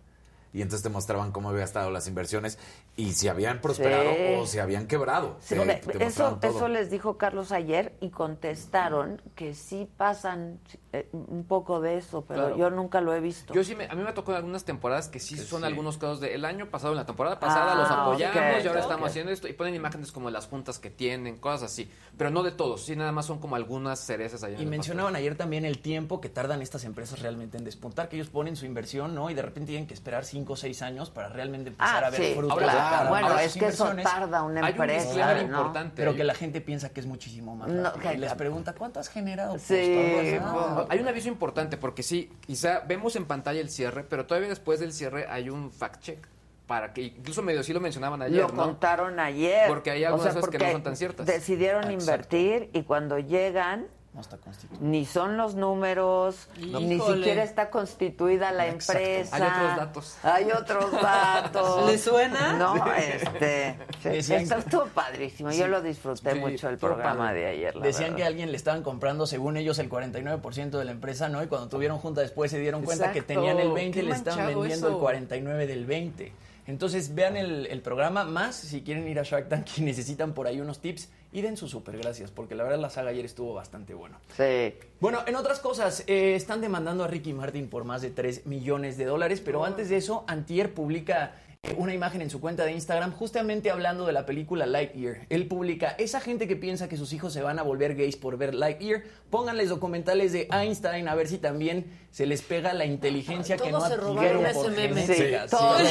Y entonces te mostraban cómo había estado las inversiones y si habían prosperado Sí. o si habían quebrado. Sí, Te- me- te eso, eso les dijo Carlos ayer y contestaron que sí pasan eh, un poco de eso, pero Claro. yo nunca lo he visto. Yo sí, me, a mí me tocó en algunas temporadas que sí son sí. algunos casos de el año pasado, en la temporada pasada, Ah, los apoyamos y ahora estamos haciendo esto y ponen imágenes como de las juntas que tienen, cosas así. Pero no de todos, sí, nada más son como algunas cerezas en Y mencionaban ayer también el tiempo que tardan estas empresas realmente en despuntar, que ellos ponen su inversión, ¿no? Y de repente tienen que esperar 5 o 6 años para realmente empezar Ah, a ver sí, frutos claro. Bueno, es que eso tarda una Hay un empresa, disclaimer ¿no? importante. Pero que la gente piensa que es muchísimo más No, que- y les pregunta, ¿cuánto has generado? Sí, bueno. Hay un aviso importante porque sí, quizá vemos en pantalla el cierre, pero todavía después del cierre hay un fact check para que incluso medio sí lo mencionaban ayer, lo ¿no? contaron ayer. Porque hay algunas cosas que no son tan ciertas. Decidieron Exacto. invertir y cuando llegan No está constituido. ni son los números, ni Híjole. siquiera está constituida la Exacto. empresa. Hay otros datos. Hay otros datos. <laughs> ¿Le suena? No, este. Decían- eso estuvo padrísimo. Yo Sí. lo disfruté Sí, mucho el programa padre. de ayer. la Decían verdad. que a alguien le estaban comprando, según ellos, el 49% de la empresa, ¿no? Y cuando tuvieron junta después se dieron cuenta que Exacto. tenían el 20 y le estaban vendiendo eso. el 49 del 20. Entonces vean el, el programa, más si quieren ir a Shark Tank y <laughs> necesitan por ahí unos tips, y den sus super gracias, porque la verdad la saga ayer estuvo bastante bueno. Sí. Bueno, en otras cosas, eh, están demandando a Ricky Martin por más de 3 millones de dólares, pero antes de eso, Antier publica una imagen en su cuenta de Instagram justamente hablando de la película Lightyear. Él publica, esa gente que piensa que sus hijos se van a volver gays por ver Lightyear, pónganles documentales de Einstein a ver si también se les pega la inteligencia que no Todos se adquirieron robaron por ese meme. genética. Sí, todos,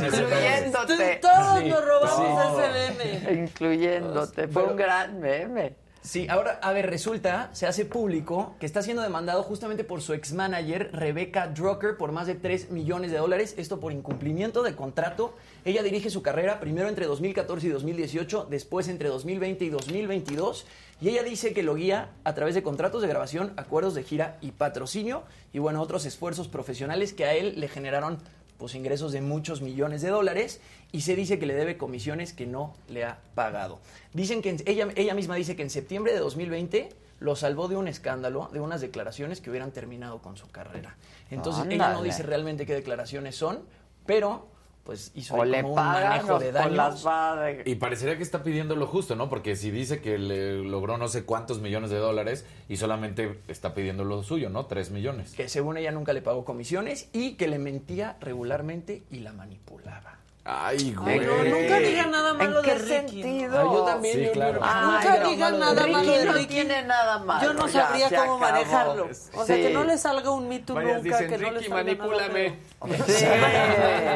Sí. incluyéndote. Todos nos robamos ese meme. Incluyéndote. Fue un gran meme. Sí, ahora, a ver, resulta, se hace público que está siendo demandado justamente por su ex manager, Rebecca Drucker, por más de 3 millones de dólares. Esto por incumplimiento de contrato. Ella dirige su carrera primero entre 2014 y 2018, después entre 2020 y 2022. Y ella dice que lo guía a través de contratos de grabación, acuerdos de gira y patrocinio. Y bueno, otros esfuerzos profesionales que a él le generaron pues ingresos de muchos millones de dólares y se dice que le debe comisiones que no le ha pagado. Dicen que ella, ella misma dice que en septiembre de 2020 lo salvó de un escándalo, de unas declaraciones que hubieran terminado con su carrera. Entonces ella no dice realmente qué declaraciones son, pero pues hizo O ahí le como un manejo de daños. las de- Y parecería que está pidiendo lo justo, ¿no? Porque si dice que le logró no sé cuántos millones de dólares y solamente está pidiendo lo suyo, ¿no? Tres millones. Que según ella nunca le pagó comisiones y que le mentía regularmente y la manipulaba. Ay, Ay, güey. no, nunca digan nada malo ¿En qué de Ricky. sentido? Ah, yo también, Sí, yo- claro. Ay, Nunca no, digan malo nada de malo Ricky de no Ricky. tiene nada malo. Yo no ya, sabría cómo acabó. manejarlo. O sea, Sí. que no le salga un Varias nunca, dicen, que no le Ricky, salga nada manipúlame. feo. Sí.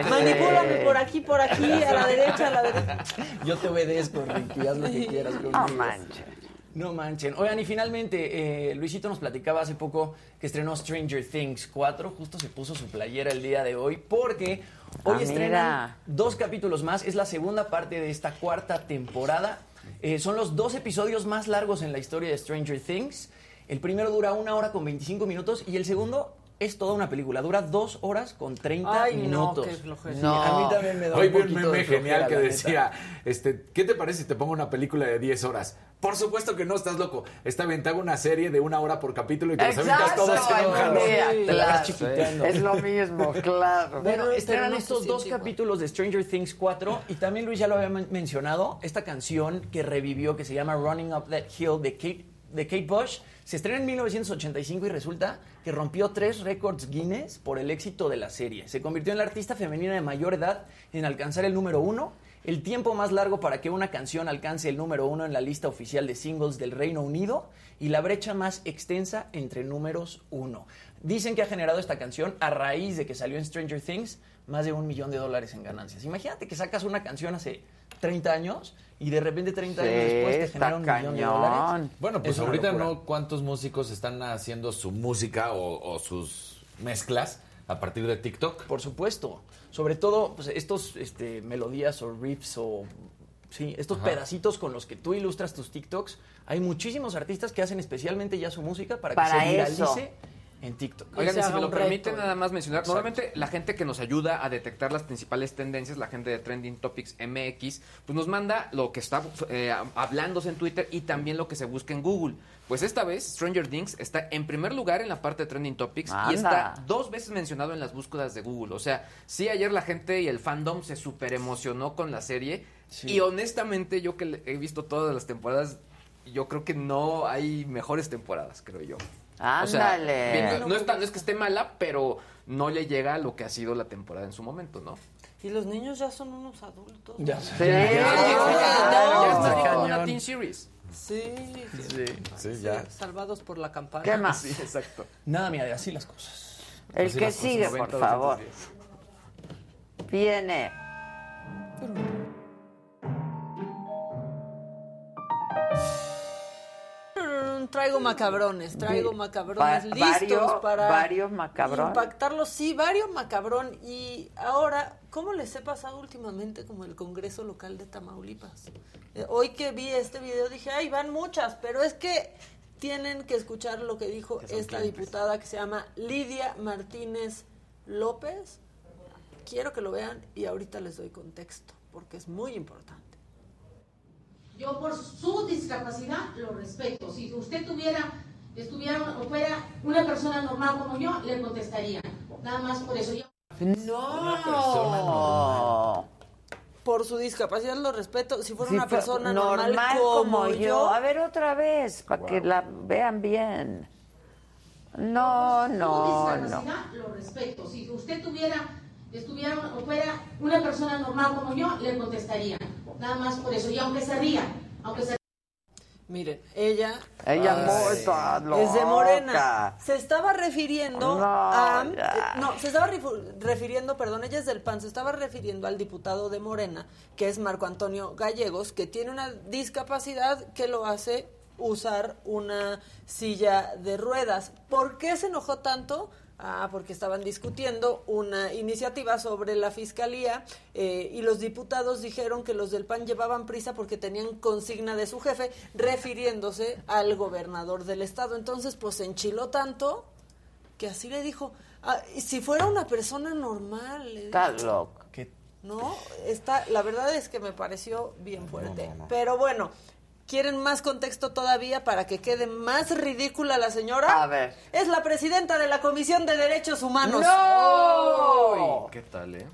Manipúlame por aquí, por aquí, a la derecha, a la derecha. Yo te obedezco, Ricky, haz lo que quieras conmigo. No manches. No manchen. Oigan, y finalmente, eh, Luisito nos platicaba hace poco que estrenó Stranger Things 4. Justo se puso su playera el día de hoy porque hoy Ah, estrenan dos capítulos más. Es la segunda parte de esta cuarta temporada. Eh, son los dos episodios más largos en la historia de Stranger Things. El primero dura una hora con 25 minutos y el segundo Es toda una película, dura dos horas con 30 Ay, no, minutos. qué flojera. Sí, a mí también me da Hoy un vi un meme genial que decía, este, ¿qué te parece si te pongo una película de 10 horas? Por supuesto que no, estás loco. Está bien, te hago una serie de una hora por capítulo y te los avientas Exacto, todos en un en jalón. un día, Te la claro. vas chipiteando. Es lo mismo, claro. Bueno, Pero- estrenan pero no estos dos capítulos de Stranger Things 4 y también Luis ya lo había men- mencionado, esta canción que revivió que se llama Running Up That Hill de Kate, de Kate Bush se estrena en 1985 y resulta que rompió tres récords Guinness por el éxito de la serie. Se convirtió en la artista femenina de mayor edad en alcanzar el número uno, el tiempo más largo para que una canción alcance el número uno en la lista oficial de singles del Reino Unido y la brecha más extensa entre números uno. Dicen que ha generado esta canción a raíz de que salió en Stranger Things más de un millón de dólares en ganancias. Imagínate que sacas una canción hace 30 años y de repente 30 años después te genera un millón de dólares. cañón. Bueno, pues Es ahorita no cuántos músicos están haciendo su música o, o sus mezclas a partir de TikTok. Por supuesto. Sobre todo pues, estos este, melodías o riffs o sí, estos Ajá. pedacitos con los que tú ilustras tus TikToks. Hay muchísimos artistas que hacen especialmente ya su música para, Para que se eso. En TikTok. Oigan, y si me lo permiten nada más mencionar, Exacto. normalmente la gente que nos ayuda a detectar las principales tendencias, la gente de Trending Topics MX, pues nos manda lo que está eh, hablándose en Twitter y también lo que se busca en Google. Pues esta vez Stranger Things está en primer lugar en la parte de Trending Topics y está dos veces mencionado en las búsquedas de Google. O sea, sí, ayer la gente y el fandom se super emocionó con la serie y honestamente yo que he visto todas las temporadas, yo creo que no hay mejores temporadas, creo yo. O sea, Ándale. bien, no, está- no es que esté mala, pero no le llega a lo que ha sido la temporada en su momento, ¿no? Y los niños ya son unos adultos. Ya. Sí, Ya, ya, ya, ya ya, está ya. una teen series. Sí, Sí, sí, ya. salvados por la campana. ¿Qué más? Sí, exacto. Nada, mira, así las cosas. El Así que cosas. sigue, por 90, favor. 210. Viene. Traigo macabrones, traigo macabrones va- listos varios- para varios macabrón. impactarlos. Sí, varios macabrón. Y ahora, ¿cómo les he pasado últimamente como el Congreso Local de Tamaulipas? Eh, hoy que vi este video dije, ay, van muchas, pero es que tienen que escuchar lo que dijo esta diputada que se llama Lidia Martínez López. Quiero que lo vean y ahorita les doy contexto, porque es muy importante. Yo por su discapacidad lo respeto. Si usted tuviera, estuviera o fuera una persona normal como yo, le contestaría. Nada más por eso. Yo... No. Por su discapacidad lo respeto. Si fuera Si una fue persona normal, como, yo, A ver otra vez, para que la vean bien. No, Su no, no. discapacidad lo respeto. Si usted tuviera, estuviera o fuera una persona normal como yo, le contestaría. Nada más por eso. Y aunque se ría, aunque se Miren, ella Ella Ay. loca. Morena. Se estaba refiriendo No, a ya. no, se estaba refiriendo, perdón, ella es del PAN, se estaba refiriendo al diputado de Morena, que es Marco Antonio Gallegos, que tiene una discapacidad que lo hace usar una silla de ruedas. ¿Por qué se enojó tanto? Ah, porque estaban discutiendo una iniciativa sobre la fiscalía eh, y los diputados dijeron que los del PAN llevaban prisa porque tenían consigna de su jefe refiriéndose al gobernador del estado. Entonces, pues se enchiló tanto que así le dijo, ah, y si fuera una persona normal, le Está dijo. loco. No, está, la verdad es que me pareció bien fuerte. Pero bueno, ¿quieren más contexto todavía para que quede más ridícula la señora? A ver. Es la presidenta de la Comisión de Derechos Humanos. ¡No! Uy, ¿Qué tal, eh?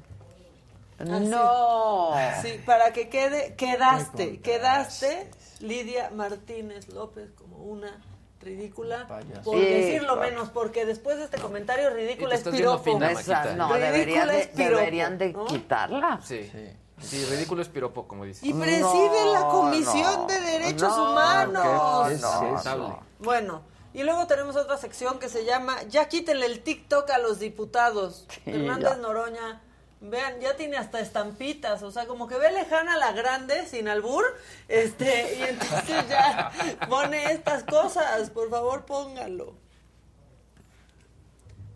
No. Sí, para que quede, quedaste, quedaste, Lidia Martínez López, como una ridícula, por Sí, decirlo claro. menos, porque después de este comentario ridícula es piropo. fina, Esa, no, Ridícula deberían de, es piropo, deberían de ¿no? quitarla. Sí. Sí, ridículo es piropo, como dices. Y preside la Comisión no, de Derechos no, Humanos. ¿qué es. Bueno, y luego tenemos otra sección que se llama Ya quítenle el TikTok a los diputados. Sí, Hernández ya. Noroña, vean, ya tiene hasta estampitas, o sea, como que ve lejana la grande sin albur, este, y entonces ya <laughs> pone estas cosas, por favor póngalo.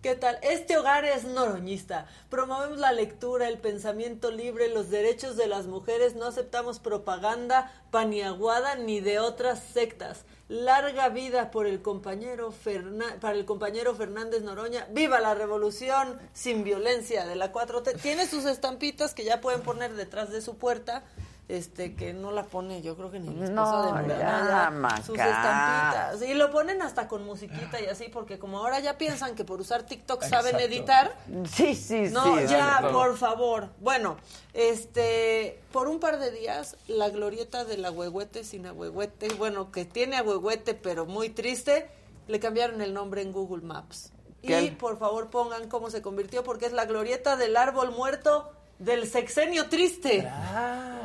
¿Qué tal? Este hogar es noroñista. Promovemos la lectura, el pensamiento libre, los derechos de las mujeres. No aceptamos propaganda paniaguada ni de otras sectas. Larga vida por el compañero Ferna- para el compañero Fernández Noroña. ¡Viva la revolución sin violencia de la 4T! Tiene sus estampitas que ya pueden poner detrás de su puerta. Este, que no la pone, yo creo que ni la esposa No, de ya, ya, sus estampitas. Y lo ponen hasta con musiquita y así, porque como ahora ya piensan que por usar TikTok saben editar. Sí, sí, No, sí. ya, por favor. Bueno, este, por un par de días, la glorieta del agüehuete sin agüehuete, bueno, que tiene agüehuete, pero muy triste, le cambiaron el nombre en Google Maps. ¿Qué? Y por favor pongan cómo se convirtió, porque es la glorieta del árbol muerto del sexenio triste.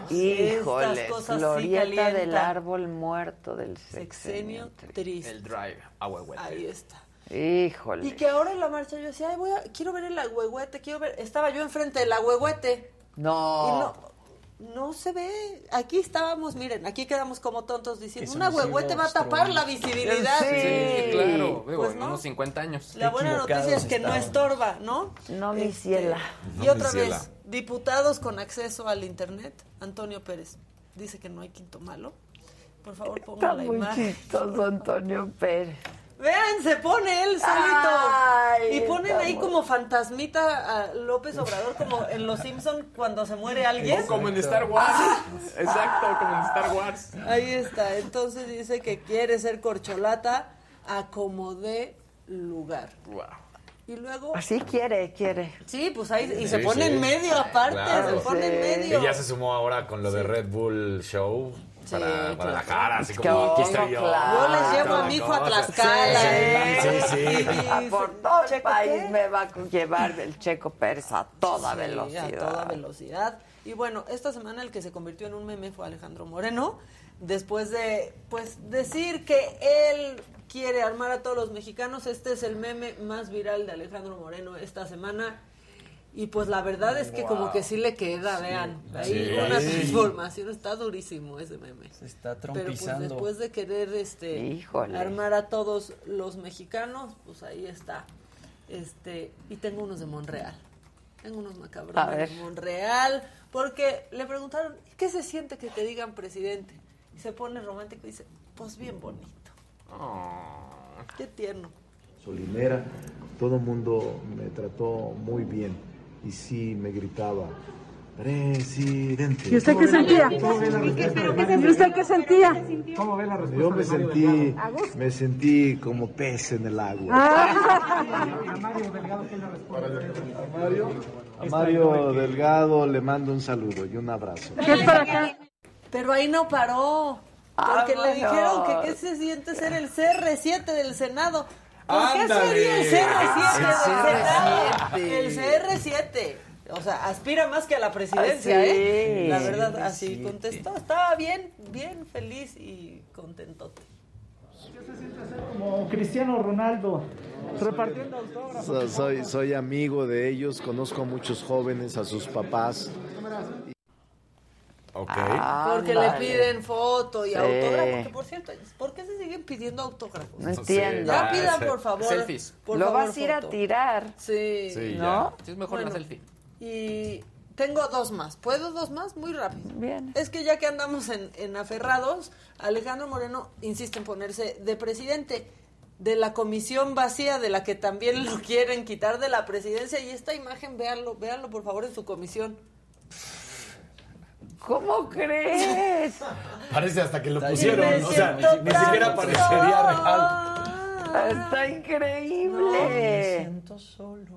Híjole, Estas cosas sí glorieta calientan. del árbol muerto del Sexenio triste. El drive, ahuehuete. Ahí está. Híjole. Y que ahora en la marcha yo decía, ay, voy a, quiero ver el agüehuete, quiero ver. Estaba yo enfrente del agüehuete. No. Y no, no se ve. Aquí estábamos, miren, aquí quedamos como tontos diciendo, Eso un no es un agüehuete va a tapar la visibilidad. Sí, claro. Digo, Pues en no. unos 50 años. La buena noticia es que no estorba, ¿no? No, mi Este, ciela. Y No, otra mi ciela. vez, diputados con acceso al internet, Antonio Pérez dice que no hay quinto malo. Por favor, ponga Está la muy imagen. chistoso Antonio Pérez. Vean, se pone él solito. Ay, y ponen ahí como fantasmita a López Obrador, como en Los Simpson cuando se muere alguien. Como en Star Wars. Exacto, como en Star Wars. Ahí está. Entonces dice que quiere ser corcholata a como dé lugar. Y luego. Así quiere, quiere. Sí, pues ahí. Y se pone sí. en medio aparte, Claro. se pone en medio. Y ya se sumó ahora con lo de Red Bull Show para. Guadalajara, así como aquí obvio, estoy yo. claro. Yo les llevo a mi hijo a. Tlaxcala. Sí, ¿eh? sí, <laughs> por todo el "Checo, país ¿qué?". me va a llevar el Checo Pérez a toda Sí, velocidad. A toda velocidad. Y bueno, esta semana el que se convirtió en un meme fue Alejandro Moreno, después de pues decir que él quiere armar a todos los mexicanos. Este es el meme más viral de Alejandro Moreno esta semana. Y pues la verdad es que Wow. como que sí le queda, vean. Ahí Sí. una transformación, está durísimo ese meme. Se está Pero pues trompizando. después de querer este Híjole. armar a todos los mexicanos, pues ahí está. Este, y tengo unos de Monreal. Tengo unos ver. de Monreal, porque le preguntaron, ¿qué se siente que te digan presidente? Y se pone romántico y dice, pues bien bonito. Qué tierno. Solinera, todo el mundo me trató muy bien y sí me gritaba, presidente. ¿Y usted qué sentía? ¿Y usted qué sentía? ¿Cómo ve la respuesta? Yo me sentí, me sentí como pez en el agua. Ah. <laughs> A Mario Delgado le mando un saludo y un abrazo. Pero ahí no paró. Porque le dijeron que qué se siente ser el CR7 del Senado. ¿Por qué sería el CR7 del El Senado? CR7. El CR7. O sea, aspira más que a la presidencia, Ah, sí. ¿eh? La verdad, CR7. así contestó. Estaba bien, bien feliz y contentote. Como Cristiano Ronaldo, repartiendo autógrafos. So- soy, soy amigo de ellos, conozco a muchos jóvenes, a sus papás. Ok. Porque le piden foto y Sí. autógrafo. Que por cierto, ¿por qué se siguen pidiendo autógrafos? No entiendo. Ya pidan, por favor. Selfies. por Lo favor, vas a ir a tirar. Sí. Sí, ¿No? ya. Sí, es mejor Bueno. la selfie. Y tengo dos más. ¿Puedo dos más? Muy rápido. Bien. Es que ya que andamos en, en aferrados, Alejandro Moreno insiste en ponerse de presidente de la comisión vacía de la que también lo quieren quitar de la presidencia. Y esta imagen, véanlo, véanlo por favor en su comisión. ¿Cómo crees? Parece hasta que lo pusieron. me O sea, siento ni siquiera parecería real. Está increíble.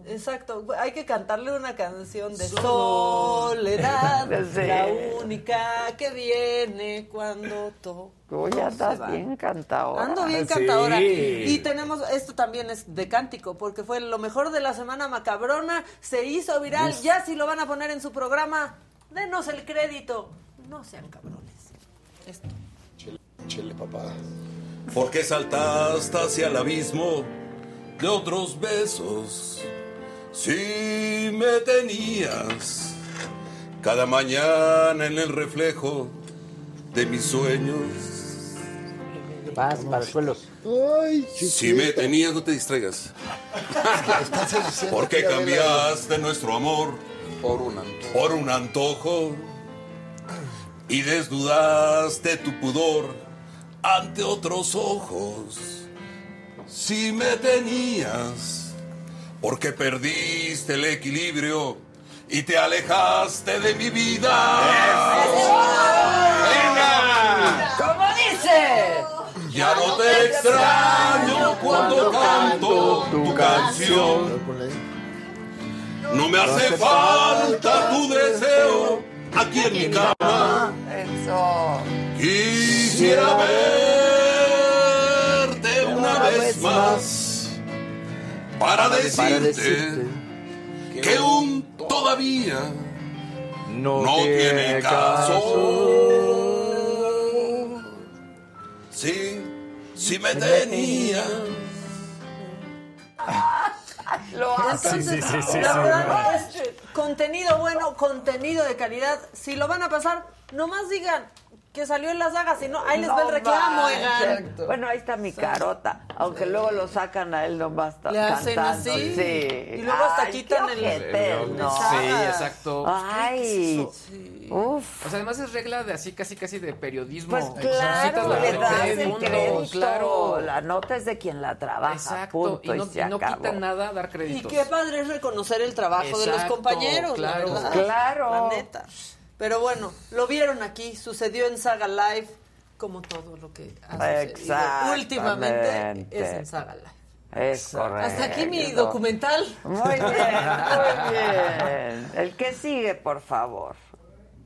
Exacto, hay que cantarle una canción de Solo. soledad, <laughs> Sí. la única que viene cuando todo. Uy, ya estás bien cantadora. Ando bien Sí. cantadora. Y tenemos, esto también es de cántico, porque fue lo mejor de la semana macabrona, se hizo viral, Uf. ya si lo van a poner en su programa, denos el crédito. No sean cabrones. Esto. Chile, papá. ¿Por qué saltaste hacia el abismo de otros besos? Si me tenías cada mañana en el reflejo de mis sueños. Vas para el suelo. Si me tenías, no te distraigas. <laughs> ¿Por qué cambiaste nuestro amor por un antojo? Por un antojo. Y desnudaste tu pudor ante otros ojos. Si me tenías, porque perdiste el equilibrio y te alejaste de mi vida. ¡Venga! ¿Cómo dice? Ya no te extraño cuando canto tu canción. No me hace falta tu deseo aquí en mi cama. Eso. Quisiera verte una vez más para decirte que un todavía no tiene caso. Sí, sí me tenía. Lo Entonces, hace. la verdad, este, contenido bueno, contenido de calidad. Si lo van a pasar, nomás digan que salió en las sagas, si no, ahí les va el No reclamo, oigan. Bueno, ahí está mi carota. Aunque luego lo sacan a él nomás Le hacen cantando. así, Sí. y luego hasta Ay, quitan el- el- no. Sí, exacto. Ay. Uf. O sea, además es regla de así, casi, casi de periodismo. Pues claro, la le nota das del el mundo, crédito. claro. La nota es de quien la trabaja. Exacto, Punto, y no, y no quita nada dar Y créditos. qué padre es reconocer el trabajo de los compañeros, la claro. verdad. Claro. La neta. Pero bueno, lo vieron aquí, sucedió en Saga Live, como todo lo que ha sucedido Exactamente. últimamente es en Saga Live. Es correcto. Hasta aquí mi documental. Muy bien, muy bien. El que sigue, por favor.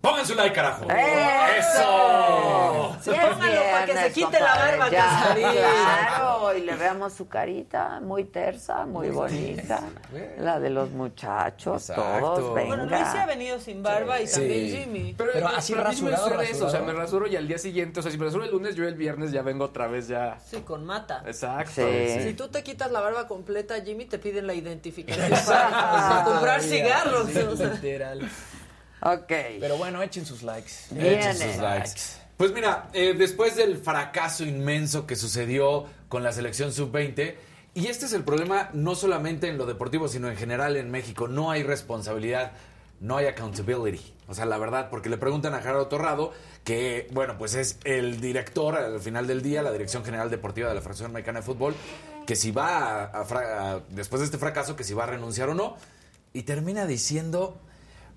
Pongan su like, carajo. ¡Eso! Sí, pónganlo para que se quite la barba, ya. Claro, y le veamos su carita, muy tersa, muy bonita. La de los muchachos, todos, venga. Bueno, Luis se ha venido sin barba y Sí. también Jimmy. Pero, así rasurado, eso, O sea, me rasuro y al día siguiente, o sea, si me rasuro el lunes, yo el viernes ya vengo otra vez ya. Sí, con mata. Exacto. Si tú te quitas la barba completa, Jimmy, te piden la identificación para, para comprar cigarros. Sí, o sea. literal. Ok. Pero bueno, echen sus likes. Echen sus likes. Pues mira, eh, después del fracaso inmenso que sucedió con la selección sub-20, y este es el problema no solamente en lo deportivo, sino en general en México, no hay responsabilidad, no hay accountability. O sea, la verdad, porque le preguntan a Gerardo Torrado, que, bueno, pues es el director al final del día, la Dirección General Deportiva de la Federación Mexicana de Fútbol, que si va, a- a después de este fracaso, que si va a renunciar o no, y termina diciendo...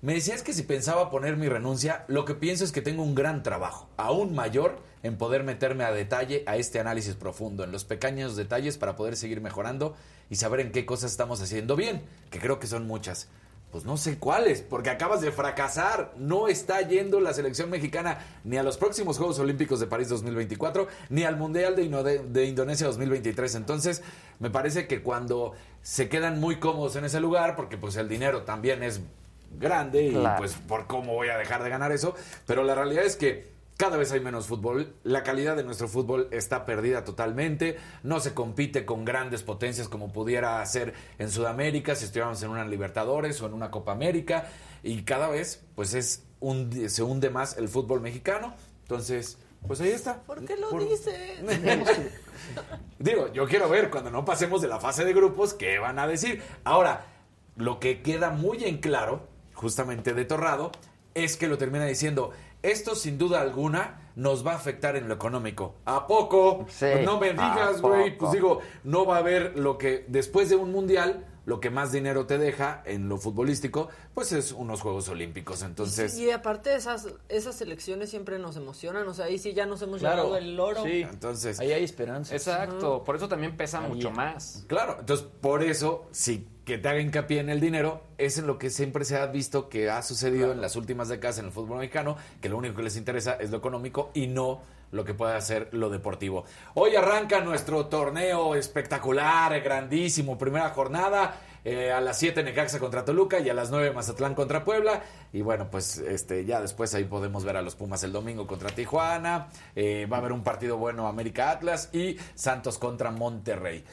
Me decías que si pensaba poner mi renuncia, lo que pienso es que tengo un gran trabajo, aún mayor, en poder meterme a detalle a este análisis profundo, en los pequeños detalles para poder seguir mejorando y saber en qué cosas estamos haciendo bien, que creo que son muchas. Pues no sé cuáles, porque acabas de fracasar. No está yendo la selección mexicana ni a los próximos Juegos Olímpicos de París 2024, ni al Mundial de, Ino- de Indonesia 2023. Entonces, me parece que cuando se quedan muy cómodos en ese lugar, porque pues el dinero también es grande y pues por cómo voy a dejar de ganar eso, pero la realidad es que cada vez hay menos fútbol, la calidad de nuestro fútbol está perdida totalmente, no se compite con grandes potencias como pudiera ser en Sudamérica si estuviéramos en una Libertadores o en una Copa América y cada vez pues es un, se hunde más el fútbol mexicano, entonces pues ahí está. ¿Por qué lo Por- dices? <laughs> Digo, yo quiero ver cuando no pasemos de la fase de grupos qué van a decir. Ahora, lo que queda muy en claro, justamente de Torrado, es que lo termina diciendo, esto sin duda alguna nos va a afectar en lo económico. ¿A poco? Pues no me ¿a digas, güey. Pues digo, no va a haber lo que después de un mundial, lo que más dinero te deja en lo futbolístico, pues es unos Juegos Olímpicos. Entonces, Y aparte esas esas elecciones siempre nos emocionan, o sea, ahí sí ya nos hemos Claro. llevado el oro. Sí. Entonces, Ahí hay esperanza. Exacto, por eso también pesa Ahí. mucho más. Claro, entonces por eso, si que te haga hincapié en el dinero, es en lo que siempre se ha visto que ha sucedido en las últimas décadas en el fútbol mexicano, que lo único que les interesa es lo económico y no lo que puede hacer lo deportivo. Hoy arranca nuestro torneo espectacular, grandísimo, primera jornada. eh, a las 7 Necaxa contra Toluca y a las 9 Mazatlán contra Puebla. Y bueno, pues este ya después ahí podemos ver a los Pumas el domingo contra Tijuana. eh, va a haber un partido bueno América Atlas y Santos contra Monterrey.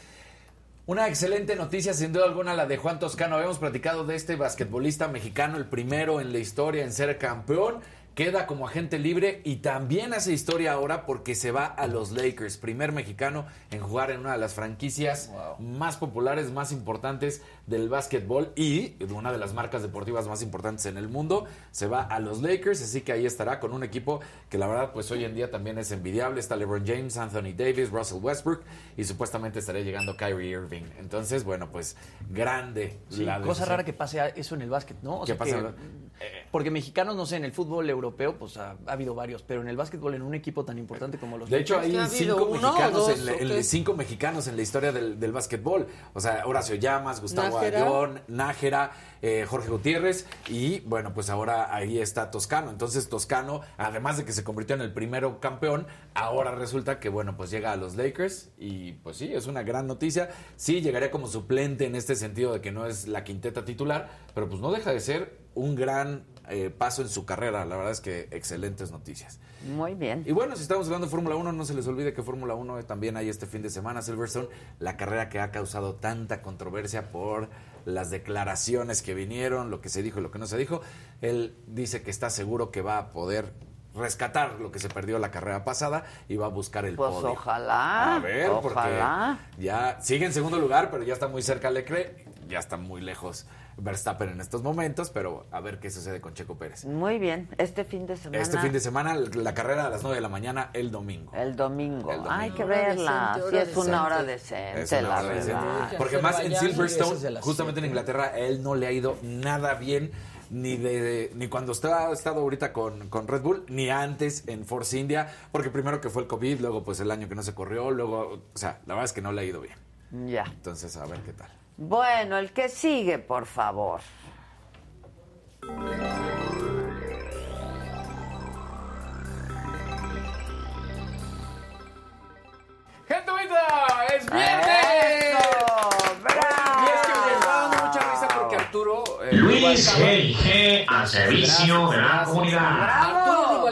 Una excelente noticia, sin duda alguna, la de Juan Toscano. Habíamos platicado de este basquetbolista mexicano, el primero en la historia en ser campeón, queda como agente libre y también hace historia ahora porque se va a los Lakers, primer mexicano en jugar en una de las franquicias más populares, más importantes del básquetbol y de una de las marcas deportivas más importantes en el mundo. Se va a los Lakers, así que ahí estará con un equipo que la verdad pues hoy en día también es envidiable. Está LeBron James, Anthony Davis, Russell Westbrook y supuestamente estaría llegando Kyrie Irving. Entonces, bueno, pues grande Sí, la cosa decisión. rara que pase eso en el básquet, ¿no? O ¿Qué sea pasa que- en el- porque mexicanos, no sé, en el fútbol europeo, pues ha, ha habido varios, pero en el básquetbol, en un equipo tan importante como los De hecho, hay ¿ha habido cinco mexicanos, dos, en la, cinco mexicanos en la historia del, del básquetbol. O sea, Horacio Llamas, Gustavo Nájera. Ayón, Nájera, eh, Jorge Gutiérrez y bueno, pues ahora ahí está Toscano. Entonces Toscano, además de que se convirtió en el primero campeón, ahora resulta que bueno, pues llega a los Lakers y pues sí, es una gran noticia. Sí, llegaría como suplente en este sentido de que no es la quinteta titular, pero pues no deja de ser un gran eh, paso en su carrera. La verdad es que excelentes noticias. Muy bien. Y bueno, si estamos hablando de Fórmula 1, no se les olvide que Fórmula 1 también hay este fin de semana, Silverstone, la carrera que ha causado tanta controversia por las declaraciones que vinieron, lo que se dijo y lo que no se dijo. Él dice que está seguro que va a poder rescatar lo que se perdió la carrera pasada y va a buscar el Pues podio. ojalá, A ver, ojalá. porque ya sigue en segundo lugar, pero ya está muy cerca Leclerc, ya está muy lejos Verstappen en estos momentos, pero a ver qué sucede con Checo Pérez. Muy bien. Este fin de semana. Este fin de semana, la carrera a las 9 de la mañana, el domingo. El domingo. El domingo. Hay que verla. decente, Sí, es una hora decente. decente, Es una la hora decente. verdad. Porque más en Silverstone, justamente en. Inglaterra, a él no le ha ido nada bien. Ni de ni cuando está, ha estado ahorita con, con Red Bull, ni antes en Force India, porque primero que fue el COVID, luego pues el año que no se corrió, luego, o sea, la verdad es que no le ha ido bien. Ya. Entonces, a ver qué tal. Bueno, el que sigue, por favor. ¡Gente bonita! ¡Es viernes! Y es que me estaba dando mucha risa porque Arturo... eh, Luis Rubalcaba- G.I.G. al servicio de la comunidad.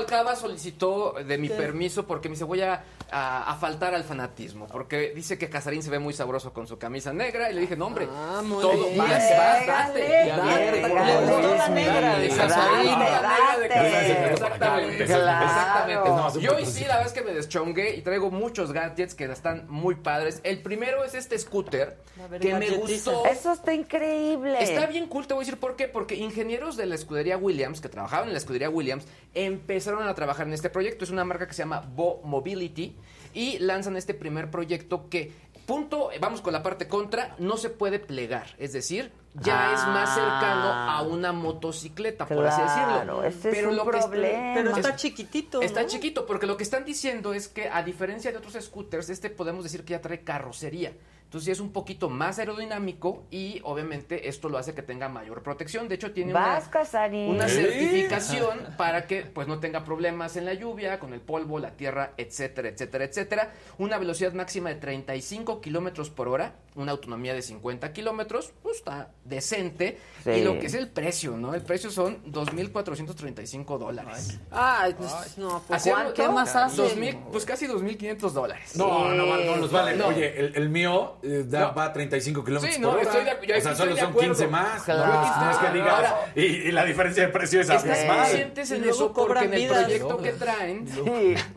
Rubalcaba solicitó de mi permiso porque me dice voy a, a- a faltar al fanatismo porque dice que Casarín se ve muy sabroso con su camisa negra y le dije no hombre muy todo bien. vas, vas, date, Llégale, date, llégale. le gustó la negra de date, Casarín date, la negra de Casarín date. exactamente Claro. exactamente No, yo hoy sí la verdad es que me deschongué y traigo muchos gadgets que están muy padres el primero es este scooter que me gustó Eso está increíble. Está bien cool, te voy a decir por qué. Porque ingenieros de la escudería Williams, que trabajaban en la escudería Williams, empezaron a trabajar en este proyecto. Es una marca que se llama Bo Mobility y lanzan este primer proyecto que, punto, vamos con la parte contra, no se puede plegar. Es decir, ya Ah. es más cercano a una motocicleta, por así Claro, decirlo. ese es un lo que está- problema. Pero está es- chiquitito. Está ¿no? chiquito, porque lo que están diciendo es que a diferencia de otros scooters, este podemos decir que ya trae carrocería. Entonces es un poquito más aerodinámico y obviamente esto lo hace que tenga mayor protección. De hecho tiene una, Vas, Casarín. una Sí. certificación para que pues no tenga problemas en la lluvia, con el polvo, la tierra, etcétera, etcétera, etcétera. Una velocidad máxima de 35 kilómetros por hora, una autonomía de 50 kilómetros, pues está decente. Sí. Y lo que es el precio, ¿no? El precio son 2.435 dólares. Ay, pues, no, pues, ¿qué más hace? 2000, pues casi 2.500 dólares. No, no, no, no los vale. No. Oye, el, el mío eh, da, No. va a 35 kilómetros Sí, no, por hora. estoy de- yo o sea, estoy solo de son acuerdo. 15 más. Claro. No, no es que digas. Ahora- y, y la diferencia de precio es Están abismal. conscientes Y en eso porque cobran en el proyecto que traen,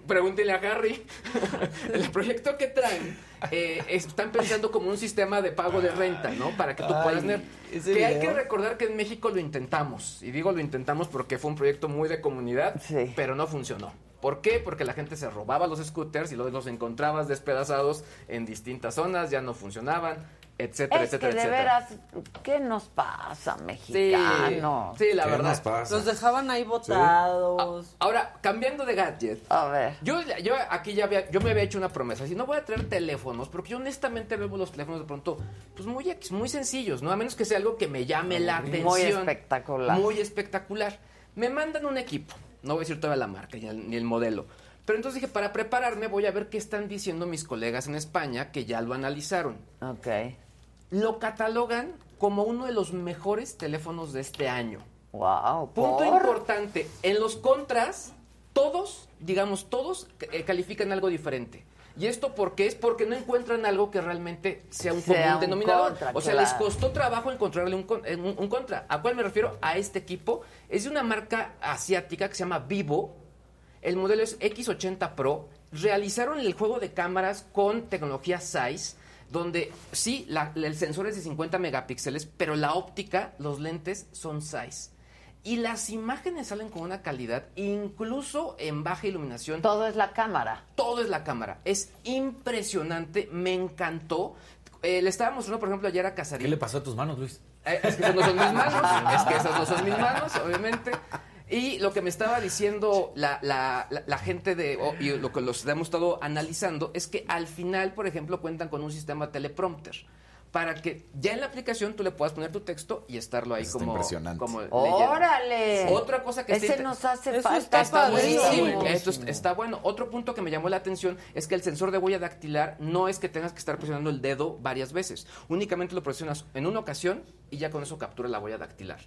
pregúntenle a Harry, <laughs> el proyecto que traen, eh, están pensando como un sistema de pago de renta, ¿no? Para que tú Ay, puedas tener... Que hay que recordar que en México lo intentamos, y digo lo intentamos porque fue un proyecto muy de comunidad, Sí. pero no funcionó. ¿Por qué? Porque la gente se robaba los scooters y luego los encontrabas despedazados en distintas zonas, ya no funcionaban, etcétera, Es que etcétera, de etcétera. veras, ¿qué nos pasa, Sí, mexicanos? sí, la ¿Qué verdad. nos pasa? Dejaban ahí botados. Ahora, cambiando de gadget. A ver. Yo, yo aquí ya había, yo me había hecho una promesa. Si no voy a traer teléfonos, porque yo honestamente veo los teléfonos de pronto, pues muy, muy sencillos, ¿no? A menos que sea algo que me llame la atención. Muy espectacular. Muy espectacular. Me mandan un equipo. No voy a decir toda la marca ni el, ni el modelo. Pero entonces dije, para prepararme voy a ver qué están diciendo mis colegas en España que ya lo analizaron. Ok. Lo catalogan como uno de los mejores teléfonos de este año. Wow. Punto ¿por? importante, en los contras, todos, digamos, todos eh, califican algo diferente. ¿Y esto por qué? Es porque no encuentran algo que realmente sea un Sea común un denominador. contra, o sea, claro. les costó trabajo encontrarle un, un- un contra. ¿A cuál me refiero? A este equipo. Es de una marca asiática que se llama Vivo. El modelo es X80 Pro. Realizaron el juego de cámaras con tecnología Zeiss, donde sí, la- el sensor es de 50 megapíxeles, pero la óptica, los lentes son Zeiss. Y las imágenes salen con una calidad, incluso en baja iluminación. Todo es la cámara. Todo es la cámara. Es impresionante, me encantó. Eh, le estaba mostrando, por ejemplo, ayer a Casarín. ¿Qué le pasó a tus manos, Luis? Eh, es que esas no son mis manos, es que esas no son mis manos, obviamente. Y lo que me estaba diciendo la, la- la- la gente de, o- y lo que los hemos estado analizando, es que al final, por ejemplo, cuentan con un sistema teleprompter. Para que ya en la aplicación tú le puedas poner tu texto y estarlo ahí Está como, impresionante. como ¡Órale! Otra cosa que Ese está nos hace Eso falta. está buenísimo. padrísimo. Esto es- está bueno. Otro punto que me llamó la atención es que el sensor de huella dactilar no es que tengas que estar presionando el dedo varias veces. Únicamente lo presionas en una ocasión y ya con eso captura la huella dactilar.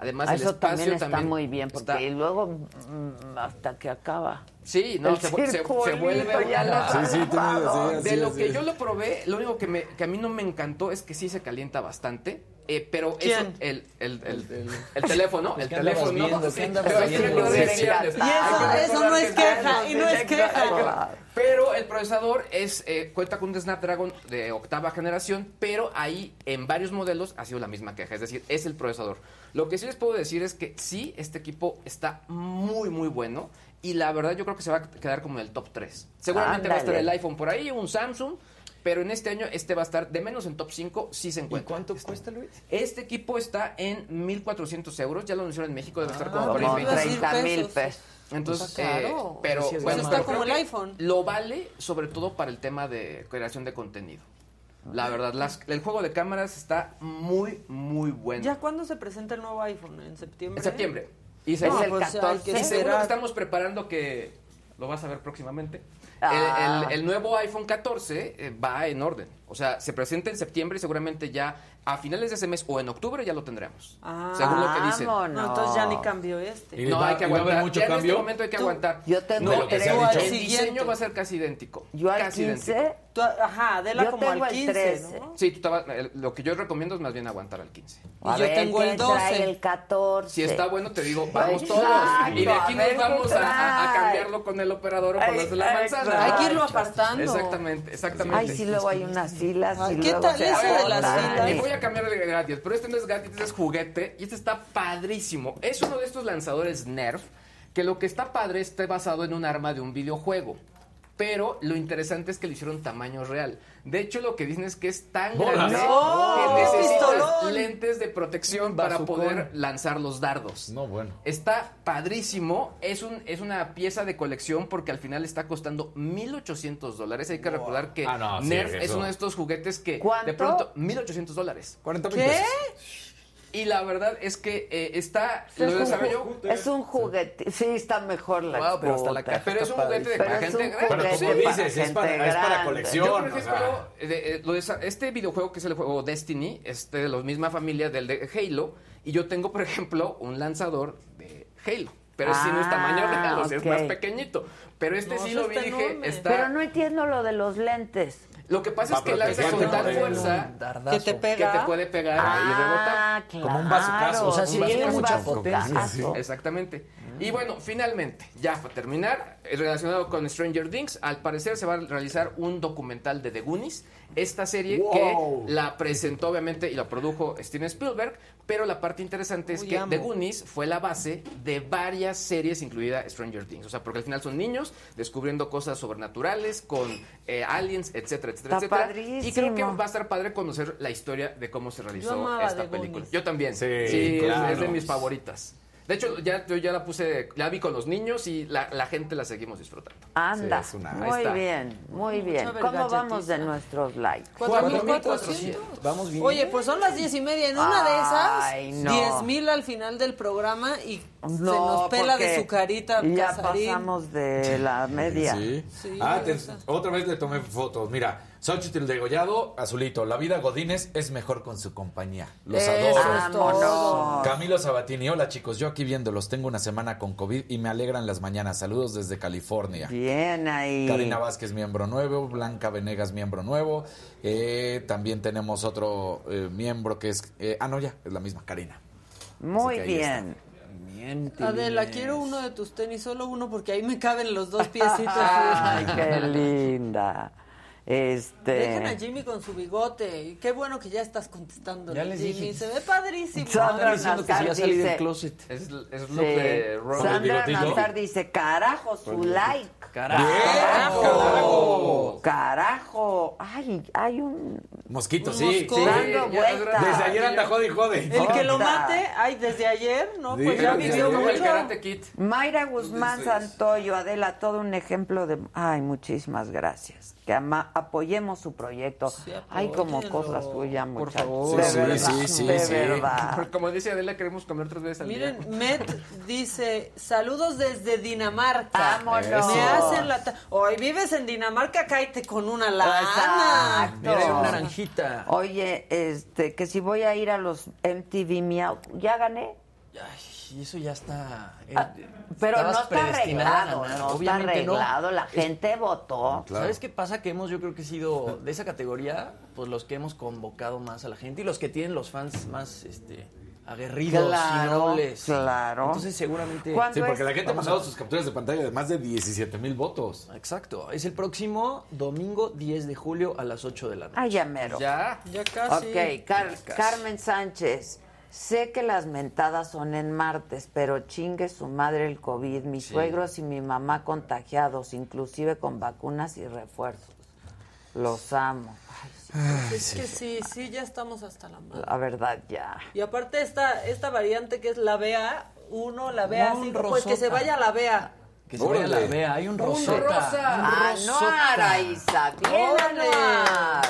Además, Ah, el Eso espacio también está también muy bien, porque está- luego mm, hasta que acaba. Sí, no, se, vuelve ya lo Sí, sí, tú me decías, De sí, lo sí. que yo lo probé, lo único que, me, que a mí no me encantó es que sí se calienta bastante. eh, pero eso, el, el, el, el teléfono, el ¿Qué andabas teléfono. Y eso, Hay que eso no recordar es que queja, y no es queja. pero el procesador es eh, cuenta con un Snapdragon de octava generación, pero ahí en varios modelos ha sido la misma queja, es decir, es el procesador. Lo que sí les puedo decir es que sí, este equipo está muy, muy bueno y la verdad yo creo que se va a quedar como en el top 3. Seguramente va a estar el iPhone por ahí, un Samsung, pero en este año este va a estar de menos en top 5 si se ¿Y encuentra. cuánto cuesta, Luis? Este equipo está en 1.400 euros, ya lo anunciaron en México, debe estar como Ah, por ahí Como iba a decir 30 mil pesos. entonces, eh, caro. pero bueno, está pero como el iPhone. Lo vale sobre todo para el tema de creación de contenido. La verdad, las- el juego de cámaras está muy, muy bueno. ¿Ya cuándo se presenta el nuevo iPhone? ¿En septiembre? En septiembre. Y, se- Es el pues, 14. que y seguro que estamos preparando que lo vas a ver próximamente. Ah. El, el- el nuevo iPhone 14 eh, va en orden. O sea, se presenta en septiembre y seguramente ya a finales de ese mes o en octubre ya lo tendremos. Ah. según lo que dicen. No, entonces ya ni cambió este. ¿Y No, va- hay que aguantar. mucho ya en cambio? este momento hay que Tú- aguantar. yo tengo No, el el, diseño va a ser casi idéntico. Yo al casi 15, idéntico. Tú- ajá, Adela Yo como tengo al el 15, 13. ¿no? Sí, tú el- lo que yo recomiendo es más bien aguantar al 15. A Y yo ver, tengo el ¿qué trae 12. el 14. Si está bueno, te digo, vamos Exacto, todos. Y de aquí nos vamos a, a- a trae. cambiarlo con el operador o con los de la manzana. Hay que irlo apartando. Exactamente, exactamente. Ay, sí, luego hay unas filas Ay, y ¿qué luego tal se eso de las filas? Y voy a cambiar de gratis, pero este no es gratis, este es juguete y este está padrísimo. Es uno de estos lanzadores Nerf que lo que está padre está basado en un arma de un videojuego. Pero lo interesante es que lo hicieron tamaño real. De hecho, lo que dicen es que es tan grande ¡No! que necesitas ¡Pistolón! lentes de protección para poder lanzar los dardos. No, bueno. Está padrísimo. Es, un, es una pieza de colección porque al final está costando 1.800 dólares. Hay que recordar que Ah, no, sí, Nerf es uno de estos juguetes que ¿Cuánto? de pronto 1.800 dólares. 40 mil ¿Qué? pesos. Y la verdad es que eh, está, Es lo un, desarrolló, ju- es un juguete. Sí, está mejor la Wow, pero hasta la scooter. caja pero es un juguete de Pero para es gente un grande. Pero como dices, es para, es colección. Yo, por o ejemplo, sea. de- eh, este videojuego que es el juego Destiny, es de la misma familia del de Halo, y yo tengo, por ejemplo, un lanzador de Halo. Pero sí no es tamaño Ah, real, o sea, ok. es más pequeñito. Pero este No, sí lo vi dije, está... Pero no entiendo lo de los lentes. Lo que pasa es que lanza protegiendo, con tal fuerza. Que te que pega. te puede pegar y rebotar. Ah, claro. Como un bazucazo. O sea, sí, tiene un mucha potencia. Exactamente. Y bueno, finalmente, ya para terminar, eh, relacionado con Stranger Things, al parecer se va a realizar un documental de The Goonies, esta serie Wow. que la presentó obviamente y la produjo Steven Spielberg, pero la parte interesante es Uy, que amo. The Goonies fue la base de varias series, incluida Stranger Things. O sea, porque al final son niños descubriendo cosas sobrenaturales con eh, aliens, etcétera, etcétera, Está etcétera. Y creo que va a estar padre conocer la historia de cómo se realizó esta The película. Goonies. Yo también. Sí, claro. es de mis favoritas. De hecho, ya, yo ya la puse, la vi con los niños y la, la gente la seguimos disfrutando. Anda, Sí, es una- muy bien, muy bien. Mucha ¿Cómo vamos de nuestros likes? 4.400. Vamos bien. Oye, pues son las diez y media. En una de esas, Ay, no. 10.000 al final del programa y se No, nos pela de su carita. Ya Casarín. pasamos de la media. Sí. Sí, ah, te- otra vez le tomé fotos. Mira, Xochitl degollado, azulito. La vida Godínez es mejor con su compañía. Los Eso adoro. Camilo Sabatini, hola chicos, yo aquí viéndolos, tengo una semana con COVID y me alegran las mañanas. Saludos desde California. Bien ahí. Karina Vázquez, miembro nuevo, Blanca Venegas, miembro nuevo. Eh, también tenemos otro eh, miembro que es... eh, ah, no, ya, es la misma, Karina. Muy Así que ahí bien. Adela, quiero uno de tus tenis, solo uno, porque ahí me caben los dos piecitos. <laughs> Ay, qué linda. Este. Dejen a Jimmy con su bigote. Y Qué bueno que ya estás contestando. Ya les Jimmy. dije. Se ve padrísimo. Sandra diciendo que si ya Nazar salí del dice- closet. Es, es Sí. de Ron. Sandra? Nazar dice, carajo, su ¡Carajo! Carajo. Ay, hay un... Mosquito, Un sí. mosco. sí. Dando ya, vueltas. Desde ayer anda jode y jode. El que lo mate, ay, desde ayer, ¿no? Sí, Pues ya vivió. Como el mucho. Karate Kid. Mayra Guzmán Santoyo, Adela, todo un ejemplo de... Ay, muchísimas gracias. Que ama- apoyemos su proyecto. Sí, Hay como cosas suyas, Por muchachos. favor. De Sí, verdad, sí, sí, de sí. verdad. Como dice Adela, queremos comer tres veces al día. Miren, Met dice, saludos desde Dinamarca. Vámonos. Hacen la... Hoy vives en Dinamarca, cállate con una lana. Exacto. Mira, hay una naranjita. Oye, este, que si voy a ir a los MTV Miau, ¿ya gané? Ay, eso ya está. eh, Ah, pero no está arreglado, está no. arreglado, la gente votó. ¿Sabes qué pasa? Que hemos, yo creo que sido de esa categoría, pues los que hemos convocado más a la gente y los que tienen los fans más este, aguerridos Claro, y nobles. claro. Entonces, seguramente. ¿Cuándo Sí, porque la gente ha pasado a- sus capturas de pantalla de más de 17 mil votos. Exacto. Es el próximo domingo 10 de julio a las 8 de la noche. Ay, ya mero. Ya. Ya casi. Ok, Car- Casi. Carmen Sánchez. Sé que las mentadas son en martes, pero chingue su madre el COVID. Mis suegros y mi mamá contagiados, inclusive con vacunas y refuerzos. Los amo. Ay, Es que sí, sí, ya estamos hasta la madre. la verdad, ya. Y aparte esta, esta variante que es la BA1, la BA5, No, un pues que se vaya a la BA. Que se vaya a la Órale. vea. Hay un rosota. rosa. Un Anuar, Aiza. Bien, Órale. Anuar.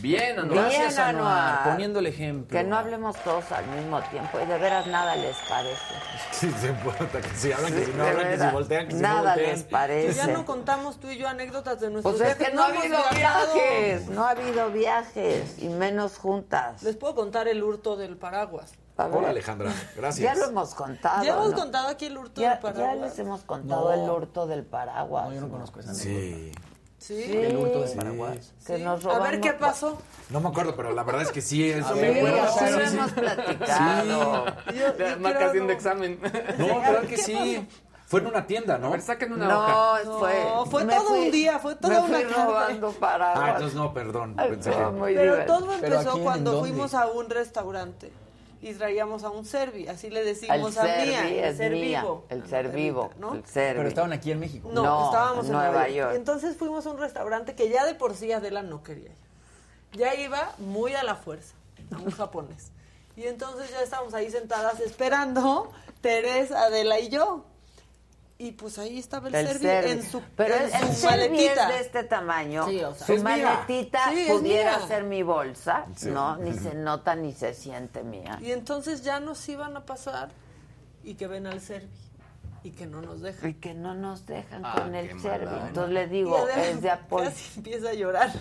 Bien, Anuar. Gracias, Bien, Anuar. Anuar. Poniendo el ejemplo. Que no hablemos todos al mismo tiempo y de veras nada les parece. <laughs> Sí, se importa que si hablan, que si no De hablan, que si voltean, que si no nada les parece. ya no contamos tú y yo anécdotas de nuestros Pues es viajes. que no ha habido viajes, no ha habido viajes y menos juntas. Les puedo contar el hurto del paraguas. Hola, Alejandra. Gracias. Ya lo hemos contado. ¿Ya hemos ¿no? contado aquí el hurto Ya, del paraguas? ya les hemos contado el hurto del paraguas. No, yo no conozco esa Sí. Sí. Sí. El hurto de Paraguas. Que Sí. nos A ver qué pasó. No me acuerdo, pero la verdad es que sí. Es, Sí, me acuerdo. Sí, sí. hemos platicado. Yo- yo Marca quiero- haciendo examen. <laughs> No, claro que ¿Qué sí. Fue en una tienda, ¿no? A ver, saquen una No, hoja. fue, No, fue todo fui- un día, fue toda me una fui robando paraguas. Ah, entonces no, perdón. Ay, Pensé que... Pero divertido. todo ¿Pero empezó quién? cuando fuimos a un restaurante y traíamos a un servi, así le El decimos a ser Mía, el ser mía, vivo. el a ser vivo, ¿no? el ser Pero estaban aquí en México. No, No, estábamos en Nueva York. Entonces fuimos a un restaurante que ya de por sí Adela no quería ir. Ya iba muy a la fuerza, a un japonés. Y entonces ya estábamos ahí sentadas esperando, Teresa, Adela y yo. Y pues ahí estaba el, El servi Servi. en su, Pero en el, su el Servi maletita. es de este tamaño. Sí, o sea, Su maletita Sí, pudiera ser mi bolsa. Sí. No, ni se nota ni se siente mía. Y entonces ya nos iban a pasar y que ven al Servi y que no nos dejan. Y que no nos dejan Ah, con el Servi. onda. Entonces le digo, es de apoyo. Casi empieza a llorar. <laughs>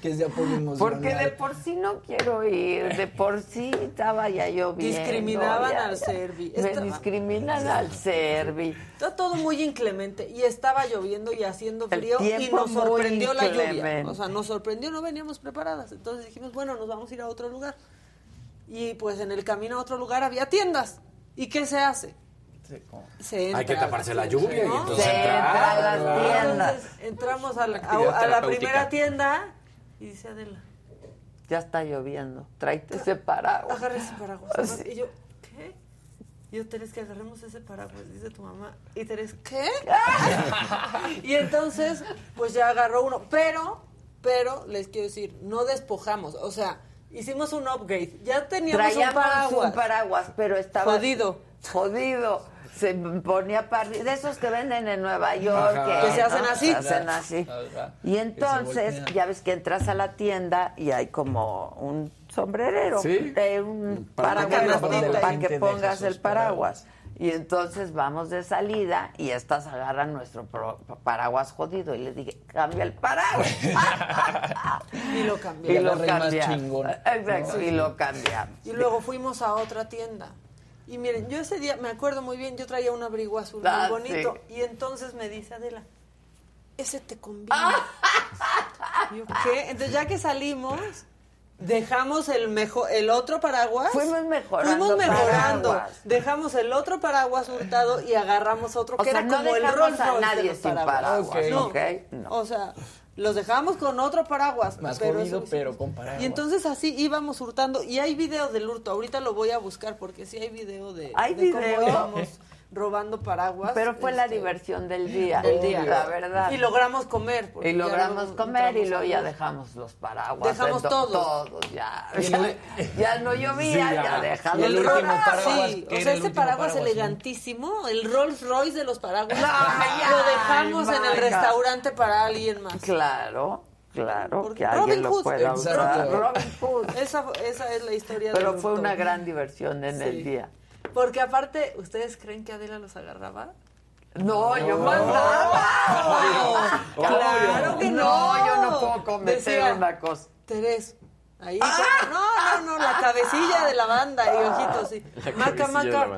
Que es de apoyo emocional. Porque de por sí no quiero ir, de por sí estaba ya lloviendo. Discriminaban ya- al. Servi. Me Estaba- discriminan al Servi. Está todo muy inclemente y estaba lloviendo y haciendo frío y nos sorprendió la lluvia. O sea, nos sorprendió, no veníamos preparadas. Entonces dijimos, bueno, nos vamos a ir a otro lugar. Y pues en el camino a otro lugar había tiendas. ¿Y qué se hace? Se entra Hay que taparse la lluvia y entonces Se entra a las entrar. tiendas. Entonces entramos a la, a- Actividad a la terapéutica. primera tienda y dice Adela, Ya está lloviendo. Tráete ese paraguas. agarra ese paraguas. Así. Y yo, ¿qué? Y yo, Teres, que agarremos ese paraguas, dice tu mamá. Y Teres, ¿qué? <laughs> y entonces, pues ya agarró uno. Pero, pero, les quiero decir, no despojamos. O sea, hicimos un upgrade. Ya teníamos Traíamos un paraguas. un paraguas, pero estaba Jodido. Jodido. Se ponía para de esos que venden en Nueva York, Ajá. Que se hacen así. Se hacen así. Ajá. Y entonces, ya ves que entras a la tienda y hay como un sombrerero, Sí. eh, un Para que deja pongas el paraguas. Y entonces vamos de salida y estas agarran nuestro pro- paraguas jodido. Y le dije, cambia el paraguas. <laughs> Y lo y cambié. lo cambiamos. Exacto, No, y sí. lo cambiamos. Y luego fuimos a otra tienda. Y miren, yo ese día me acuerdo muy bien, yo traía un abrigo azul Ah, muy bonito. sí. Y entonces me dice Adela, ese te conviene. <laughs> Y yo, ¿qué? Entonces ya que salimos, dejamos el mejor, el otro paraguas. Fuimos mejorando Fuimos mejorando. paraguas. Dejamos el otro paraguas hurtado y agarramos otro O que sea, era no como el Rolls a nadie los sin paraguas. paraguas, No. O sea, los dejamos con otro paraguas. Más pero jodido, eso- pero con paraguas. Y entonces así íbamos hurtando. Y hay video del hurto. Ahorita lo voy a buscar porque sí hay video de, ¿Hay de cómo íbamos <laughs> robando paraguas. Pero fue la este, diversión del día. del día. La verdad. Y logramos comer. porque Y logramos comer y luego ya dejamos los paraguas. Dejamos de to- todos. Todos, ya. Ya, el- ya no llovía, <laughs> Sí, ya. ya, dejamos el paraguas. Sí, que o sea, el ese paraguas elegantísimo, el Rolls Royce de los paraguas, ya, lo dejamos en el restaurante para alguien más. Claro, claro, Porque que alguien Robin lo Hood, pueda usar. Robin Hood. Esa, esa es la historia Pero fue una gran diversión en Sí. el día. Porque aparte, ¿ustedes creen que Adela los agarraba? No, yo mandaba. Claro que no. No, yo no puedo cometer Decía, una cosa. Terés, ahí. No, no, no, la cabecilla de la banda y ojitos, sí. Maca, maca.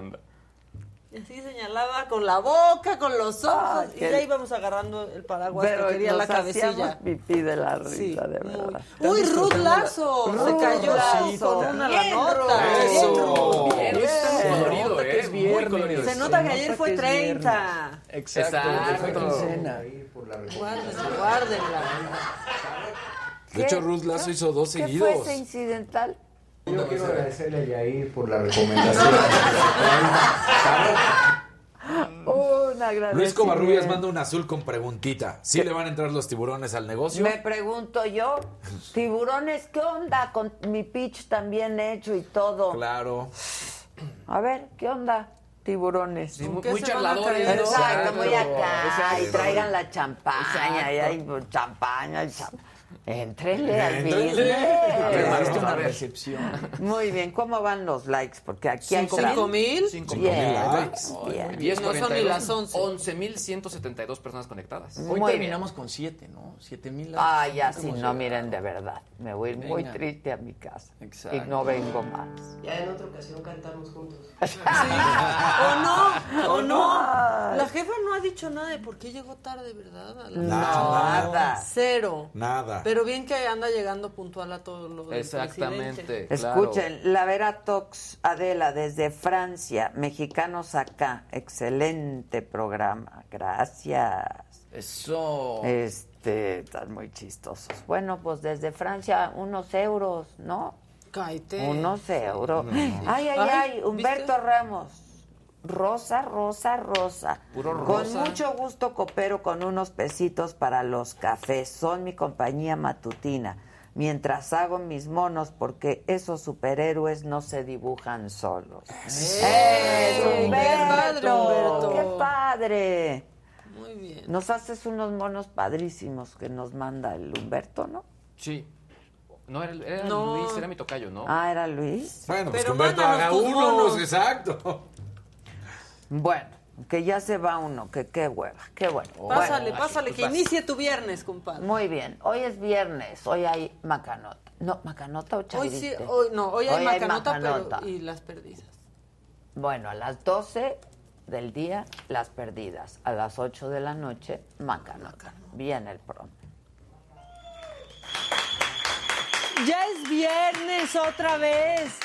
Y así señalaba con la boca, con los ojos. Ah, y qué- ya íbamos agarrando el paraguas Pero que quería la nos cabecilla. hacíamos pipí de la risa, Sí, de muy. verdad. Uy, Ruth Lazo. Se cayó Lazo. con una Bien, la nota. Ruth. Eso. Bien, muy colorido, ¿eh? es Muy viernes. colorido. Se nota que ayer fue que es 30. Exacto, Exacto. quincena. Guárdenla, guárdenla. De hecho, Ruth Lazo hizo dos ¿Qué seguidos. fue ese incidental? Yo quiero agradecerle a Yair por la <laughs> recomendación. Un agradecimiento. Luis Covarrubias manda un azul con preguntita. ¿Sí le van a entrar los tiburones al negocio? Me pregunto yo, tiburones, ¿qué onda con mi pitch también hecho y todo? Claro. A ver, ¿qué onda, tiburones? Sí, muy, charladores. Exacto, muy acá, Exacto. y traigan la champaña, y hay pues, champaña, y cham- Entrenle al business. Preparaste una recepción. Muy bien, ¿cómo van los likes? Porque aquí hay... ¿Cinco mil? Cinco Bien, mil likes. bien. Y es No son ni las 11. 11.172 personas conectadas. Hoy Muy terminamos con siete, ¿no? Siete mil. Ah, ya sí, no, miren, de verdad. Me voy a ir muy Venga. triste a mi casa. Exacto. Y no vengo más. Ya en otra ocasión cantamos juntos. <laughs> ¿O no? ¿O no? La jefa no ha dicho nada de por qué llegó tarde, ¿verdad? A la- Nada. Cero. Nada. Pero bien que anda llegando puntual a todo lo Exactamente. claro. Escuchen, la Vera Tox Adela desde Francia, mexicanos acá, excelente programa, gracias. Eso. Este, están muy chistosos. Bueno, pues desde Francia, unos euros, ¿no? Cáete. Unos euros. Ay, ay, Ay, ay, Humberto ¿viste? Ramos. Rosa, rosa, rosa. Puro Con rosa. mucho gusto coopero con unos pesitos para los cafés. Son mi compañía matutina. Mientras hago mis monos, porque esos superhéroes no se dibujan solos. ¡Eh, ¡Qué Humberto! ¡Qué padre! Muy bien. Nos haces unos monos padrísimos que nos manda el Humberto, ¿no? Sí. No, era, era No. Luis, era mi tocayo, ¿no? Ah, era Luis. Bueno, pues Humberto haga unos, exacto. Bueno, que ya se va uno, que qué hueva, qué bueno. Pásale, Bueno, pásale, pues que inicie tu viernes, compadre. Muy bien, hoy es viernes, hoy hay macanota. No, macanota o Hoy chavirite. sí, hoy no, hoy hay Hoy hay macanota, macanota. pero y las perdidas. Bueno, a las 12 del día, las perdidas. A las 8 de la noche, macanota. Bien el prom. Ya es viernes otra vez.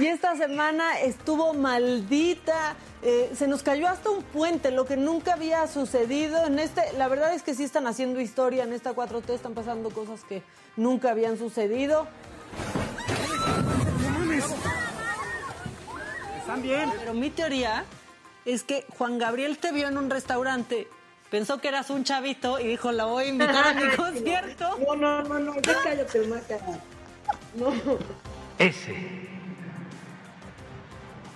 Y esta semana estuvo maldita. Eh, se nos cayó hasta un puente, lo que nunca había sucedido en este. La verdad es que sí están haciendo historia en esta 4T, están pasando cosas que nunca habían sucedido. ¿Están bien? Pero mi teoría es que Juan Gabriel te vio en un restaurante, pensó que eras un chavito y dijo, la voy a invitar a mi <laughs> concierto. No, no, no, no, ya cállate, Maca. No. Ese.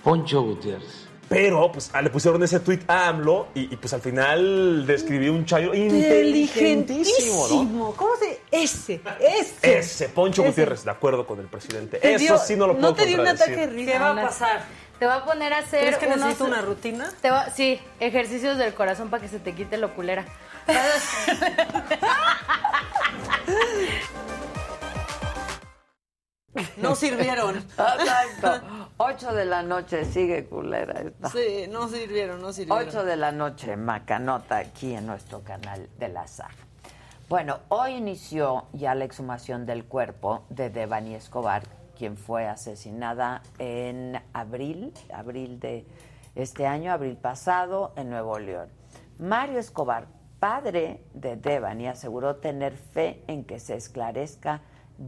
Poncho Gutiérrez. Pero, pues, ah, le pusieron ese tweet a AMLO y, y, pues al final describió un chayo inteligentísimo, ¿no? ¿Cómo se...? Ese, ese. Ese, Poncho Ese. Gutiérrez, de acuerdo con el presidente. Te Eso dio- sí no lo puedo ¿No te dio un ataque? ¿Qué va a pasar? Te va a poner a hacer. ¿Crees que unos- necesito una rutina? Te va- sí, ejercicios del corazón para que se te quite lo culera. <laughs> <laughs> No sirvieron. <laughs> Exacto. 8 de la noche, sigue culera esta. Sí, no sirvieron, no sirvieron. 8 de la noche, Macanota, aquí en nuestro canal del azar. Bueno, hoy inició ya la exhumación del cuerpo de Devani Escobar, quien fue asesinada en abril, abril de este año, abril pasado, en Nuevo León. Mario Escobar, padre de Devani, aseguró tener fe en que se esclarezca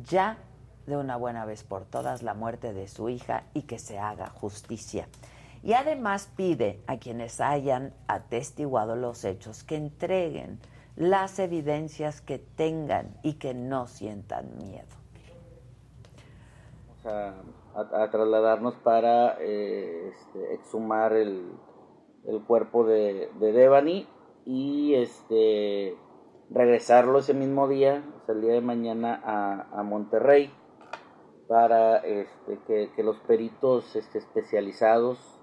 ya de una buena vez por todas la muerte de su hija y que se haga justicia. Y además pide a quienes hayan atestiguado los hechos que entreguen las evidencias que tengan y que no sientan miedo. a, a trasladarnos para eh, este, exhumar el, el cuerpo de, de Devani y este regresarlo ese mismo día, o sea, el día de mañana a, a Monterrey para este, que, que los peritos este, especializados,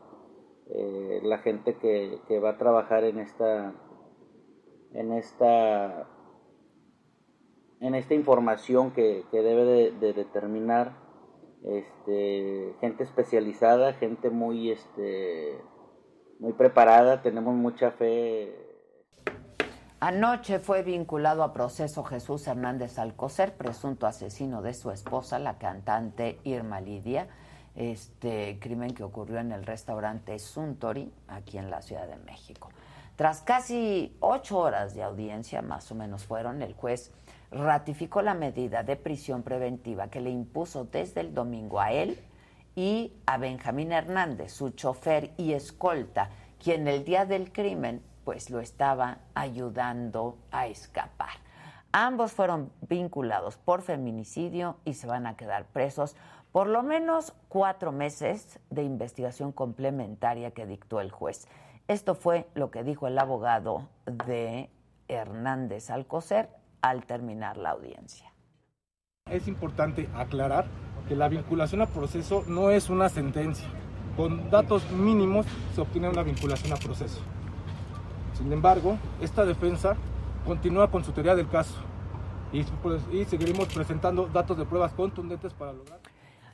eh, la gente que, que va a trabajar en esta en esta en esta información que, que debe de, de determinar este gente especializada gente muy este muy preparada. Tenemos mucha fe Anoche fue vinculado a proceso Jesús Hernández Alcocer, presunto asesino de su esposa, la cantante Irma Lidia, este crimen que ocurrió en el restaurante Suntory, aquí en la Ciudad de México. Tras casi ocho horas de audiencia, más o menos fueron, el juez ratificó la medida de prisión preventiva que le impuso desde el domingo a él y a Benjamín Hernández, su chofer y escolta, quien el día del crimen pues lo estaba ayudando a escapar. Ambos fueron vinculados por feminicidio y se van a quedar presos por lo menos cuatro meses de investigación complementaria que dictó el juez. Esto fue lo que dijo el abogado de Hernández Alcocer al terminar la audiencia. Es importante aclarar que la vinculación a proceso no es una sentencia. Con datos mínimos se obtiene una vinculación a proceso. Sin embargo, esta defensa continúa con su teoría del caso y, pues, y seguiremos presentando datos de pruebas contundentes para lograr.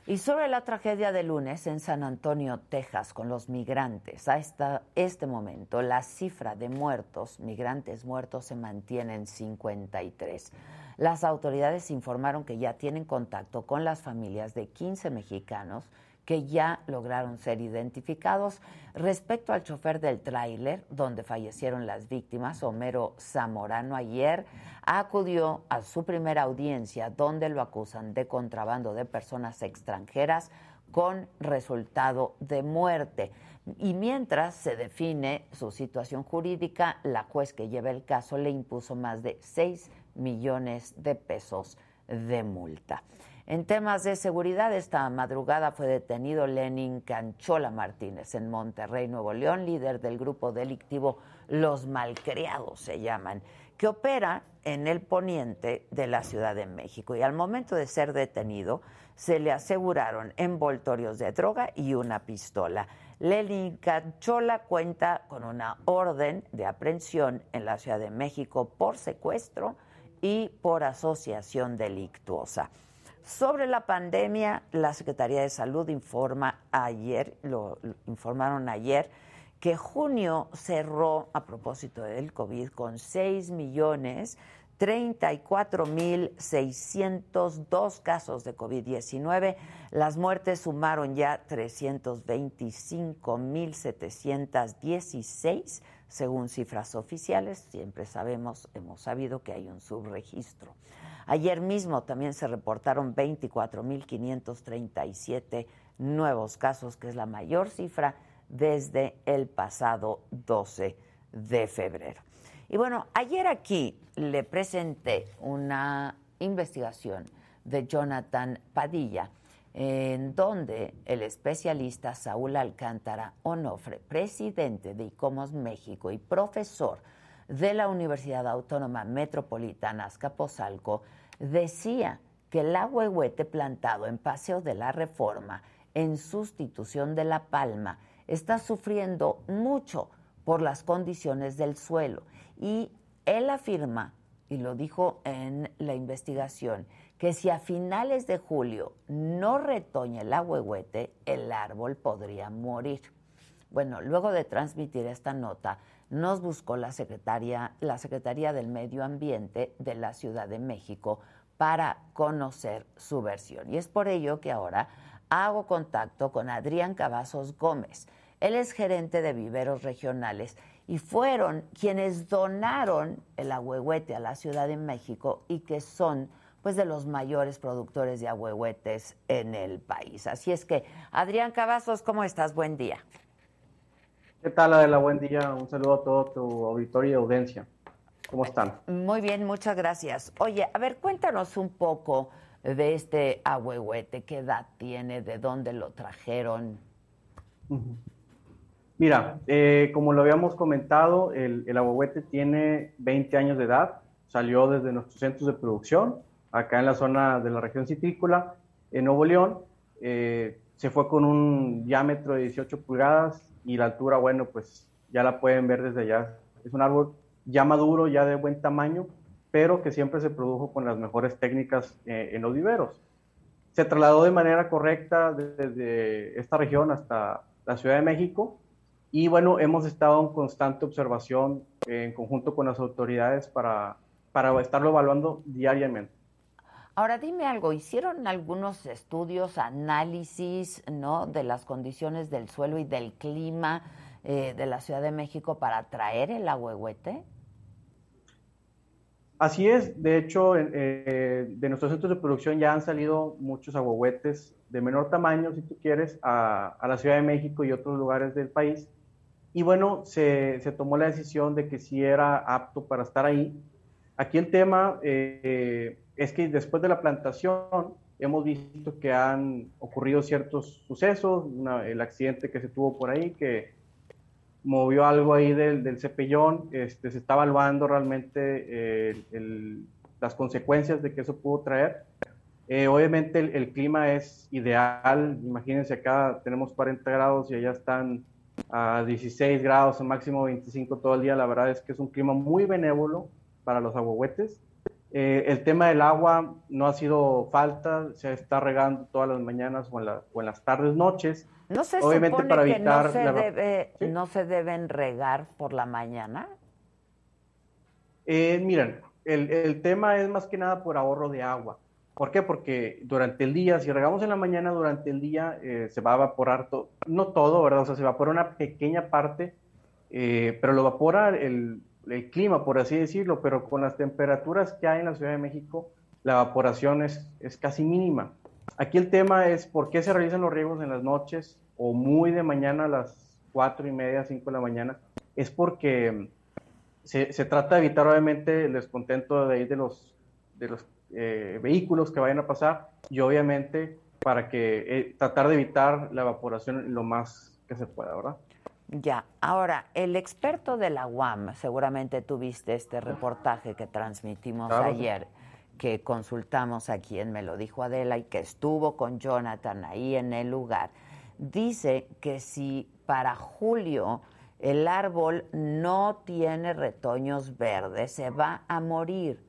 Y sobre la tragedia de lunes en San Antonio, Texas, con los migrantes, a esta, este momento la cifra de muertos, migrantes muertos, se mantiene en 53. Las autoridades informaron que ya tienen contacto con las familias de 15 mexicanos que ya lograron ser identificados. Respecto al chofer del tráiler, donde fallecieron las víctimas, Homero Zamorano ayer acudió a su primera audiencia donde lo acusan de contrabando de personas extranjeras con resultado de muerte. Y mientras se define su situación jurídica, la juez que lleva el caso le impuso más de 6 millones de pesos de multa. En temas de seguridad, esta madrugada fue detenido Lenin Canchola Martínez en Monterrey, Nuevo León, líder del grupo delictivo Los Malcriados, se llaman, que opera en el poniente de la Ciudad de México. Y al momento de ser detenido, se le aseguraron envoltorios de droga y una pistola. Lenin Canchola cuenta con una orden de aprehensión en la Ciudad de México por secuestro y por asociación delictuosa. Sobre la pandemia, la Secretaría de Salud informa ayer, lo, informaron ayer, que junio cerró a propósito del COVID con 6 millones 34 mil 602 casos de COVID-19. Las muertes sumaron ya 325 mil 716 según cifras oficiales. Siempre sabemos, hemos sabido que hay un subregistro. Ayer mismo también se reportaron 24.537 nuevos casos, que es la mayor cifra desde el pasado 12 de febrero. Y bueno, ayer aquí le presenté una investigación de Jonathan Padilla, en donde el especialista Saúl Alcántara Onofre, presidente de ICOMOS México y profesor de la Universidad Autónoma Metropolitana Azcapotzalco, decía que el ahuehuete plantado en Paseo de la Reforma en sustitución de la palma está sufriendo mucho por las condiciones del suelo y él afirma, y lo dijo en la investigación, que si a finales de julio no retoña el ahuehuete, el árbol podría morir. Bueno, luego de transmitir esta nota, nos buscó la secretaria, la Secretaría del Medio Ambiente de la Ciudad de México para conocer su versión. Y es por ello que ahora hago contacto con Adrián Cavazos Gómez. Él es gerente de viveros regionales y fueron quienes donaron el ahuehuete a la Ciudad de México y que son pues de los mayores productores de ahuehuetes en el país. Así es que, Adrián Cavazos, ¿cómo estás? Buen día. ¿Qué tal, Adela? Buen día. Un saludo a todo tu auditorio y audiencia. ¿Cómo están? Muy bien, muchas gracias. Oye, a ver, cuéntanos un poco de este ahuehuete. ¿Qué edad tiene? ¿De dónde lo trajeron? Mira, eh, como lo habíamos comentado, el, el ahuehuete tiene 20 años de edad. Salió desde nuestros centros de producción acá en la zona de la región citrícola, en Nuevo León. Eh, se fue con un diámetro de 18 pulgadas y la altura, bueno, pues ya la pueden ver desde allá. Es un árbol ya maduro, ya de buen tamaño, pero que siempre se produjo con las mejores técnicas eh, en los viveros. Se trasladó de manera correcta desde esta región hasta la Ciudad de México y bueno, hemos estado en constante observación en conjunto con las autoridades para, para estarlo evaluando diariamente. Ahora dime algo, ¿hicieron algunos estudios, análisis, ¿no? de las condiciones del suelo y del clima eh, de la Ciudad de México para traer el ahuehuete? Así es, de hecho, eh, de nuestros centros de producción ya han salido muchos ahuehuetes de menor tamaño, si tú quieres, a, la Ciudad de México y otros lugares del país. Y bueno, se, tomó la decisión de que sí era apto para estar ahí. Aquí el tema eh, es que después de la plantación hemos visto que han ocurrido ciertos sucesos, el accidente que se tuvo por ahí, que movió algo ahí del, del cepellón, este, se está evaluando realmente eh, las consecuencias de que eso pudo traer. Eh, obviamente el, clima es ideal, imagínense acá tenemos 40 grados y allá están a 16 grados, máximo 25 todo el día, la verdad es que es un clima muy benévolo para los aguahuetes. Eh, el tema del agua no ha sido falta, se está regando todas las mañanas o en, las tardes, noches. ¿No se Obviamente para evitar que no se, deben regar por la mañana? Eh, miren, el, tema es más que nada por ahorro de agua. ¿Por qué? Porque durante el día, si regamos en la mañana, durante el día eh, se va a evaporar, no todo, ¿verdad? O sea, se evapora una pequeña parte, pero lo evapora el, el clima, por así decirlo, pero con las temperaturas que hay en la Ciudad de México, la evaporación es, es casi mínima. Aquí el tema es por qué se realizan los riegos en las noches o muy de mañana a las cuatro y media, cinco de la mañana. Es porque se, se trata de evitar obviamente el descontento de, de los, de los eh, vehículos que vayan a pasar y obviamente para que eh, tratar de evitar la evaporación lo más que se pueda, ¿verdad? Ya, ahora, el experto de la UAM, seguramente tuviste este reportaje que transmitimos ayer, que consultamos a quien me lo dijo Adela y que estuvo con Jonathan ahí en el lugar, dice que si para julio el árbol no tiene retoños verdes, se va a morir.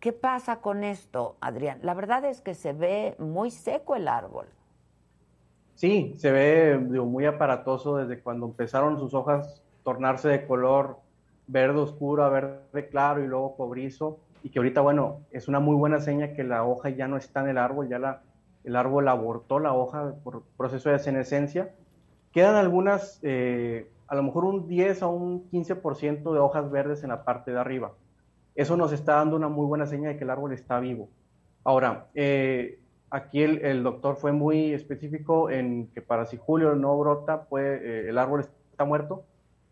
¿Qué pasa con esto, Adrián? La verdad es que se ve muy seco el árbol. Sí, se ve muy aparatoso desde cuando empezaron sus hojas tornarse de color verde oscuro a verde claro y luego cobrizo y que ahorita, bueno, es una muy buena seña que la hoja ya no está en el árbol, ya la, el árbol abortó la hoja por proceso de senescencia. Quedan algunas, eh, a lo mejor un 10 a un 15% de hojas verdes en la parte de arriba. Eso nos está dando una muy buena seña de que el árbol está vivo. Ahora, eh, aquí el, doctor fue muy específico en que para si julio no brota, pues el árbol está muerto.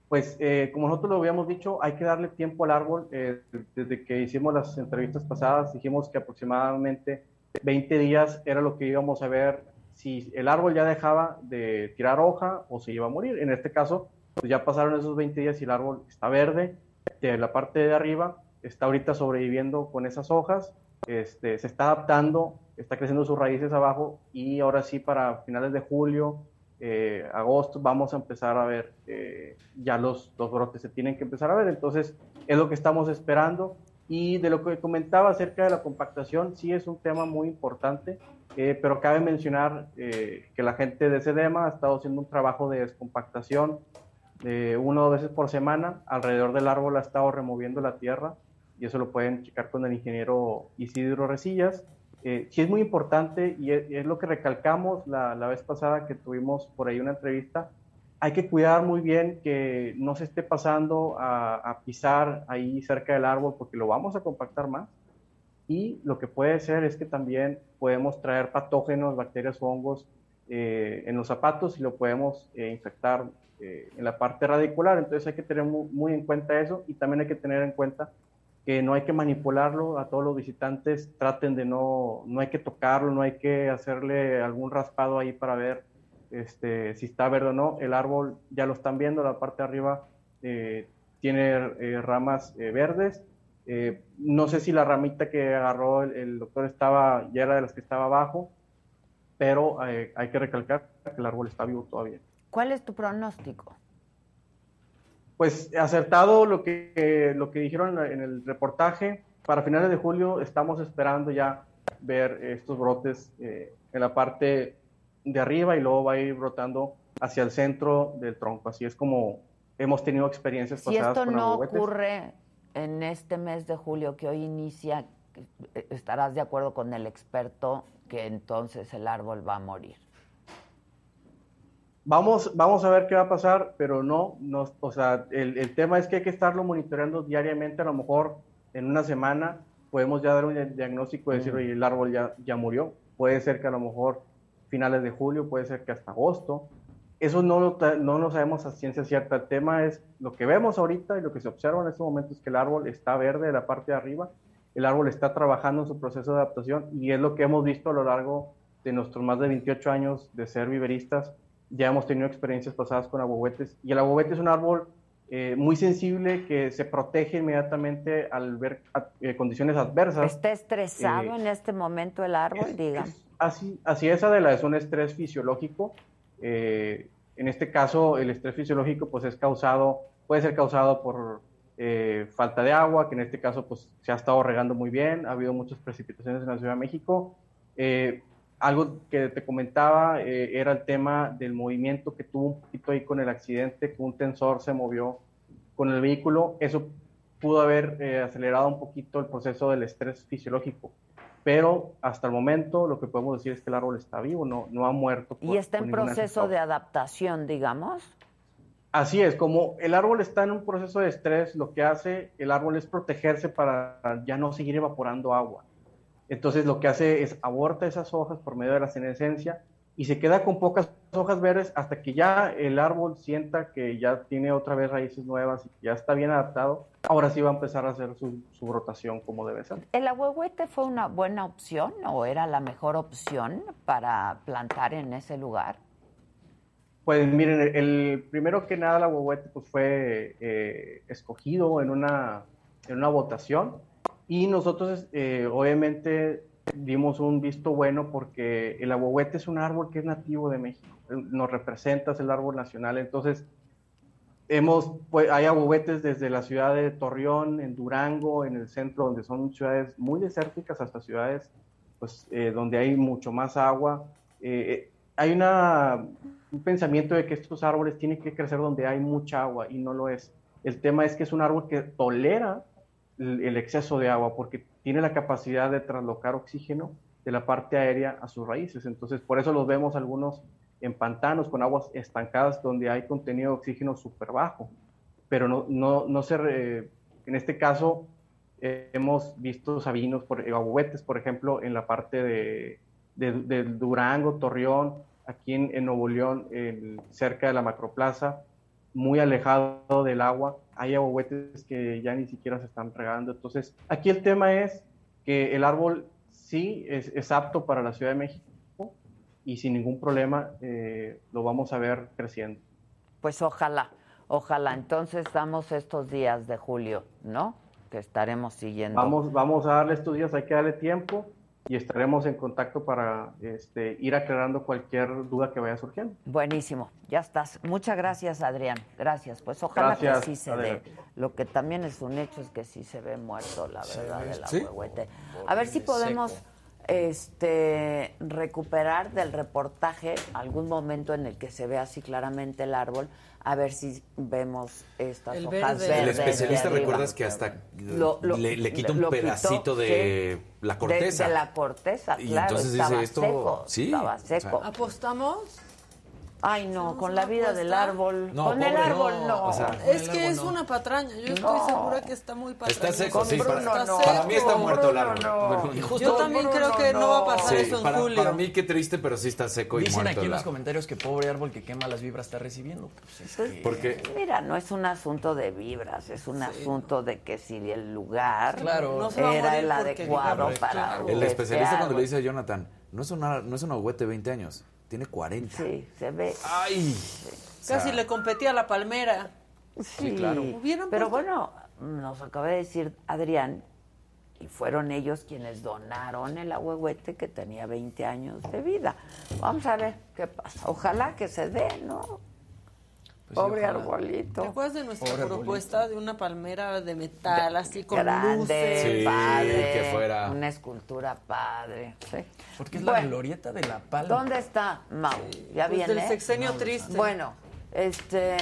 Pues eh, como nosotros lo habíamos dicho, hay que darle tiempo al árbol. Eh, desde que hicimos las entrevistas pasadas, dijimos que aproximadamente 20 días era lo que íbamos a ver si el árbol ya dejaba de tirar hoja o se iba a morir. En este caso, pues ya pasaron esos 20 días y el árbol está verde. De la parte de arriba está ahorita sobreviviendo con esas hojas este, se está adaptando, está creciendo sus raíces abajo y ahora sí para finales de julio, eh, agosto, vamos a empezar a ver eh, ya los, los brotes, se tienen que empezar a ver, entonces es lo que estamos esperando. Y de lo que comentaba acerca de la compactación, sí es un tema muy importante, eh, pero cabe mencionar eh, que la gente de SEDEMA ha estado haciendo un trabajo de descompactación eh, una o dos veces por semana. Alrededor del árbol ha estado removiendo la tierra y eso lo pueden checar con el ingeniero Isidro Resillas. Eh, sí es muy importante y es, y es lo que recalcamos la, la vez pasada que tuvimos por ahí una entrevista. Hay que cuidar muy bien que no se esté pasando a, a pisar ahí cerca del árbol porque lo vamos a compactar más. Y lo que puede ser es que también podemos traer patógenos, bacterias hongos eh, en los zapatos y lo podemos eh, infectar eh, en la parte radicular. Entonces hay que tener muy, muy en cuenta eso y también hay que tener en cuenta que no hay que manipularlo a todos los visitantes, traten de no, no hay que tocarlo, no hay que hacerle algún raspado ahí para ver este, si está verde o no. El árbol ya lo están viendo, la parte de arriba eh, tiene eh, ramas eh, verdes. No sé si la ramita que agarró el, el doctor estaba, ya era de las que estaba abajo, pero hay que recalcar que el árbol está vivo todavía. ¿Cuál es tu pronóstico? Pues acertado lo que, lo que dijeron en el reportaje, para finales de julio estamos esperando ya ver estos brotes eh, en la parte de arriba y luego va a ir brotando hacia el centro del tronco. Así es como hemos tenido experiencias Si pasadas esto con no ocurre en este mes de julio que hoy inicia, eh, estarás de acuerdo con el experto que entonces el árbol va a morir. Vamos, vamos a ver qué va a pasar, pero no, no o sea, el, el tema es que hay que estarlo monitoreando diariamente, a lo mejor en una semana podemos ya dar un dia- diagnóstico y decir, Mm. oye, el árbol ya, ya murió. Puede ser que a lo mejor finales de julio, puede ser que hasta agosto. Eso no lo, no lo sabemos a ciencia cierta. El tema es lo que vemos ahorita y lo que se observa en este momento es que el árbol está verde de la parte de arriba, el árbol está trabajando en su proceso de adaptación y es lo que hemos visto a lo largo de nuestros más de 28 años de ser viveristas. Ya hemos tenido experiencias pasadas con aguahuetes y el aguahuete es un árbol eh, muy sensible que se protege inmediatamente al ver a- eh, condiciones adversas. ¿Está estresado Eh, en este momento el árbol, diga? Así, así es, Adela, es un estrés fisiológico. Eh, en este caso, el estrés fisiológico pues, es causado, puede ser causado por eh, falta de agua, que en este caso pues, se ha estado regando muy bien, ha habido muchas precipitaciones en la Ciudad de México. Algo que te comentaba eh, era el tema del movimiento que tuvo un poquito ahí con el accidente, que un tensor se movió con el vehículo. Eso pudo haber eh, acelerado un poquito el proceso del estrés fisiológico. Pero hasta el momento lo que podemos decir es que el árbol está vivo, no, no ha muerto. Y por- está por en proceso de adaptación, digamos. Así es, como el árbol está en un proceso de estrés, lo que hace el árbol es protegerse para ya no seguir evaporando agua. Entonces lo que hace es aborta esas hojas por medio de la senescencia y se queda con pocas hojas verdes hasta que ya el árbol sienta que ya tiene otra vez raíces nuevas y que ya está bien adaptado. Ahora sí va a empezar a hacer su, su rotación como debe ser. ¿El ahuehuete fue una buena opción o era la mejor opción para plantar en ese lugar? Pues miren, el, el primero que nada, la huehuete pues, fue eh, escogido en una, en una votación y nosotros eh, obviamente dimos un visto bueno porque el ahuehuete es un árbol que es nativo de México, nos representa, es el árbol nacional, entonces hemos, pues, hay ahuehuetes desde la ciudad de Torreón, en Durango, en el centro, donde son ciudades muy desérticas, hasta ciudades pues, eh, donde hay mucho más agua. Eh, hay una, un pensamiento de que estos árboles tienen que crecer donde hay mucha agua y no lo es. El tema es que es un árbol que tolera el, exceso de agua porque tiene la capacidad de traslocar oxígeno de la parte aérea a sus raíces. Entonces, por eso los vemos algunos en pantanos con aguas estancadas donde hay contenido de oxígeno súper bajo. Pero no, no, no se, en este caso, eh, hemos visto sabinos, por, eh, por ejemplo, en la parte de, de, Durango, Torreón, aquí en, en Nuevo León, cerca de la macroplaza, muy alejado del agua. Hay ahuehuetes que ya ni siquiera se están regando. Entonces, aquí el tema es que el árbol sí es, es apto para la Ciudad de México y sin ningún problema eh, lo vamos a ver creciendo. Pues ojalá, ojalá. Entonces damos estos días de julio, ¿no? que estaremos siguiendo. Vamos, vamos a darle estudios, hay que darle tiempo y estaremos en contacto para este, ir aclarando cualquier duda que vaya surgiendo. Buenísimo, ya estás. Muchas gracias, Adrián. Gracias. Pues ojalá Gracias, que sí se dé. Lo que también es un hecho es que sí se ve muerto, la verdad, ve, del sí. A ver si podemos Seco. Este, recuperar del reportaje algún momento en el que se ve así claramente el árbol, a ver si vemos estas El hojas verde. verdes. El especialista, de recuerdas que hasta Lo- lo- le, le quita un quitó, pedacito de sí. la corteza. De, de la corteza, Y claro. entonces dice, esto- seco. sí, estaba o sea, seco. ¿Apostamos? Ay, no, con la vida del apuesta? árbol. No, con el pobre, árbol no, no. o sea, Es que es una patraña. Yo estoy No. segura que está muy patraña. Está seco, sí. Para, Está para mí está seco. muerto el árbol. no. Y justo- Yo también creo que no va a pasar Sí, eso en para, julio. para mí qué triste, pero sí está seco y Dicen muerto aquí en el los comentarios que pobre árbol que quema las vibras está recibiendo. Pues es que- Porque Mira, no es un asunto de vibras, es un asunto de que si el lugar Claro. No era el adecuado para el especialista cuando le dice a Jonathan, no es una, no es un ahuete de 20 años, tiene 40. Sí, se ve. Ay. Casi le competía a la palmera. Sí, claro. Hubieran Pero puesto- bueno, nos acaba de decir Adrián, y fueron ellos quienes donaron el ahuehuete que tenía 20 años de vida. Vamos a ver qué pasa. Ojalá que se dé, ¿no? Pobre ojalá. arbolito. ¿Te acuerdas de nuestra Pobre propuesta de una palmera de metal así con Grande, luces? Sí, padre. que fuera. Una escultura padre. Sí. Porque es la glorieta de la palma. ¿Dónde está Mau? ¿Ya Pues viene? del sexenio triste. Bueno, este...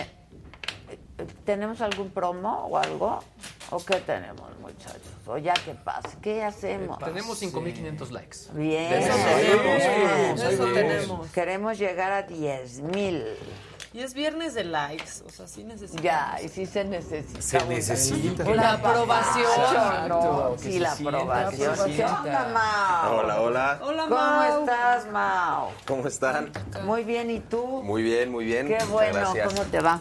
¿Tenemos algún promo o algo? ¿O qué tenemos, muchachos? ¿O ya qué pasa? ¿Qué hacemos? Tenemos 5.500 likes. Bien. Eso bien. tenemos, eso tenemos. Queremos llegar a 10 mil. Y es viernes de likes, o sea, sí necesitamos. Ya, y sí se necesita. Se necesita. La aprobación. Sí, la sienta, aprobación. ¿Qué onda, Mau? Hola, hola. Hola, ¿Cómo Mau. estás, Mau? ¿Cómo están? Muy bien, ¿y tú? Muy bien, muy bien. Qué bueno, gracias. ¿cómo te va?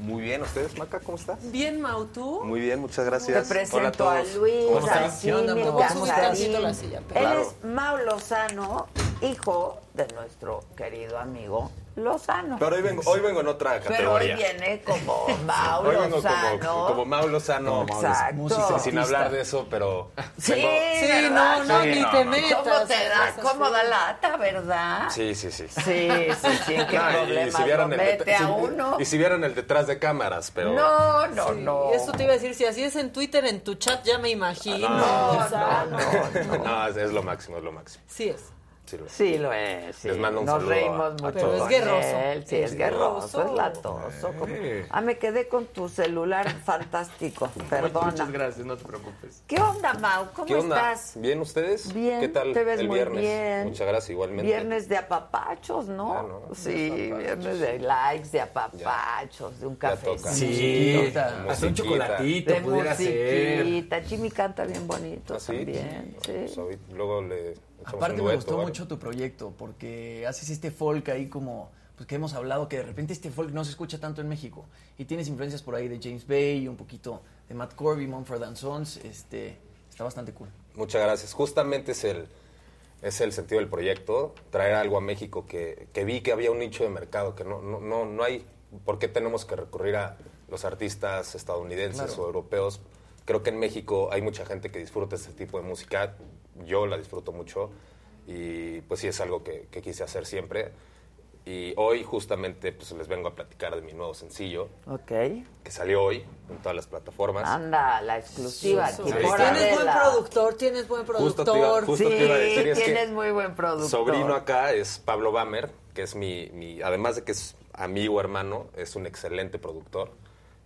Muy bien, ¿ustedes, Maca? ¿Cómo estás? Bien, Mau, ¿tú? Muy bien, muchas Te gracias. presento Hola a, todos. Luis, ¿Cómo a Te voy a a subir Karim. tantito la silla, Él Claro. es Mau Lozano, hijo de nuestro querido amigo Lozano. Pero hoy vengo, hoy vengo en otra Pero hoy categoría. viene como <laughs> Mau Hoy vengo Lozano. como, como Mau Lozano. Exacto. Sin hablar de eso, pero. Sí, vengo- Sí, ¿verdad? no, no, Sí, ni no, te no, no. metas. ¿Cómo te da, cómo da lata, verdad? Sí, sí, sí. Sí, sí, sí, qué No, y- y si vieran lo el mete det- a si- uno. Y si vieran el detrás de cámaras, pero. No, no, Sí, no. Eso te iba a decir, si así es en Twitter, en tu chat ya me imagino. No, o sea, No, es, es lo máximo, es lo máximo. Sí es. Sí, lo es. Sí, lo es. sí. Les mando un Nos saludo reímos a- mucho. Pero es guerroso. él. Sí, es guerroso, es latoso. como- Eh. Ah, me quedé con tu celular fantástico. <laughs> Perdona. Muchas gracias, no te preocupes. ¿Qué onda, Mau? ¿Cómo ¿Qué onda? estás? ¿Bien ustedes? Bien, ¿Qué tal te ves el muy viernes? bien. Muchas gracias, igualmente. Viernes de apapachos, ¿no? Ah, no. Sí, viernes de likes, de apapachos, de un toca. Sí, Musiquita. hasta un chocolatito De pudiera ser. musiquita. Jimmy canta bien bonito ¿Ah, sí? también. Sí. Pues luego le Aparte me gustó ¿vale? mucho tu proyecto porque haces este folk ahí como pues que hemos hablado que de repente este folk no se escucha tanto en México y tienes influencias por ahí de James Bay, un poquito de Matt Corby, Mumford and Sons, este está bastante cool. Muchas gracias. Justamente es el, es el sentido del proyecto, traer algo a México que, que vi que había un nicho de mercado, que no, no, no, no hay por qué tenemos que recurrir a los artistas estadounidenses Claro. o europeos. Creo que en México hay mucha gente que disfruta este tipo de música, yo la disfruto mucho y pues sí es algo que, que quise hacer siempre. Y hoy justamente pues les vengo a platicar de mi nuevo sencillo Ok. que salió hoy en todas las plataformas. Anda, la exclusiva por está. Tienes buen productor, tienes buen Justo te iba- productor. justo sí, te iba a decir, es que tienes muy buen productor. sobrino acá es Pablo Bamer, que es mi, mi- además de que es amigo hermano, es un excelente productor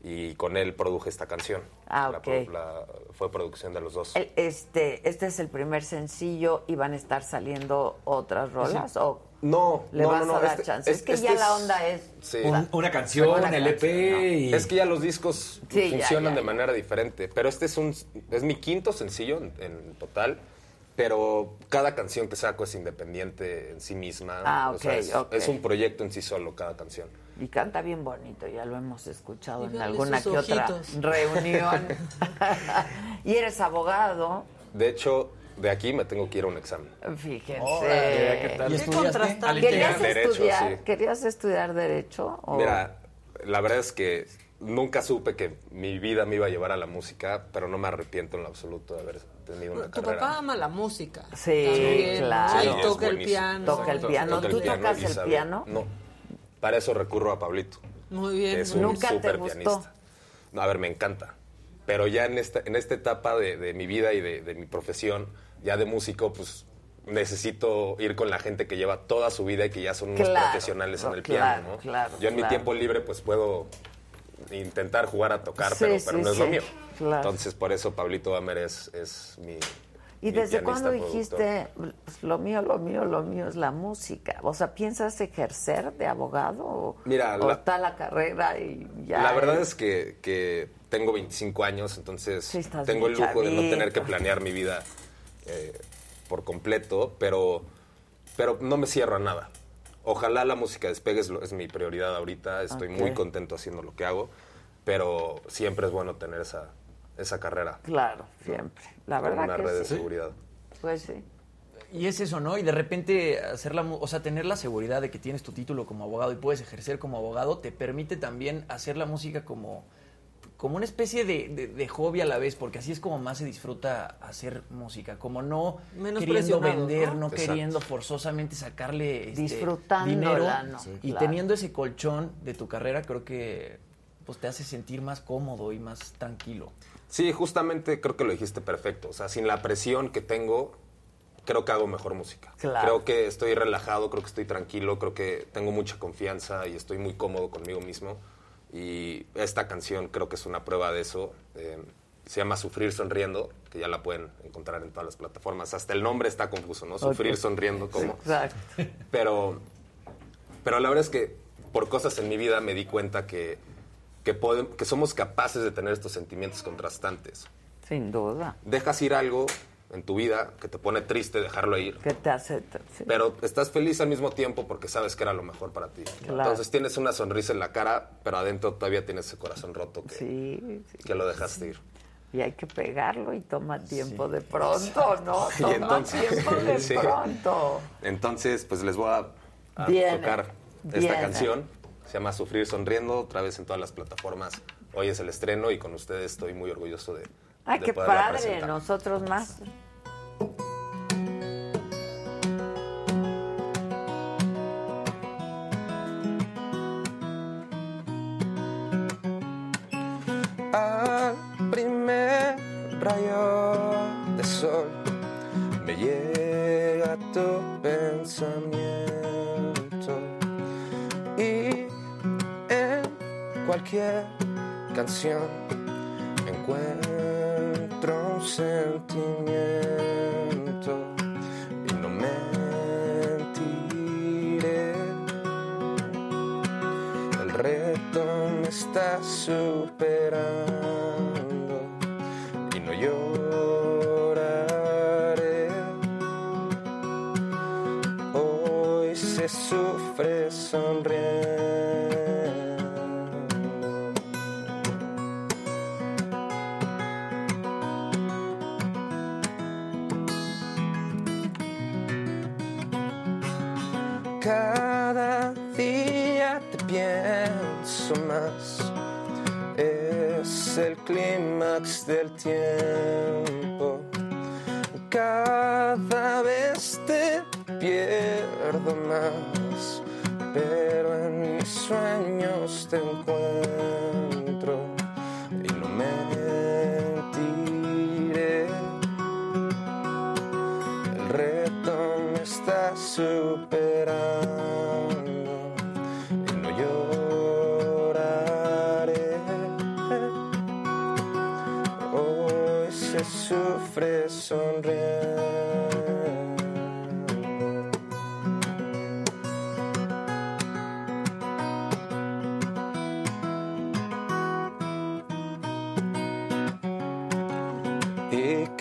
y con él produje esta canción. Ah, La ok. pro- la- fue producción de los dos. El- Este, este es el primer sencillo y van a estar saliendo otras rolas o No, le no, vas no, no, a dar este- chance. Es, es- que este ya la onda es Sí. Un- una canción, Una el EP canción, y... Es que ya los discos Sí, ya, funcionan ya, de manera diferente, pero este es un es mi quinto sencillo en, en total, pero cada canción que saco es independiente en sí misma. Ah, o sea, es, ok. es un proyecto en sí solo cada canción. Y canta bien bonito, ya lo hemos escuchado en alguna que otra <laughs> reunión. y eres abogado, De hecho, de aquí me tengo que ir a un examen. fíjense. Órale, ¿qué tal? ¿Querías Derecho, estudiar, sí. ¿Querías estudiar derecho? o- Mira, la verdad es que nunca supe que mi vida me iba a llevar a la música, pero no me arrepiento en lo absoluto de haber tenido una Tu carrera. papá ama la música. Sí, claro. Y Sí, toca el piano. Toca el piano. ¿Tú tocas el piano? No. Para eso recurro a Pablito. Muy bien. Es muy un. ¿Nunca te súper gustó? pianista. No, a ver, me encanta. Pero ya en esta, en esta etapa de, de mi vida y de, de mi profesión, ya de músico, pues necesito ir con la gente que lleva toda su vida y que ya son unos Claro, profesionales en el claro, piano, ¿no? claro, Yo en mi tiempo libre, pues puedo intentar jugar a tocar, Sí, pero, pero sí, no es sí, lo mío. claro. Entonces, por eso Pablito Amer es, es mi. ¿Y desde cuándo dijiste, pues, lo mío, lo mío, lo mío es la música? O sea, ¿piensas ejercer de abogado o, Mira, o la- está la carrera y ya? La verdad es que, que tengo 25 años, entonces Sí, tengo el lujo de no tener que planear mi vida eh, por completo, pero, pero no me cierro a nada. Ojalá la música despegue, es, lo- es mi prioridad ahorita, estoy muy contento haciendo lo que hago, pero siempre es bueno tener esa, esa carrera. Claro, siempre. La verdad una que red de seguridad. Pues sí. Y es eso, ¿no? Y de repente hacer la, mu- o sea, tener la seguridad de que tienes tu título como abogado y puedes ejercer como abogado te permite también hacer la música como, como una especie de, de- de hobby a la vez, porque así es como más se disfruta hacer música, como no Menos queriendo vender, ¿no? queriendo forzosamente sacarle este, dinero ¿no? Sí. y Claro. teniendo ese colchón de tu carrera, creo que pues te hace sentir más cómodo y más tranquilo. Sí, justamente creo que lo dijiste perfecto. O sea, sin la presión que tengo, creo que hago mejor música. Claro. Creo que estoy relajado, creo que estoy tranquilo, creo que tengo mucha confianza y estoy muy cómodo conmigo mismo. Y esta canción creo que es una prueba de eso. Eh, se llama Sufrir Sonriendo, que ya la pueden encontrar en todas las plataformas. Hasta el nombre está confuso, ¿no? Sufrir. Sonriendo, como... Exacto. Pero, pero la verdad es que por cosas en mi vida me di cuenta que, que, podem- que somos capaces de tener estos sentimientos contrastantes. Sin duda. Dejas ir algo en tu vida que te pone triste, dejarlo ir. ¿Qué te hace? sí. Pero estás feliz al mismo tiempo porque sabes que era lo mejor para ti. Claro. Entonces tienes una sonrisa en la cara, pero adentro todavía tienes ese corazón roto que, Sí, sí. que lo dejaste ir. Y hay que pegarlo y toma tiempo de pronto, ¿no? <laughs> Y Toma entonces- tiempo de sí. pronto. Entonces, pues les voy a, a Viene, tocar viene. esta canción. Se llama Sufrir Sonriendo, otra vez en todas las plataformas. Hoy es el estreno y con ustedes estoy muy orgulloso de, Ay, de qué padre, presentar. nosotros más. Canción encuentro un sentimiento y no mentiré. El reto me está superando y no lloraré. Hoy se sufre sonriendo. Del tiempo. Cada vez te pierdo más. Pero en mis sueños te encuentro.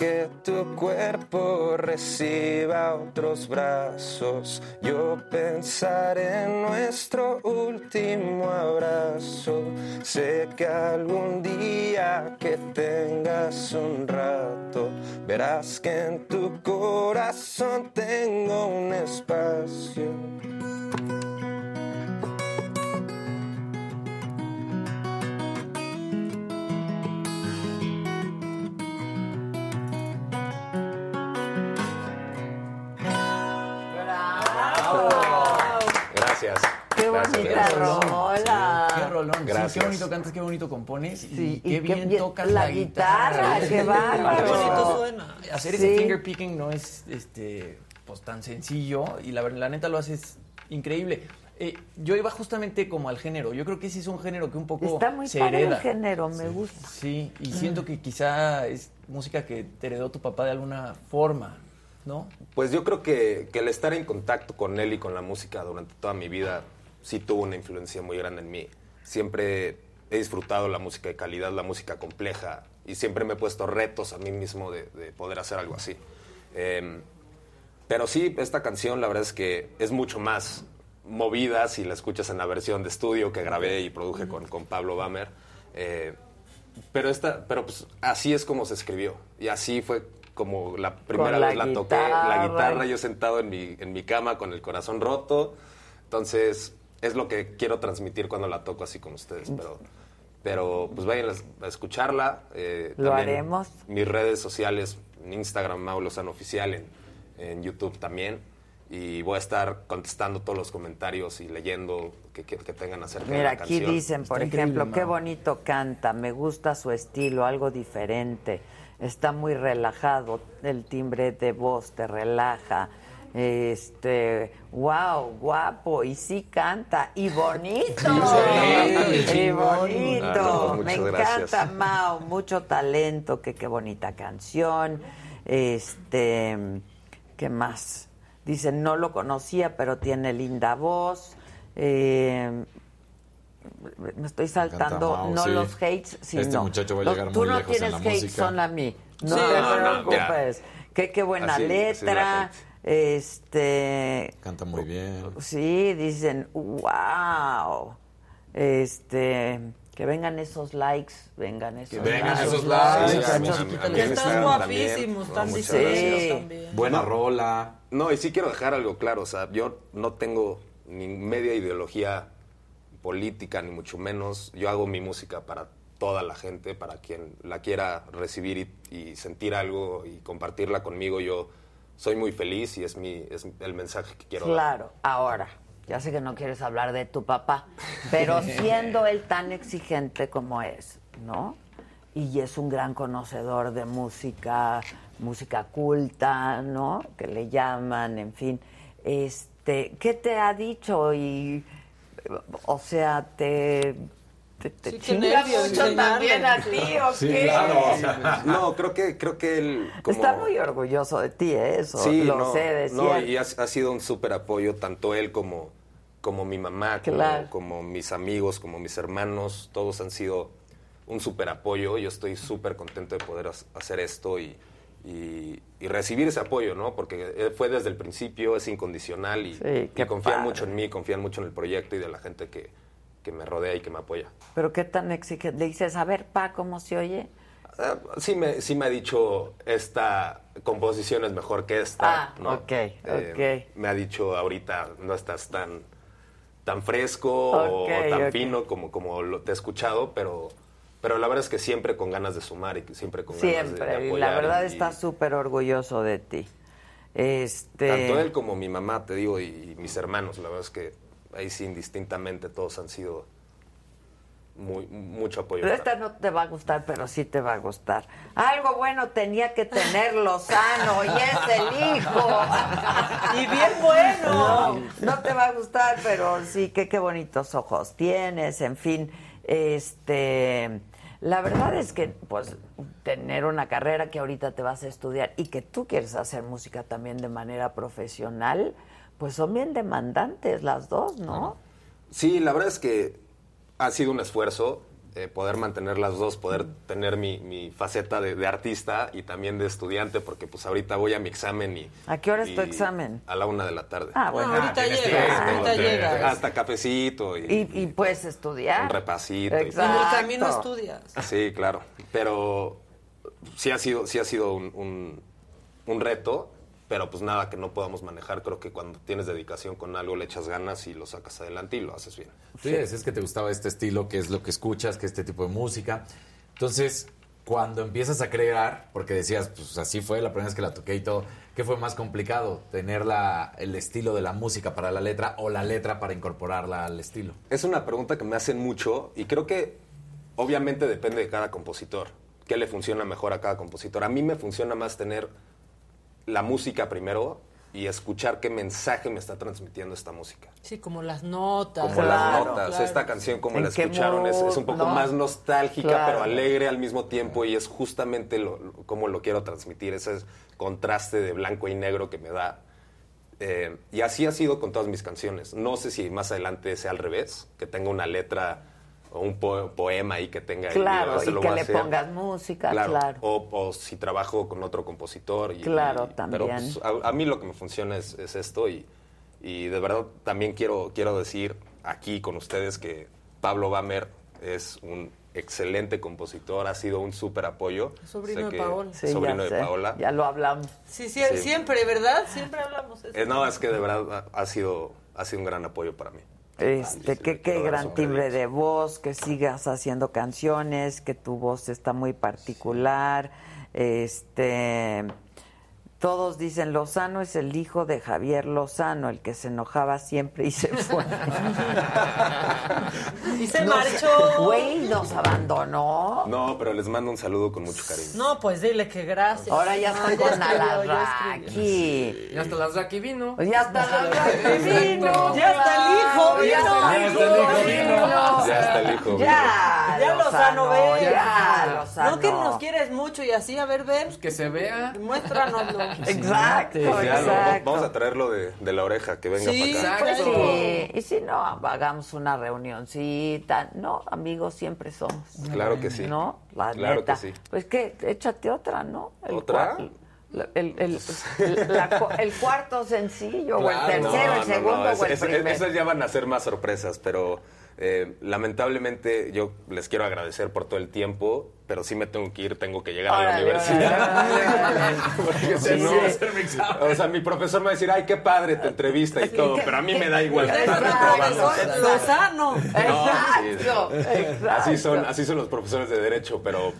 Que tu cuerpo reciba otros brazos. Yo pensaré en nuestro último abrazo. Sé que algún día que tengas un rato, verás que en tu corazón tengo un espacio. Gracias, bonita gracias. rola. Qué rolón. Sí, Gracias. qué bonito cantas, qué bonito compones. Sí, y qué y qué bien, bien- tocas la la, guitarra, qué bárbaro. Qué bonito suena. Hacer Sí. ese finger picking no es este pues tan sencillo y la, la neta lo haces increíble. Eh, yo iba justamente como al género. Yo creo que sí es un género que un poco Está muy se padre hereda. el género, me gusta. Sí, y siento que quizá es música que te heredó tu papá de alguna forma, ¿no? Pues yo creo que, el estar en contacto con él y con la música durante toda mi vida sí tuvo una influencia muy grande en mí. Siempre he disfrutado la música de calidad, la música compleja, y siempre me he puesto retos a mí mismo de, de poder hacer algo así. Eh, pero sí, esta canción la verdad es que es mucho más movida si la escuchas en la versión de estudio que grabé y produje con, con Pablo Bamer. Eh, pero esta, pero pues así es como se escribió. Y así fue como la primera la vez la toqué. guitarra. La guitarra, yo sentado en mi, en mi cama con el corazón roto. Entonces, es lo que quiero transmitir cuando la toco así con ustedes. Pero, pero pues vayan a escucharla. eh, Lo también haremos. Mis redes sociales, en Instagram, Mau Lozano Oficial, en, en YouTube también. Y voy a estar contestando todos los comentarios y leyendo que, que- que tengan acerca de Mira, la aquí canción. dicen, por ejemplo, qué bonito canta, me gusta su estilo, algo diferente, está muy relajado, el timbre de voz te relaja, este, wow, guapo, y sí canta, y bonito, Sí, y bonito, me gracias. encanta, Mao, mucho talento, que qué bonita canción, este, ¿qué más? Dicen, no lo conocía, pero tiene linda voz. Eh, me estoy saltando, Mao, no sí. los hates, sino Este muchacho va a los- llegar tú muy no lejos en tienes la hates, música. son a mí. No Sí, te no, no, preocupes. Qué, qué buena Así- así letra. Este, Canta muy bien. sí, dicen, wow. Este, que vengan esos likes, vengan esos vengan likes. esos likes. Sí, muchachos. a a Que en están No, muchas diciendo también. Buena No. rola. No, y sí quiero dejar algo claro, o sea, yo no tengo ni media ideología política, ni mucho menos. Yo hago mi música para toda la gente, para quien la quiera recibir y, y sentir algo y compartirla conmigo. Yo soy muy feliz y es, mi, es el mensaje que quiero dar. Claro, ahora, ya sé que no quieres hablar de tu papá, pero <laughs> siendo él tan exigente como es, ¿no? Y es un gran conocedor de música, música culta, ¿no? Que le llaman, en fin. Este, ¿qué te ha dicho? Y, o sea, te, te, te Sí, qué chinga nervios mucho también a ti, ¿o Sí, qué? claro. <laughs> No, creo que, creo que él... como- Está muy orgulloso de ti, ¿eh? eso Sí, lo no, sé, no, y ha, ha sido un súper apoyo, tanto él como, como mi mamá, como, Claro. como mis amigos, como mis hermanos, todos han sido un súper apoyo. Yo estoy súper contento de poder hacer esto y, y- y recibir ese apoyo, ¿no? Porque eh, fue desde el principio, es incondicional y, Sí, y confían padre. mucho en mí, confían mucho en el proyecto y de la gente que, que me rodea y que me apoya. Pero qué tan exigente. Le dices, a ver, pa, ¿cómo se oye? Ah, sí, me, sí me ha dicho, esta composición es mejor que esta. Ah, ¿no? ok, Eh, Me ha dicho, ahorita no estás tan, tan fresco o- Ok, o, tan ok. fino como, como lo, te he escuchado, pero, pero la verdad es que siempre con ganas de sumar y siempre con ganas de- de, Siempre. y apoyar. la verdad y- está súper orgulloso de ti. Este. Tanto él como mi mamá, te digo, y, y mis hermanos, la verdad es que ahí sí indistintamente todos han sido muy, mucho apoyo. Pero esta no te va a gustar, pero sí te va a gustar. Algo bueno tenía que tener Lozano y es el hijo. <laughs> Y bien bueno. No, no te va a gustar, pero sí, que qué bonitos ojos tienes, en fin. Este, la verdad es que, pues, tener una carrera que ahorita te vas a estudiar y que tú quieres hacer música también de manera profesional, pues son bien demandantes las dos, ¿no? Sí, la verdad es que ha sido un esfuerzo eh, poder mantener las dos, poder tener mi, mi faceta de, de artista y también de estudiante, porque pues ahorita voy a mi examen y... ¿A qué hora es tu y examen? A la una de la tarde. Ah, bueno. No, ahorita tienes llega, tiempo, ahorita tienes llega. Hasta cafecito y, Y, y puedes estudiar. un repasito. y- Exacto. En el camino estudias. Sí, claro. Pero sí ha sido, sí ha sido un, un- un reto, pero pues nada que no podamos manejar. Creo que cuando tienes dedicación con algo le echas ganas y lo sacas adelante y lo haces bien. Tú ya decías que te gustaba este estilo, que es lo que escuchas, que este tipo de música. Entonces, cuando empiezas a crear, porque decías, pues así fue la primera vez que la toqué y todo, ¿qué fue más complicado? ¿Tener la, el estilo de la música para la letra o la letra para incorporarla al estilo? Es una pregunta que me hacen mucho y creo que obviamente depende de cada compositor. ¿Qué le funciona mejor a cada compositor? A mí me funciona más tener la música primero y escuchar qué mensaje me está transmitiendo esta música. Sí, como las notas. Como las notas. Esta canción, como ¿En la escucharon, es, es un poco no? más nostálgica, Claro. pero alegre al mismo tiempo y es justamente lo, lo- como lo quiero transmitir, ese contraste de blanco y negro que me da. Eh, y así ha sido con todas mis canciones. No sé si más adelante sea al revés, que tenga una letra o un po- poema ahí que tenga. el Claro, y lo que le pongas música, claro. O, o si trabajo con otro compositor. Y, Claro, y- también. Pero pues, a, a mí lo que me funciona es, es esto y, y de verdad también quiero, quiero decir aquí con ustedes que Pablo Bamer es un excelente compositor, ha sido un súper apoyo. Sobrino Sé de Paola. Sí, sobrino ya de sé, Paola. Ya lo hablamos. Sí, sí, Sí. siempre, ¿verdad? Siempre hablamos eso. Eh, no, es que de verdad ha, ha sido, ha sido un gran apoyo para mí. Este, que qué gran timbre de voz, que sigas haciendo canciones, que tu voz está muy particular. Este, todos dicen Lozano es el hijo de Javier Lozano, el que se enojaba siempre y se fue. <laughs> Y se Nos- marchó. Güey, nos abandonó. No, pero les mando un saludo con mucho cariño. No, pues dile que gracias. Ahora ya está No, con ya Alarraqui. escribió. Y hasta las Raki vino. Pues ya está la Raki vino. Ya está el hijo, Ya vino. está el hijo, vino. Ya está el hijo. Ya, Ya Lozano, ve. ya, Lozano. No que nos quieres mucho y así, a ver, ven. Pues Que se vea. Muéstranoslo. Exacto, Ya, lo- exacto. vamos a traerlo de, de la oreja, que venga Sí, para acá. pues sí. Y si no, hagamos una reunioncita. No, amigos siempre somos. Claro que sí. ¿No? La Claro neta. que sí. Pues que, échate otra, ¿no? El ¿Otra? El, el- <laughs> la cu- el cuarto sencillo, o el tercero, no, el no, segundo, o el primero. Esas ya van a ser más sorpresas, pero eh, lamentablemente yo les quiero agradecer por todo el tiempo, pero sí me tengo que ir, tengo que llegar a la universidad. <laughs> Porque si Sí, no, sí. o sea, mi profesor me va a decir, ay, qué padre tu entrevista y todo, pero a mí me da igual. Exacto. Lozano. Exacto, No, sí. exacto. Así son, así son los profesores de derecho, pero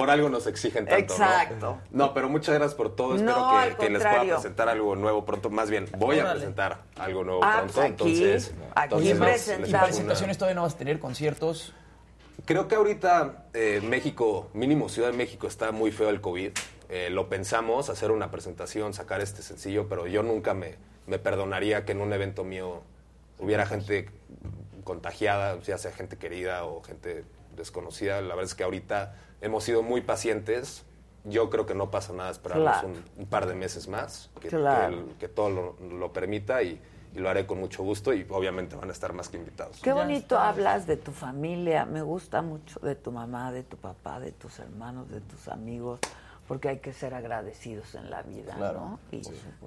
por algo nos exigen tanto. ¿no? Exacto. No, pero muchas gracias por todo. Espero No, que, al que les pueda presentar algo nuevo pronto. Más bien, voy a presentar algo nuevo Ah, pronto. pues aquí, entonces, aquí entonces les- les presentamos. una- presentaciones todavía no vas a tener conciertos. Creo que ahorita eh, México, mínimo Ciudad de México, está muy feo el COVID. Eh, lo pensamos, hacer una presentación, sacar este sencillo, pero yo nunca me, me perdonaría que en un evento mío hubiera gente contagiada, ya sea gente querida o gente desconocida. La verdad es que ahorita hemos sido muy pacientes. Yo creo que no pasa nada esperarnos Claro. un, un par de meses más, que, Claro. que el- que todo lo, lo permita y, y lo haré con mucho gusto y obviamente van a estar más que invitados. Qué bonito hablas de tu familia. Me gusta mucho de tu mamá, de tu papá, de tus hermanos, de tus amigos, porque hay que ser agradecidos en la vida, Claro, ¿no? Y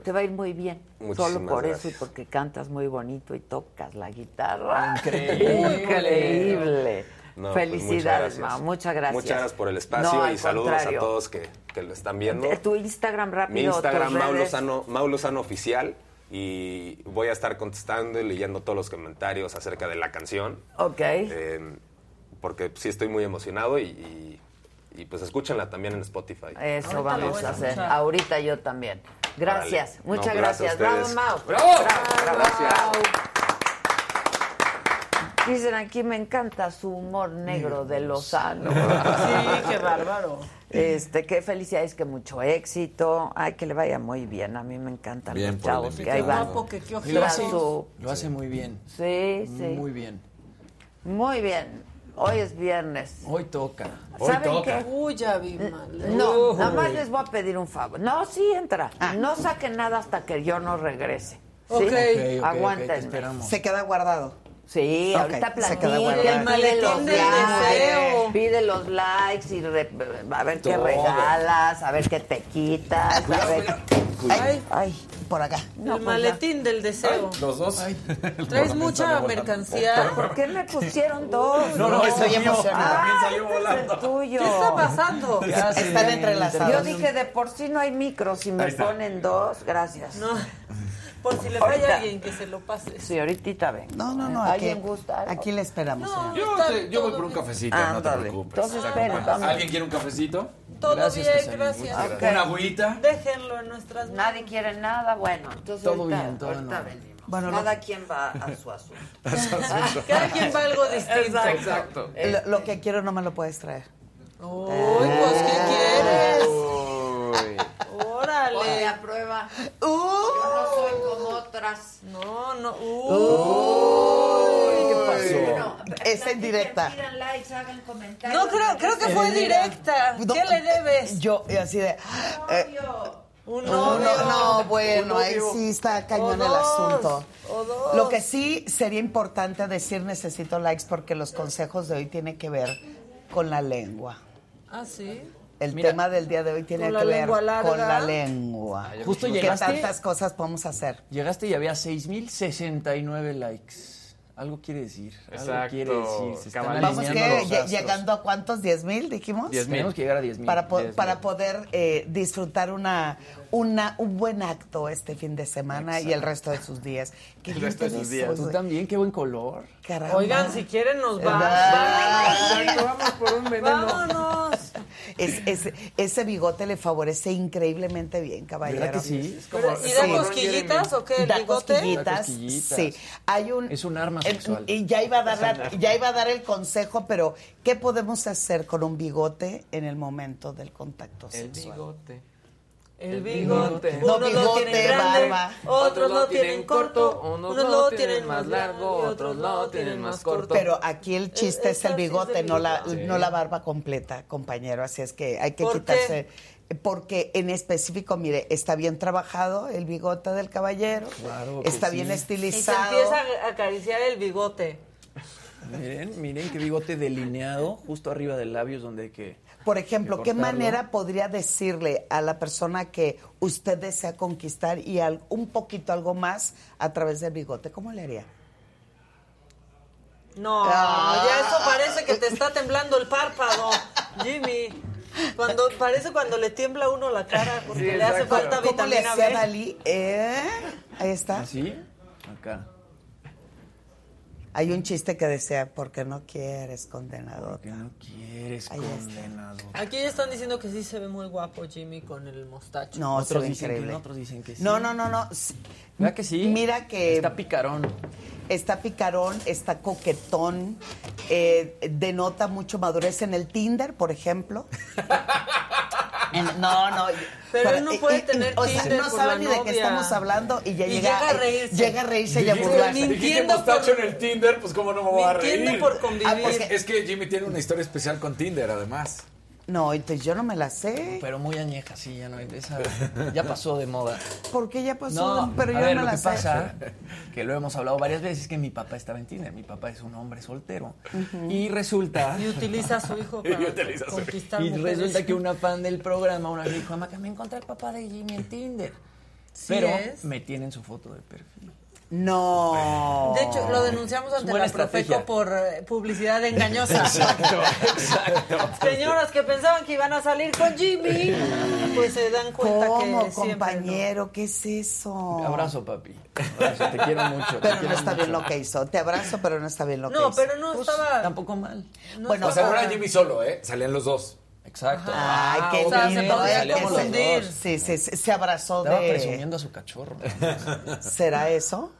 te va a ir muy bien. Muchísimas Solo por eso y porque cantas muy bonito y tocas la guitarra. Increíble. <laughs> Increíble. No, pues, Felicidades, muchas Mau. gracias. Muchas gracias. Muchas gracias por el espacio No, y al saludos contrario. a todos que, que lo están viendo. Tu Instagram rápido. Mi Instagram, tus Mau redes. Lozano, Mau Lozano Oficial. Y voy a estar contestando y leyendo todos los comentarios acerca de la canción. Ok. eh, porque sí estoy muy emocionado y, y- y, pues escúchanla también en Spotify. Eso Ahorita vamos a hacer. escuchar. Ahorita yo también. Gracias. Muchas No, gracias gracias. Bravo. Mau. ¡Bravo! Gracias. Dicen aquí me encanta su humor negro de Lozano. <laughs> Sí, qué bárbaro. Este, qué felicidades, que mucho éxito. Ay, que le vaya muy bien. A mí me encantan Bien los chavos que ahí van. guapo, que qué lo hace, su- lo hace muy bien. Sí, sí. Muy bien. Muy bien. Hoy es viernes. Hoy toca. ¿Saben qué? Uy, ya vi mal. No, nada más les voy a pedir un favor. No, sí entra. No saquen nada hasta que yo no regrese. ¿Sí? Ok. Ok, ok, ok, Aguántenme. te esperamos. Se queda guardado. Sí, ahorita guardado. El los del deseo. likes, pide los likes y re- a ver qué regalas, a ver qué te quitas, a ver. Ay, Ay, Por acá. no, el pues maletín del deseo. Los dos. <laughs> Traes mucha mercancía. ¿Por qué me pusieron dos? No, no, Estoy emocionada. también Ah, salió es el volando. tuyo. ¿Qué está pasando? <laughs> Ya se Están entrelazados. Yo dije, de por sí no hay micro, si me ponen dos, gracias. No. <laughs> Por si le falla a alguien, que se lo pase. Sí, ahorita ven. No, no, no. Aquí, ¿Alguien gusta? aquí le esperamos. señor. Yo, te- yo voy por un cafecito, no te Ándale. preocupes. Entonces, espera. ¿Alguien quiere un cafecito? Todo Gracias, bien, gracias. Gracias. ¿Una agüita? Déjenlo en nuestras manos. Nadie quiere nada, bueno, entonces Todo ahorita, bien, todo ahorita venimos. Bueno, lo- Cada quien va a su asunto. <laughs> Cada quien va a algo distinto. Exacto. Lo, lo que quiero no me lo puedes traer. Uy, pues, ¿qué quieres? Uy. Órale. A prueba. Yo no soy como otras. No, no. Uy, ¿qué pasó? Bueno, Esa en directa. Pidan likes, hagan comentarios. No, creo, creo que fue directa. No, ¿Qué le debes? Yo, y así de. eh, Un no, novio. no, no, bueno, ahí sí está cañón el asunto. Lo que sí sería importante decir necesito likes porque los consejos de hoy tienen que ver con la lengua. Ah, sí. El Mira, tema del día de hoy tiene ¿Con la que ver con la lengua. Justo ¿Qué llegaste- tantas cosas podemos hacer? Llegaste y había 6.069 likes. Algo quiere decir. Algo Exacto, quiere decir. Se están. Vamos que llegando a cuántos, 10 mil, dijimos. 10,000. Tenemos que llegar a 10.000. Para, po- 10,000. para poder eh, disfrutar una, una, un buen acto este fin de semana y el resto de sus días. Qué El resto de te sus días. Tú también, qué buen color. Caramba. Oigan, si quieren nos va. Vamos por un veneno. Vámonos. Es- es- ese bigote le favorece increíblemente bien, caballero. ¿Verdad que sí? Pero, ¿Y da Sí. cosquillitas o qué? ¿El Da bigote? cosquillitas, Da cosquillitas. Sí, hay un Es un arma eh, sexual. Y ya iba a dar la- ya iba a dar el consejo, pero ¿qué podemos hacer con un bigote en el momento del contacto El sexual? bigote. El El bigote. bigote. No, Unos lo bigote, tienen grande, barba. otros lo tienen corto, unos unos lo tienen más largo, otros lo tienen más corto. Pero aquí el chiste es, el es bigote, el no la, no la barba completa, compañero. Así es que hay que ¿Por quitarse. Porque en específico, mire, está bien trabajado el bigote del caballero. Claro que está sí. bien Y se estilizado. empieza a acariciar el bigote. Miren, miren qué bigote delineado justo arriba del labio es donde hay que... Por ejemplo, ¿qué manera podría decirle a la persona que usted desea conquistar y al- un poquito algo más a través del bigote? ¿Cómo le haría? No, Ah. ya eso parece que te está temblando el párpado, Jimmy. Cuando parece cuando le tiembla a uno la cara porque Sí, le hace falta ¿Cómo le vitamina hacía B. Dalí? ¿Eh? Ahí está. ¿Así? Acá. Hay un chiste que decía, porque no quieres, condenado. Que no quieres Ahí está. condenado. Aquí ya están diciendo que sí se ve muy guapo Jimmy con el mostacho. No, se Otros ve dicen que increíble. no, otros dicen que sí. No, no, no, no. ¿Verdad que sí? Mira que Está picarón. está picarón, está coquetón, eh, denota mucho madurez en el Tinder, por ejemplo. <laughs> En- no, no. Pero para- él no puede y- tener O sea, no sabe ni de qué estamos hablando y ya Y llega, llega a reírse. Llega a reírse y a burlarse. "Ni- Dijiste Mintiendo mostacho por- en el Tinder, pues cómo no me voy a reír. por convivir. Ah, porque- Es que Jimmy tiene una historia especial con Tinder, además. No, entonces yo no me la sé. Pero muy añeja, sí, ya no esa, ya pasó de moda. ¿Por qué ya pasó? No, pero yo ver, no me lo la que sé. pasa, que lo hemos hablado varias veces, es que mi papá estaba en Tinder. Mi papá es un hombre soltero. Y resulta... Y utiliza a su hijo <laughs> Y para utiliza a su hijo. conquistar Y resulta que una fan del programa una vez dijo, que me encontré el papá de Jimmy en Tinder. Sí Pero es. me tienen su foto de perfil. No. De hecho, lo denunciamos ante la Profeco por eh, publicidad engañosa. Exacto, exacto. Señoras que pensaban que iban a salir con Jimmy, pues se dan cuenta ¿Cómo, que compañero? ¿Qué es eso? Abrazo, papi. Abrazo, te quiero mucho. Pero no está mucho. bien lo que hizo. Te abrazo, pero no está bien lo no. que No, hizo. pero no Pues, estaba. Tampoco mal. no Bueno, O sea, no era Jimmy solo, ¿eh? Salían los dos. Exacto. Ay, qué o sea, se. Sí, sí, sí, se abrazó Estaba de... presumiendo a su cachorro. ¿Será eso?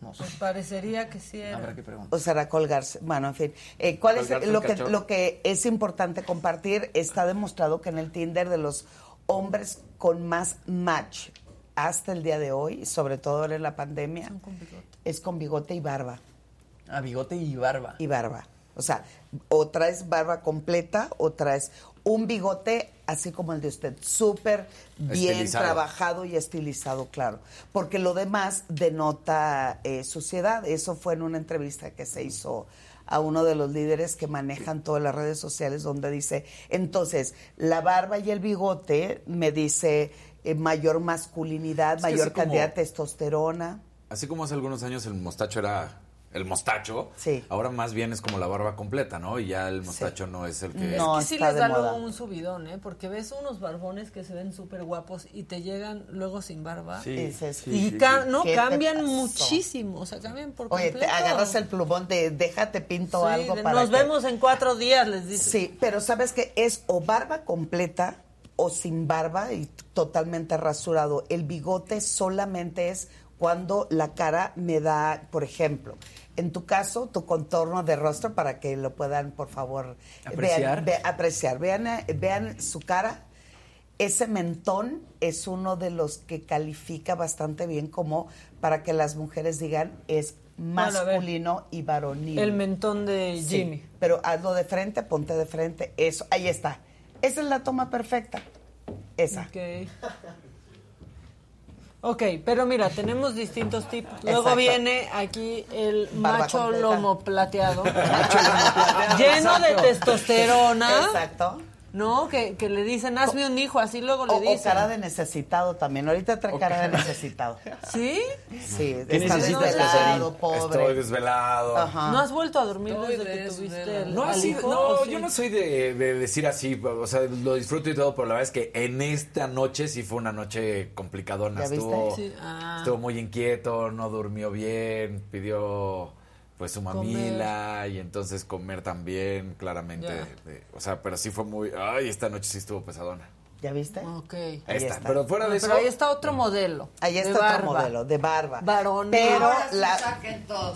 No sé. Pues parecería que sí era. Habrá que preguntar. ¿O será colgarse? Bueno, en fin. Eh, ¿Cuál es Colgarse lo que, cachorro. lo que es importante compartir? Está demostrado que en el Tinder de los hombres con más match hasta el día de hoy, sobre todo en la pandemia, es con bigote y barba. Ah, bigote y barba. y barba. O sea, o traes barba completa o traes un bigote así como el de usted, súper bien Estilizado. trabajado y estilizado, claro. Porque lo demás denota eh, suciedad. Eso fue en una entrevista que se hizo a uno de los líderes que manejan todas las redes sociales donde dice, entonces, la barba y el bigote me dice eh, mayor masculinidad, Es mayor como- cantidad de testosterona. Así como hace algunos años el mostacho era el mostacho. Sí. Ahora más bien es como la barba completa, ¿no? Y ya el mostacho no es el que... es que sí les da luego un subidón, ¿eh? Porque ves unos barbones que se ven súper guapos y te llegan luego sin barba. Sí, Dices, sí, y sí, ca- sí. no, ¿Qué te cambian muchísimo. O sea, cambian por Oye, te completo. agarras el plumón de déjate pinto Sí, algo de, para Nos que- vemos en cuatro días, les dices. Sí, pero sabes que es o barba completa o sin barba y totalmente rasurado. El bigote solamente es cuando la cara me da, por ejemplo, en tu caso, tu contorno de rostro para que lo puedan, por favor, Apreciar. Vean, ve- apreciar. Vean, vean su cara. Ese mentón es uno de los que califica bastante bien como para que las mujeres digan es masculino y varonil. El mentón de Sí, Jimmy. pero hazlo de frente, ponte de frente, eso, ahí está. Esa es la toma perfecta. Esa. Ok. Ok, pero mira, tenemos distintos tipos. Luego Exacto. viene aquí el Barba macho completa. lomo plateado. <laughs> lleno de testosterona. Exacto. ¿No? Que, que le dicen, hazme un hijo, así luego le O, o dicen. cara de necesitado también. Ahorita trae cara de necesitado. <laughs> ¿Sí? Sí, ¿Qué está necesitas, desvelado, pobre. Estoy desvelado. Ajá. ¿No has vuelto a dormir Estoy desde que tuviste el No, al así- hijo, no o sí? yo no soy de, de decir así, o sea, lo disfruto y todo, pero la verdad es que en esta noche sí fue una noche complicadona. ¿Ya viste? Estuvo, Sí, ah. estuvo muy inquieto, no durmió bien, pidió pues su mamila y entonces comer también, claramente. De- o sea, pero sí fue muy, ay, esta noche sí estuvo pesadona. ¿Ya viste? Ok. Ahí, Ahí está. está. Pero fuera de No, eso, pero ahí está otro modelo. Ahí está otro barba. modelo, de barba. Varonil. Pero Ahora sí la...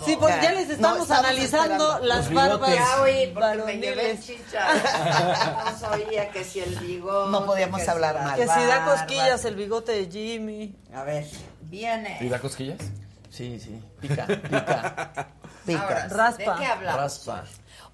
Sí, pues ya les No, estamos analizando esperando. las Los barbas bigotes. Ya oí, porque me llevé varoniles. chicha. <laughs> No oía que si el bigote. No podíamos hablar la mal. Que si da barba. cosquillas el bigote de Jimmy. A ver, viene. ¿y da cosquillas? Sí, sí. Pica, pica. <laughs> Pica. Ahora, Raspa. ¿De qué hablamos? Raspa.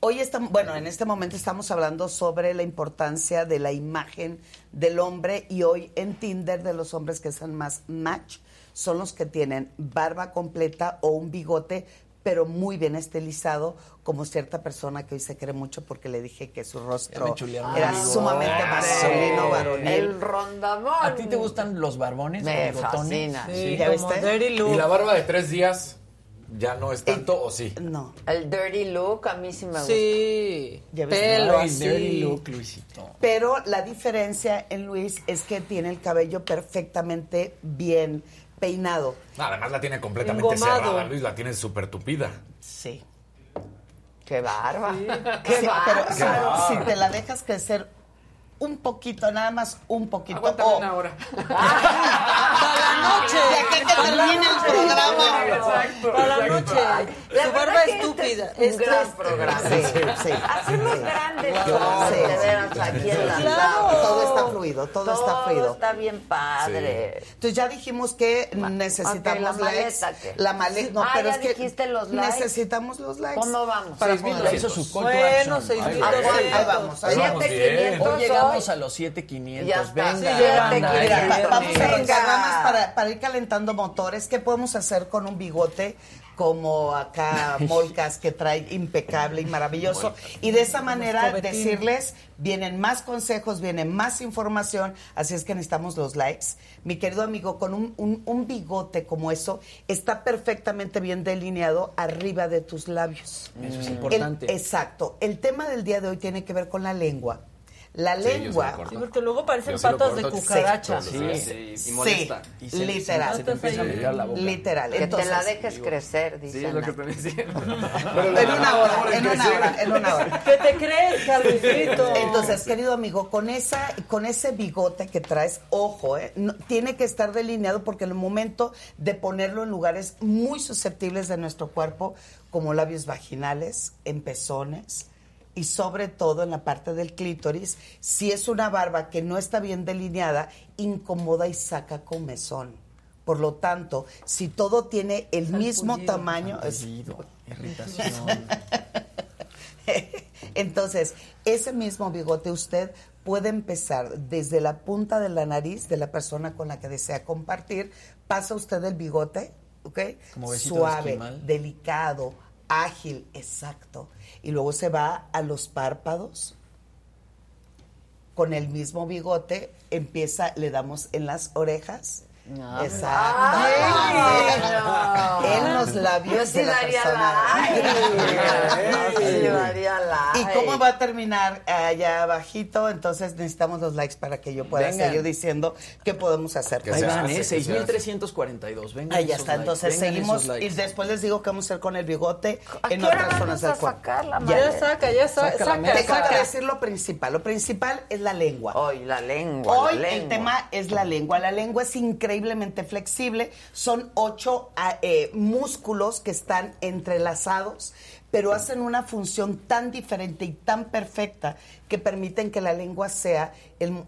Hoy estamos, bueno, en este momento estamos hablando sobre la importancia de la imagen del hombre y hoy en Tinder de los hombres que son más match son los que tienen barba completa o un bigote pero muy bien estilizado como cierta persona que hoy se cree mucho porque le dije que su rostro era sumamente masculino, varonil. El rondamón. ¿A ti te gustan los barbones? Me fascina. Sí, ¿ya como viste? Dirty Look. ¿Y la barba de tres días ya no es tanto o sí? No, El dirty look a mí sí me gusta. Sí. Ya ves, Pelo Ay, así. dirty look, Luisito. pero la diferencia en Luis es que tiene el cabello perfectamente bien peinado. No, además la tiene completamente Engomado. cerrada, Luis, la tiene súper tupida. Sí. Qué barba. Qué Sí, barba. pero ¿sabes? si te la dejas crecer un poquito, nada más un poquito. Aguántame o- una hora. <laughs> Para la noche. Ya que que termine el programa. Exacto. Para la noche. La Su verdad barba que este estúpida. es un Este gran es- programa. Sí, sí. Hacemos sí. grandes Sí, cosas, de sí. veras, aquí en la Claro. Todo está fluido, todo, está fluido. está bien padre. Entonces ya dijimos que necesitamos ok, la likes. maleta, ¿qué? La maleta, no, Ah, pero ya es que dijiste los likes. necesitamos los likes. ¿Cómo vamos? Para Seis mil poder- hizo su call to Bueno, action. seis Ahí vamos, ahí vamos. A los 7500. Ya está. Venga. Sí, viernes. vamos a Venga. nada más para, para ir calentando motores. ¿Qué podemos hacer con un bigote como acá <laughs> Molcas que trae impecable y maravilloso? Y de esa manera decirles, vienen más consejos, viene más información, así es que necesitamos los likes. Mi querido amigo, con un, un- un bigote como eso, está perfectamente bien delineado arriba de tus labios. Eso es El- importante. exacto. El tema del día de hoy tiene que ver con la lengua. La Sí, sí lengua... Sí, porque luego parecen sí patas de cucaracha. Sí, Sí, y molesta. Y se- literal. Se te empieza a brillar la boca. Literal. Que Entonces, te la dejes crecer, Sí, dice es lo que te decía. <laughs> en una hora, en una hora, en una hora. ¿Qué te crees, Carlosito? Entonces, querido amigo, con esa, con ese bigote que traes, ojo, ¿eh? No- tiene que estar delineado porque en el momento de ponerlo en lugares muy susceptibles de nuestro cuerpo, como labios vaginales, en pezones y sobre todo en la parte del clítoris, si es una barba que no está bien delineada, incomoda y saca comezón. Por lo tanto, si todo tiene el mismo tamaño, es- <laughs> irritación. Entonces, ese mismo bigote usted puede empezar desde la punta de la nariz de la persona con la que desea compartir, pasa usted el bigote, ¿ok? Como besito de Suave, delicado, ágil, exacto. Y luego se va a los párpados. Con el mismo bigote empieza, le damos en las orejas Exacto. Yo sí de la like. Yo sí daría like. ¿Y cómo va a terminar allá abajito? Entonces necesitamos los likes para que yo pueda Venga. seguir diciendo qué podemos hacer. Ahí van, ¿eh? 6.342. Venga. Ahí ya está. Entonces seguimos y después les digo qué vamos a hacer con el bigote en otras zonas del cuerpo. Ya saca, ya sa- Saca, saca, que decir lo principal. Lo principal es la lengua. Hoy la lengua. Hoy la el tema es la lengua. La lengua es flexible. Son ocho ah, eh, músculos que están entrelazados, pero hacen una función tan diferente y tan perfecta que permiten que la lengua sea el... mu-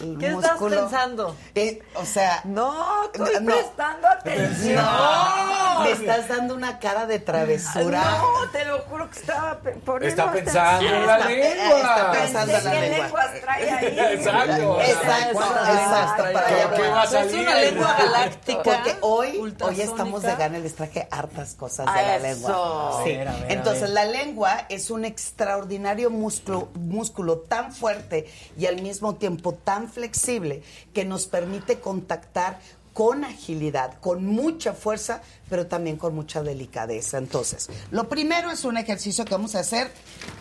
el ¿Qué estás pensando? Eh, o sea... No, estoy no. prestando atención. No, me estás dando una cara de travesura. No, te lo juro que estaba poniendo Está atención. pensando en la lengua. está pensando en la ¿Qué lengua. lenguas trae ahí? Exacto. Exacto, exacto. para allá ¿Qué voy. va a Es salir? una lengua galáctica. Porque hoy, hoy estamos de gana, les traje hartas cosas de la eso. lengua. Sí. A ver, a ver, a Entonces, la lengua es un extraordinario músculo, músculo tan fuerte y al mismo tiempo tan flexible que nos permite contactar con agilidad, con mucha fuerza, pero también con mucha delicadeza. Entonces, lo primero es un ejercicio que vamos a hacer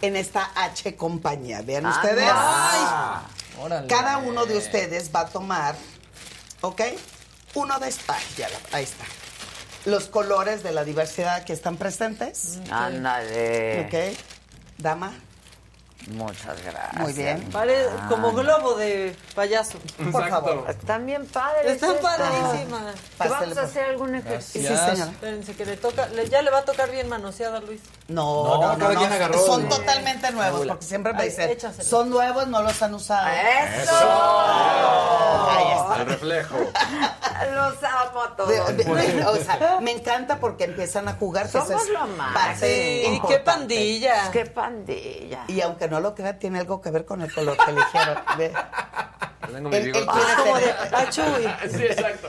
en esta H compañía. Vean ustedes. Ah, Órale. Cada uno de ustedes va a tomar, ¿ok? Uno de la- ahí está. Los colores de la diversidad que están presentes. Ándale. ¿Ok? Dama. Muchas gracias. Muy bien. Pare- Ah. como globo de payaso. Por favor. Están bien padres. Están padrísimas. ¿Te vamos a por- hacer algún ejercicio? Sí, señora. Espérense que le toca, le- ya le va a tocar bien manoseada Luis. No, No, no, no, agarró Son totalmente nuevos, porque siempre me dicen, échaselo. son nuevos, no los han usado. ¡Eso! Ahí está. El reflejo. <laughs> Los amo todos. De- de- o sea, me encanta porque empiezan a jugar. eso Somos lo más. Sí, y qué pandilla. ¡Qué pandilla! Y aunque no lo crea, tiene algo que ver con el color que eligieron. Ve. Tengo mi bigote. quiere Como de achuy. <laughs> Sí, exacto.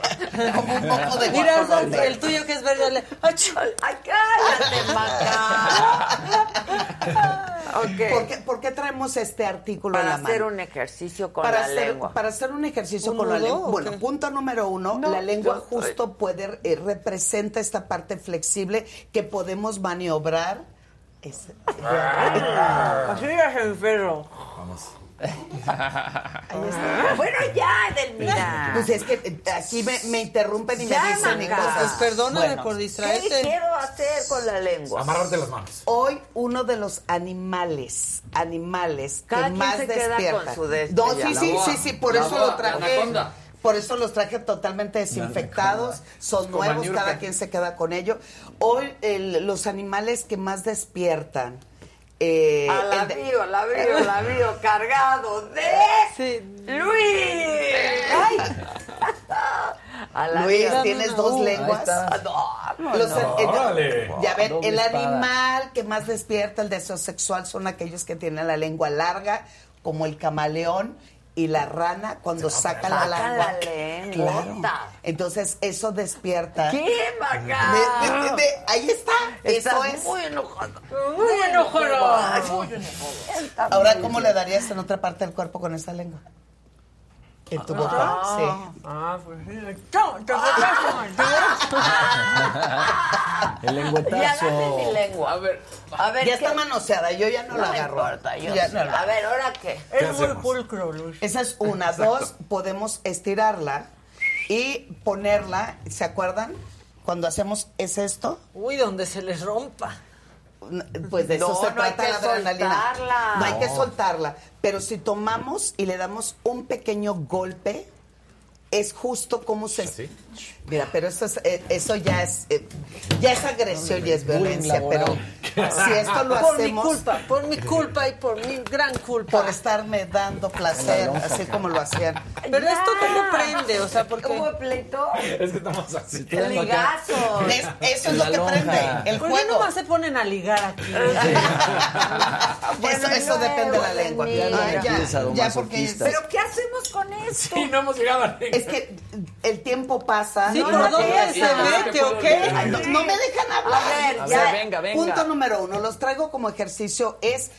como un poco de Mira, guacamole. el tuyo que es verde, le- achuy. ¡Ay, cállate, Maca! <laughs> ¿Por qué, por qué traemos este artículo en Para la hacer mano? un ejercicio con para la hacer, lengua. Para hacer un ejercicio ¿Un con la lengua. Bueno, punto número uno, No, la lengua justo puede, eh, representa esta parte flexible que podemos maniobrar. Es- Así es enfermo. Vamos. ahí está. Bueno, ya, Edelmira. Pues es que aquí me, me interrumpen y Ya, me dicen Maca. cosas. Pues perdóname Bueno, por ¿Qué distraerte. quiero hacer con la lengua? Amarrarte las manos. Hoy uno de los animales, animales Cada que quien más se queda despiertan. con su de No, ya. sí, sí, sí, sí, por la eso boa, lo traje. anaconda. Por eso los traje totalmente desinfectados, son nuevos, cada quien se queda con ello. Hoy el- los animales que más despiertan. Eh, A la el de- vio, la vio, la vio, cargado de Sí. Luis. Ay. A la Luis, tienes dos lenguas. Ah, no, Los- no. el- ya ven, el animal que más despierta el deseo sexual son aquellos que tienen la lengua larga, como el camaleón y la rana cuando saca la lengua. la lengua. Claro. Entonces eso despierta. ¿Qué, Maca? De- de- de- de- ahí está. Estás eso es. muy enojado. Muy enojado. Ahora, ¿cómo le darías en otra parte del cuerpo con esa lengua? ¿En tu boca? Sí. Ah, pues sí. <laughs> El Ya lengüetazo. dame mi lengua. A ver, A ver, Ya ¿qué? está manoseada, yo ya no, No la agarro. importa, yo Ya sí. no la- A ver, ¿ahora qué? Es muy pulcro, Luis. Esa es una. Dos, podemos estirarla y ponerla, ¿se acuerdan? Cuando hacemos es esto, Uy, donde se les rompa. Pues de eso No, se no hay trata que la adrenalina. soltarla. No hay que soltarla. Pero si tomamos y le damos un pequeño golpe, es justo como se. Mira, pero eso, es, eh, eso ya es eh, ya es agresión y es violencia. Pero si esto lo por mi hacemos culpa, por mi culpa y por mi gran culpa. por estarme dando placer, así como lo hacían. Pero esto cómo prende, o sea, porque ¿Hubo pleito? Es que estamos así. Ligazo. Es- eso es lo que lonja. prende, el ¿Por qué juego. nomás se ponen a ligar aquí? <laughs> eso eso depende de la lengua. Ya, Ustedes ya porque. ¿Pero qué hacemos con esto? Sí, no hemos llegado a es que el tiempo pasa. Sí, No, ¿por no, dónde no, se mete o qué? No, no me dejan hablar. A ver, A ya. ver, venga, venga. Punto número uno, los traigo como ejercicio, es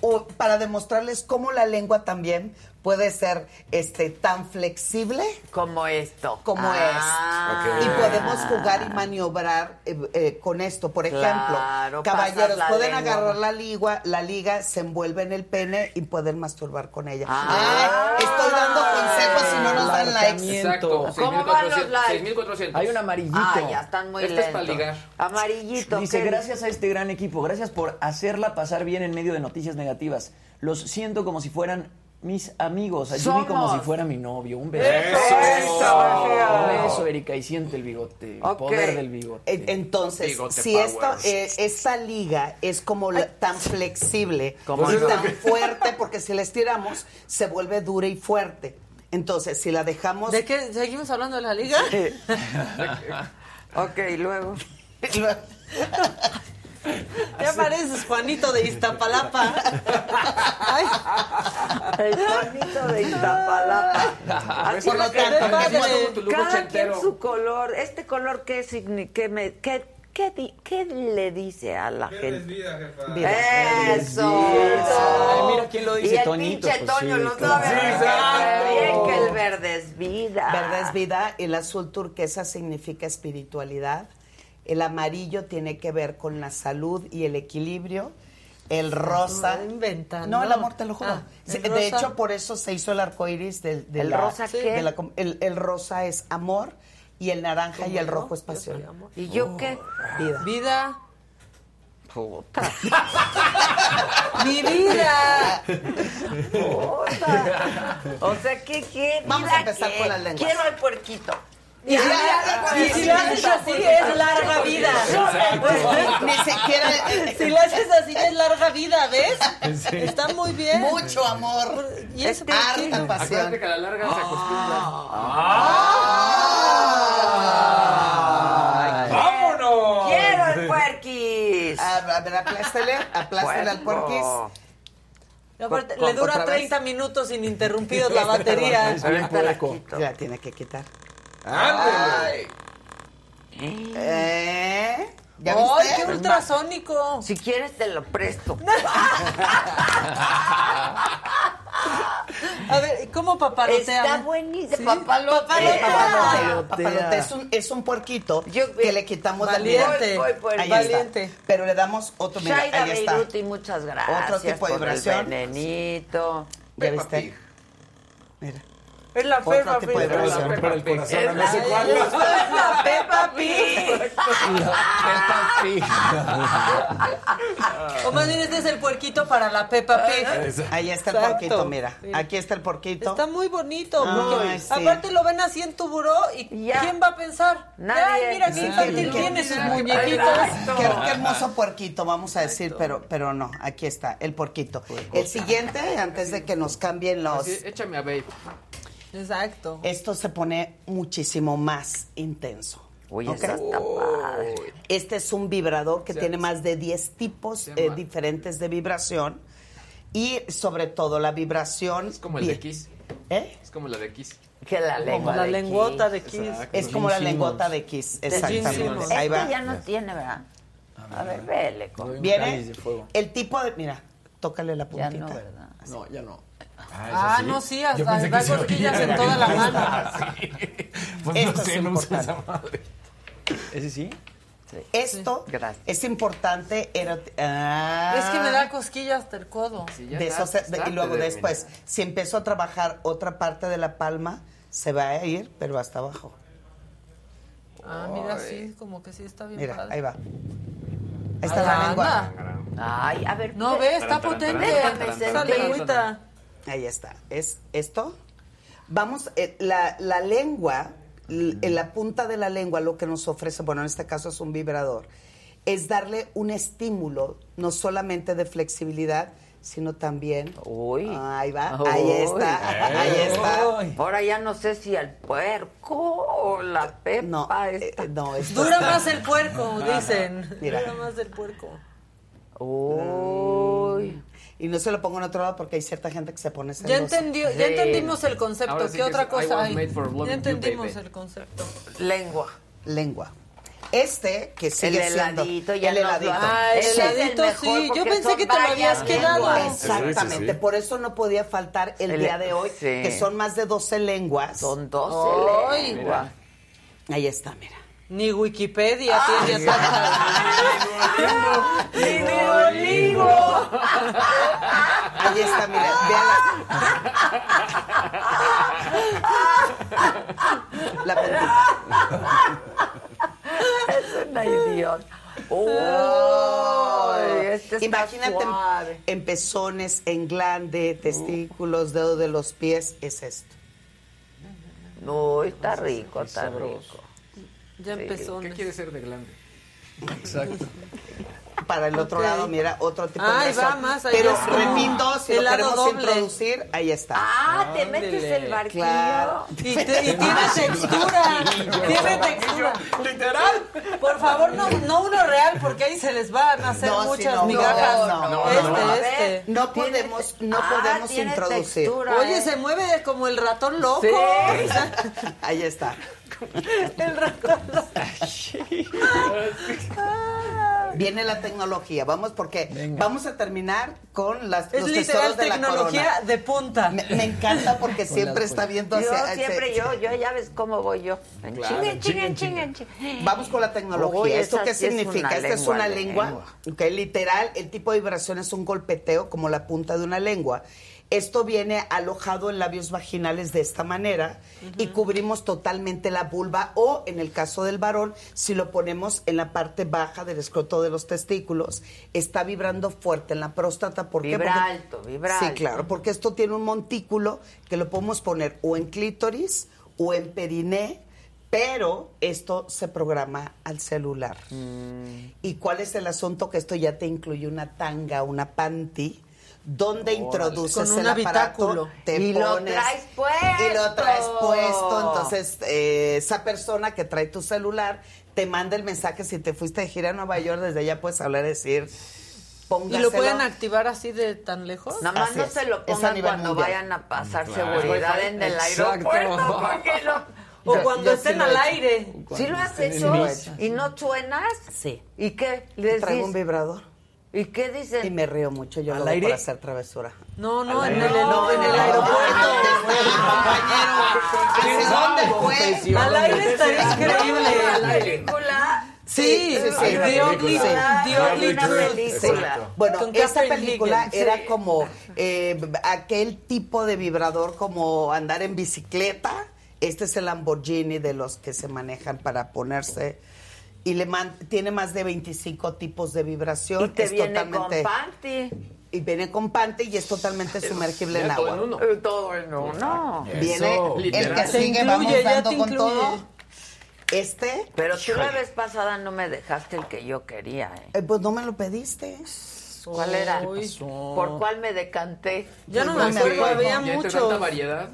o, para demostrarles cómo la lengua también puede ser este tan flexible como esto. Como Ah. es. Y podemos jugar y maniobrar eh, eh, con esto. Por ejemplo, Claro, caballeros pueden lengua. agarrar la liga, la liga se envuelve en el pene y pueden masturbar con ella. Ah. Ay, estoy dando consejos y no nos dan likes. Exacto. ¿Cómo van los likes? 6400. Hay un amarillito. Ah, ya están muy Este es para ligar. Amarillito. Dice, ¿qué? gracias a este gran equipo, gracias por hacerla pasar bien en medio de noticias negativas. Los siento como si fueran mis amigos, a Jimmy como si fuera mi novio. Un beso. ¡Eso! Un beso, Erika, y siente el bigote, el poder del bigote. En- Entonces, Bigote si esto, eh, esta liga es como la- tan flexible Como y no. tan fuerte, porque si la estiramos, se vuelve dura y fuerte. Entonces, si la dejamos... ¿De qué? ¿Seguimos hablando de la liga? <laughs> ok, luego. <laughs> <laughs> Ya pareces Juanito de Iztapalapa. Ay. El Juanito de Iztapalapa. Así Por lo que tanto, padre. cada quien su color. Este color, ¿qué, signi- qué, me, qué, qué, di- qué le dice a la gente? vida, jefa. Vida. Eso. Ay, mira quién lo dice, y el Toñito, pinche pues Toño sí, claro. sabe. Sí. Bien que el verde es vida. Verde es vida, el azul turquesa significa espiritualidad, el amarillo tiene que ver con la salud y el equilibrio, el rosa... No, el amor, te lo juro. Ah, de rosa. hecho, por eso se hizo el arco iris del de ¿El la- rosa qué? de la com- el, el rosa es amor y el naranja y el rojo es pasión. amor. ¿Y yo qué? Vida. Vida. Puta. <laughs> Mi vida. O sea, ¿qué quiere? Vamos a empezar con las lenguas. Quiero al puerquito. Y si, y si lo haces así, es larga vida. <laughs> Ni siquiera... Si lo haces así, es larga vida, ¿ves? Está muy bien. Mucho amor. Y eso por Harta pasión. Acuérdate que a la larga se acostumbra. ¡Vámonos! ¡Quiero el puerquis! A, a ver, aplástele, aplástele al puerquis. Aparte, le dura otra vez. 30 minutos ininterrumpidos la batería. Ahorita la. La tiene que quitar. ¡Ándale! ¿Eh? ¿Ya ¡Ay, viste? qué ultrasónico! Si quieres te lo presto. <laughs> A ver, ¿cómo papalotean? Está buenísimo. Sí. Papalotea. Papalotea. Papalote es un, es un puerquito Yo- que le quitamos Valiente. Voy, voy el Ahí Valiente. está. Pero le damos otro, mira, ahí está. Beiruti, muchas gracias. Otro tipo de el vibración. venenito. ¿Ya viste? Mira. Es la Peppa Pig. el corazón, Es no sé la- cuál. es la Peppa Pig. O más bien este es el puerquito para la Peppa Pig. Ahí está el Exacto. porquito, mira. Aquí está el porquito. Está muy bonito. Ay, porque sí. Aparte lo ven así en tu buró y Ya. ¿quién va a pensar? Nadie. Ay, mira qué infantil qué- tiene sus muñequitos. Qué, qué hermoso puerquito, vamos a decir, pero, pero no, aquí está, el porquito. El siguiente, antes de que nos cambien los... Así, échame a babe. Exacto. Esto se pone muchísimo más intenso. Uy, ¿ok? esa está padre. Este es un vibrador que tiene más de 10 tipos eh, diferentes de vibración y sobre todo la vibración... Es como el de Kiss. ¿Eh? Es como la de Kiss. Que la Como lengua la de lengüota Kiss. de Kiss. Exacto. Es como la lengüota Simmons. de Kiss, exactamente. Ahí Este va. ya no tiene, ¿verdad? A ver, vele. Viene el tipo de... Mira, tócale la Ya puntita. no, ¿verdad? No, ya no. Ah, no, sí, hasta da cosquillas en toda la mano. <laughs> <laughs> Pues Esto no es sé, no esa madre. ¿Ese sí? Esto es importante. ah, Es que me da cosquillas hasta el codo. Sí, ya de está- eso se- está y luego de después, si empiezo a trabajar otra parte de la palma, se va a ir, pero hasta abajo. Ah, mira, sí, como que sí está bien Mira, padre. ahí va. Ahí está la lengua. Ay, a ver. No, ve, está potente. Esa lengüita. Ahí está. Es esto. Vamos, eh, la, la lengua, en la punta de la lengua, lo que nos ofrece, bueno, en este caso es un vibrador, es darle un estímulo, no solamente de flexibilidad, sino también. Uy. Ahí va, ahí está, ahí está. Ahora ya no sé si el puerco o la pepa No, esta. eh, no, esto Dura está- más el puerco, dicen. Mira. Dura más el puerco. Uy. Y no se lo pongo en otro lado porque hay cierta gente que se pone Ya, celosa. entendió, ya entendimos el concepto. Sí ¿Qué que otra cosa hay? Ya entendimos el concepto. Lengua. Lengua. Este, que sigue El siendo heladito, ya el heladito. Ah, el Ese es heladito, mejor sí. Yo pensé que te lo habías quedado. Sí. Exactamente, por eso no podía faltar el, El- día de hoy, sí. que son más de 12 lenguas. Son 12 Ay, lenguas. Ahí está, mira. Ni Wikipedia tiene tanta. Ni Duolingo. Ahí está, mira, véala. La puntita. Es una idiota. Uy, este está Imagínate en pezones, en glande, testículos, dedo de los pies, es esto. No, está rico, está rico. Ya empezó. ¿Qué quiere ser de glande? Exacto. <laughs> Para el otro lado, mira, otro tipo de grasa. va más allá. Pero repito, si lo queremos doble. introducir, ahí está. Ah, te metes el barquillo. Claro. Y, te- y tiene <laughs> textura. tiene textura. Literal. Por favor, no, no uno real, porque ahí se les van a hacer No, muchas no, migajas. no, no, este, no, no. este. No podemos, no Ah, podemos tiene introducir. textura. Oye, ¿eh? se mueve como el ratón loco. Sí. <laughs> Ahí está. el ratón loco. <laughs> Viene la tecnología. Vamos porque vamos a terminar con las Es los literal tesoros de la tecnología corona. de punta. Me, me encanta porque <laughs> siempre está viendo Yo hacia siempre, hacia- yo, yo ya ves cómo voy yo. En Claro, chinga, en chinga, chinga, chinga, en chinga. Vamos con la tecnología. ¿Esto qué sí significa? Esta es una lengua. lengua, que literal, el tipo de vibración es un golpeteo como la punta de una lengua. Esto viene alojado en labios vaginales de esta manera y cubrimos totalmente la vulva o, en el caso del varón, si lo ponemos en la parte baja del escroto de los testículos, está vibrando fuerte en la próstata. ¿Por qué? Vibra Porque- alto, vibra Sí, alto. claro, porque esto tiene un montículo que lo podemos poner o en clítoris o en periné, pero esto se programa al celular. Mm. ¿Y cuál es el asunto? Que esto ya te incluye una tanga, una panty, donde introduces Con un el aparato, habitáculo. te Y lo traes puesto. y lo traes puesto. Entonces, eh, esa persona que trae tu celular te manda el mensaje si te fuiste de gira a Nueva York, desde allá puedes hablar y decir, ¿Y póngaselo. lo pueden activar así de tan lejos? Nada más Así no es. se lo pongan cuando mundial. vayan a pasar Claro. seguridad en el Exacto. aeropuerto. <laughs> porque lo- O Yo- cuando yo estén sí al he aire. ¿Sí lo has hecho? lo he hecho. ¿Y no suenas? Sí. ¿Y qué? Les Traigo un vibrador. ¿Y qué dicen? Y me río mucho, yo ¿Al hago aire? por hacer travesura. No, no, Al en aire. el, No, en el aeropuerto. <laughs> ¿Hacia dónde fue? Al aire estaría increíble. ¿La película? Sí, Sí, sí. The Ugly, película. Bueno, Con esta Catherine película Higgins. era Sí. como eh, aquel tipo de vibrador como andar en bicicleta. Este es el Lamborghini de los que se manejan para ponerse. Y le man- tiene más de 25 tipos de vibración. Y te es viene totalmente, con panty. Y viene con panty y es totalmente sumergible en Ya todo agua. en uno. Eh, Todo en uno. Viene Eso, el literal. que sigue, incluye, vamos dando con todo. Este, Pero tú la vez pasada no me dejaste el que yo quería, ¿eh? eh, pues no me lo pediste. ¿Cuál era? ¿Por cuál me decanté? Ya no me Pues, acuerdo, me había entre tanta muchos. variedad.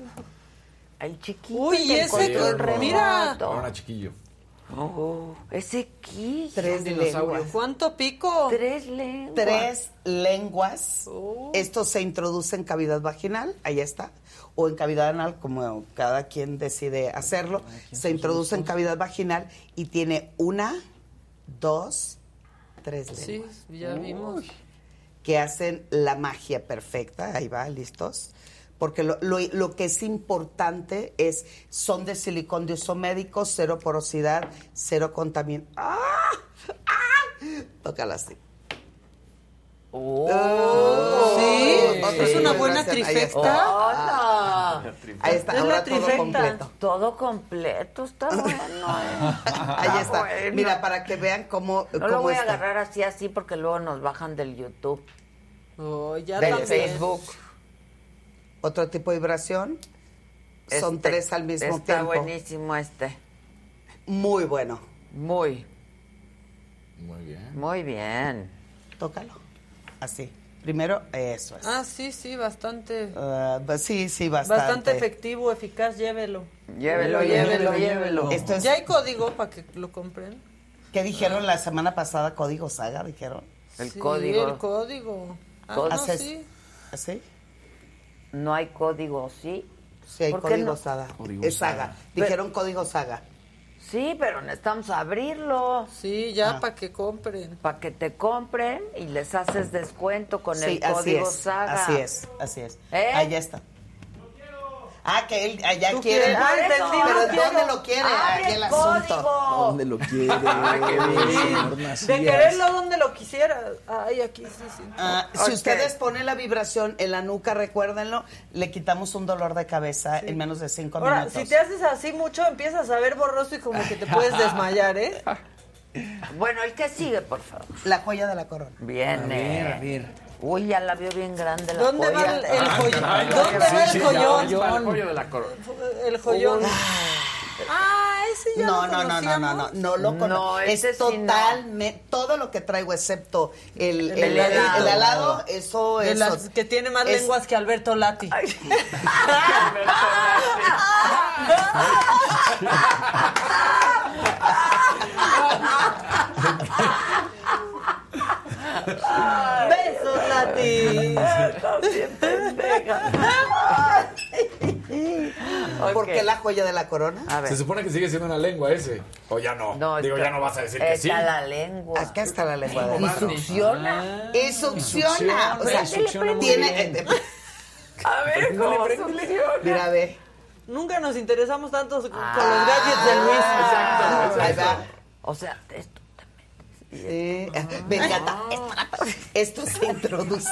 El chiquito. Uy, ese mira. Ahora, chiquillo. Oh, ese qué. Tres lenguas. ¿Cuánto pico? Tres lenguas. Tres lenguas. Oh. Esto se introduce en cavidad vaginal, ahí está, o en cavidad anal, como cada quien decide hacerlo. Se introduce en cavidad vaginal y tiene una, dos, tres Sí, lenguas ya vimos. que hacen la magia perfecta. Ahí va, listos. Porque lo, lo- lo que es importante es, son de silicón de uso médico, cero porosidad, cero contaminación. ¡Ah! ¡Ah! Tócala así. Oh, Sí, Otra es una buena ahí está. trifecta. Hola. Ahí está, Es ahora la todo trifecta. completo. Todo completo, está <laughs> bueno. ¿eh? Ahí está. bueno. Mira, para que vean cómo, No cómo lo voy a agarrar así, así, porque luego nos bajan del YouTube, Oh, ya Del también. Otro tipo de vibración. Son Este, tres al mismo está tiempo. buenísimo este. Muy bueno. Muy, Muy bien. muy bien. Tócalo. Así. Primero, eso es. Ah, sí, sí, bastante. Ah, pues sí, sí, bastante. Bastante efectivo, eficaz, llévelo. Llévelo, llévelo, llévelo. Esto es, Ya hay código para que lo compren. ¿Qué dijeron la semana pasada? Código Saga, dijeron. El Sí, código. el código. Ah, no, sí. ¿Así? No hay código, ¿sí? Sí, hay ¿Por qué código no? Saga. Código es Saga. Saga. Dijeron código Saga. Sí, pero necesitamos abrirlo. Sí, ya Ah. para que compren. Para que te compren y les haces descuento con Sí, el así código es, SAGA. Así es, así es. ¿Eh? Allá está. Ah, que él allá ¿Tú quiere. Ah, entendí, Pero no ¿en quiero. dónde lo quiere? Abre Aquí el asunto. código. ¿Dónde lo quiere? <laughs> señor De quererlo donde lo quisiera. Ay, aquí sí, sí. Ah, Si ustedes ponen la vibración en la nuca, recuérdenlo, le quitamos un dolor de cabeza en menos de cinco Ahora, minutos. si te haces así mucho, empiezas a ver borroso y como que te puedes <laughs> desmayar, ¿eh? Bueno, el que sigue, por favor. La joya de la corona. Viene. A ver, a ver. Uy, ya la vio bien grande la ¿Dónde va el, el Ah, joyón? ¿Dónde sí, va el sí, joyón? El joyo de la corona. El joyón. Ah, ese ya No, lo no, no, no, no, no, no lo No, conozco. ese es sí no. totalmente, todo lo que traigo excepto el, el, El el- helado. el helado, eso es... las que tiene más es- lenguas que Alberto Lati. Besos, Lati. <laughs> ¿Por qué la joya de la corona? A ver. Se supone que sigue siendo una lengua ese. O ya no. No, Digo, ya no vas a decir que sí. Está la lengua. Acá está la lengua. de Y succiona. Y succiona. O sea, succiona tiene... eh, <laughs> A ver, ¿cómo succiona? Mira, ve. Nunca nos interesamos tanto con Ah, los gadgets de Luis. exacto, Ahí va. O sea, esto Sí. Me encanta. Esto se introduce.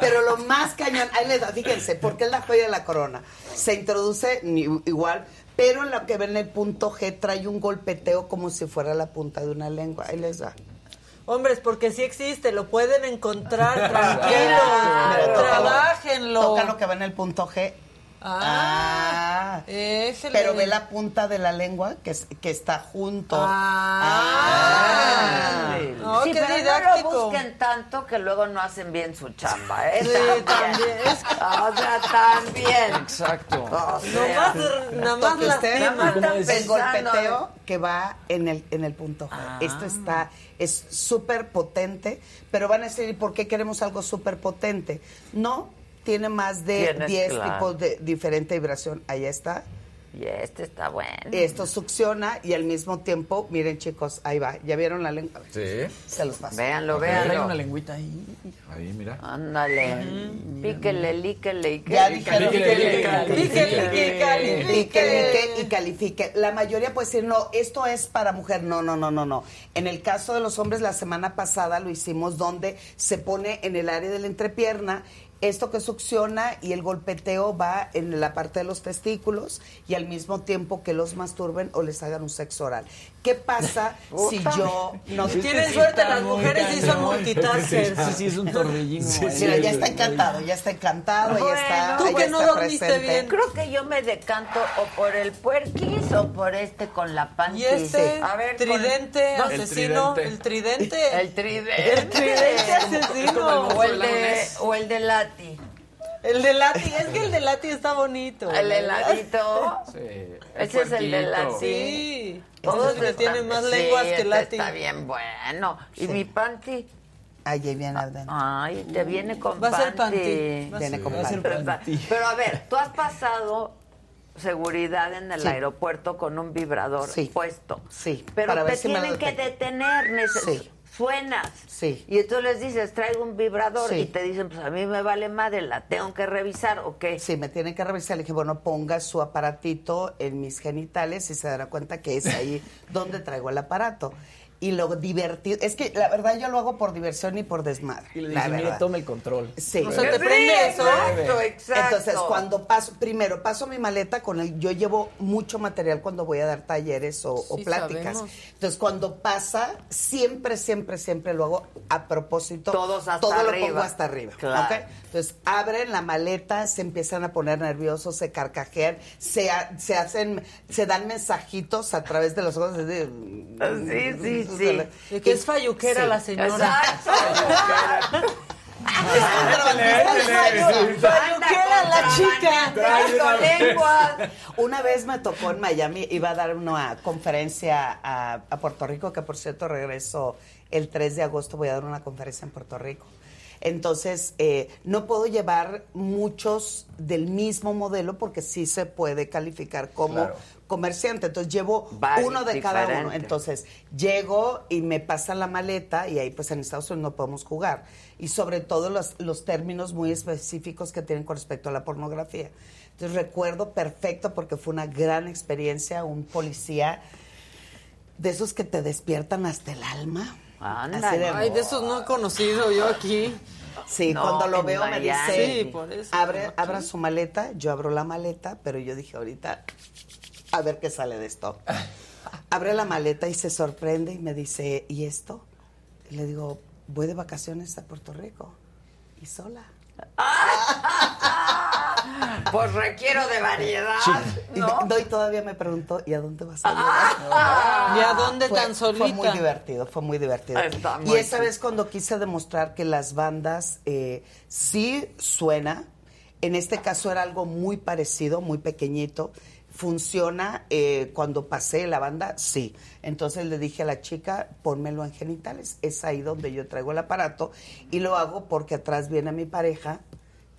Pero lo más cañón, ahí les da, fíjense, porque es la joya de la corona. Se introduce igual, pero en lo que ven el punto G trae un golpeteo como si fuera la punta de una lengua. Ahí les da. Hombres, porque sí existe, lo pueden encontrar, <laughs> tranquilos. Trabajenlo. Toca lo que va en el punto G. Ah, Ah. Pero ve la punta de la lengua que, es- que está junto. Ah. No, sí, qué pero no lo busquen tanto que luego no hacen bien su chamba, ¿eh? Sí, también. O sea, también. Exacto. O sea, Nomás, nada más las usted Nada más el golpeteo pensando. que va en el, en el punto G. Ah. Esto está, es súper potente, pero van a decir, ¿por qué queremos algo súper potente? No, tiene más de Tienes, 10 claro. tipos de diferente vibración. Ahí está. Y este está bueno. Esto succiona y al mismo tiempo, miren chicos, ahí va. ¿Ya vieron la lengua? Sí. Se los paso. Véanlo, Trae véanlo. una lengüita ahí. Ahí, mira. Ándale. Píquele, líquele y. Ya dijeron Líquele, que- líquele, líquele, líquele, califique. Líquele y califique. La mayoría puede decir, no, esto es para mujer. No, no, no, no, no. En el caso de los hombres, la semana pasada lo hicimos donde se pone en el área de la entrepierna esto que succiona y el golpeteo va en la parte de los testículos y al mismo tiempo que los masturben o les hagan un sexo oral. ¿Qué pasa <laughs> si yo no Tienen suerte, las mujeres sí son multitaskers. Sí, sí, es un torbellino. Mira, ya está encantado, ya está encantado, ya está, Tú que no dormiste presente. bien. Creo que yo me decanto o por el puerquis o por este con la panty. Y este A ver, con- tridente No, asesino, tridente. el tridente. El tridente. El tridente <laughs> asesino. O el de, o el de Lati. El de Lati, es que el de Lati está bonito. El heladito. Sí, el Ese es el de. Lati. Sí. Todos Este están- tiene más sí, lenguas que este Lati. Está bien bueno. ¿Y mi panty? Ahí viene adentro. Ay, te viene con Va a ser panty. panty. Va a Viene ser- con va a ser panty. panty. Pero a ver, tú has pasado seguridad en el Sí. aeropuerto con un vibrador Sí. puesto. Sí, Pero para te ver si me lo tienen que detener, neces- Sí. Suenas. Sí. Y entonces les dices, traigo un vibrador Sí. y te dicen, pues a mí me vale madre, la tengo que revisar o qué. Sí, me tienen que revisar. Le dije, bueno, ponga su aparatito en mis genitales y se dará cuenta que es ahí <laughs> donde traigo el aparato. Y lo divertido, es que la verdad yo lo hago por diversión y por desmadre. Y le la dije, mire, tome el control. Sí. O sea, te Sí, prende eso. Exacto, exacto. Entonces, cuando paso, primero paso mi maleta con el, yo llevo mucho material cuando voy a dar talleres o, pláticas. sabemos. Entonces, cuando pasa, siempre, siempre, siempre lo hago a propósito. Todos hasta todo lo arriba. pongo hasta arriba. Claro. Entonces, abren la maleta, se empiezan a poner nerviosos, se carcajean, se, ha- se hacen, se dan mensajitos a través de los ojos. de- Sí, sí, sí. De que es falluquera Sí. la señora. Exacto. Falluquera la chica. Una vez me tocó en Miami, iba a dar una conferencia a, a Puerto Rico, que por cierto regreso el 3 de agosto, voy a dar una conferencia en Puerto Rico. Entonces, eh, no puedo llevar muchos del mismo modelo porque sí se puede calificar como Claro. Comerciante. Entonces, llevo Varios uno de cada uno. Entonces, llego y me pasan la maleta y ahí pues en Estados Unidos no podemos jugar. Y sobre todo los, los términos muy específicos que tienen con respecto a la pornografía. Entonces, recuerdo perfecto porque fue una gran experiencia, un policía de esos que te despiertan hasta el alma. Así de- Ay, de esos no he conocido yo aquí. Sí, No, cuando lo veo me dice, Sí, por eso, abre, abra su maleta, yo abro la maleta, pero yo dije ahorita, a ver qué sale de esto. <laughs> Abre la maleta y se sorprende y me dice, ¿y esto? Y le digo, voy de vacaciones a Puerto Rico y sola. <laughs> Pues requiero de variedad, no, y todavía me preguntó, ¿y a dónde vas a llegar? <laughs> ¿Y a dónde Fue- tan solita? Fue muy divertido, fue muy divertido. Está y esa vez cuando quise demostrar que las bandas eh, sí suena, en este caso era algo muy parecido, muy pequeñito, funciona eh, cuando pasé la banda, sí. Entonces le dije a la chica, pónmelo en genitales. Es ahí donde yo traigo el aparato y lo hago porque atrás viene mi pareja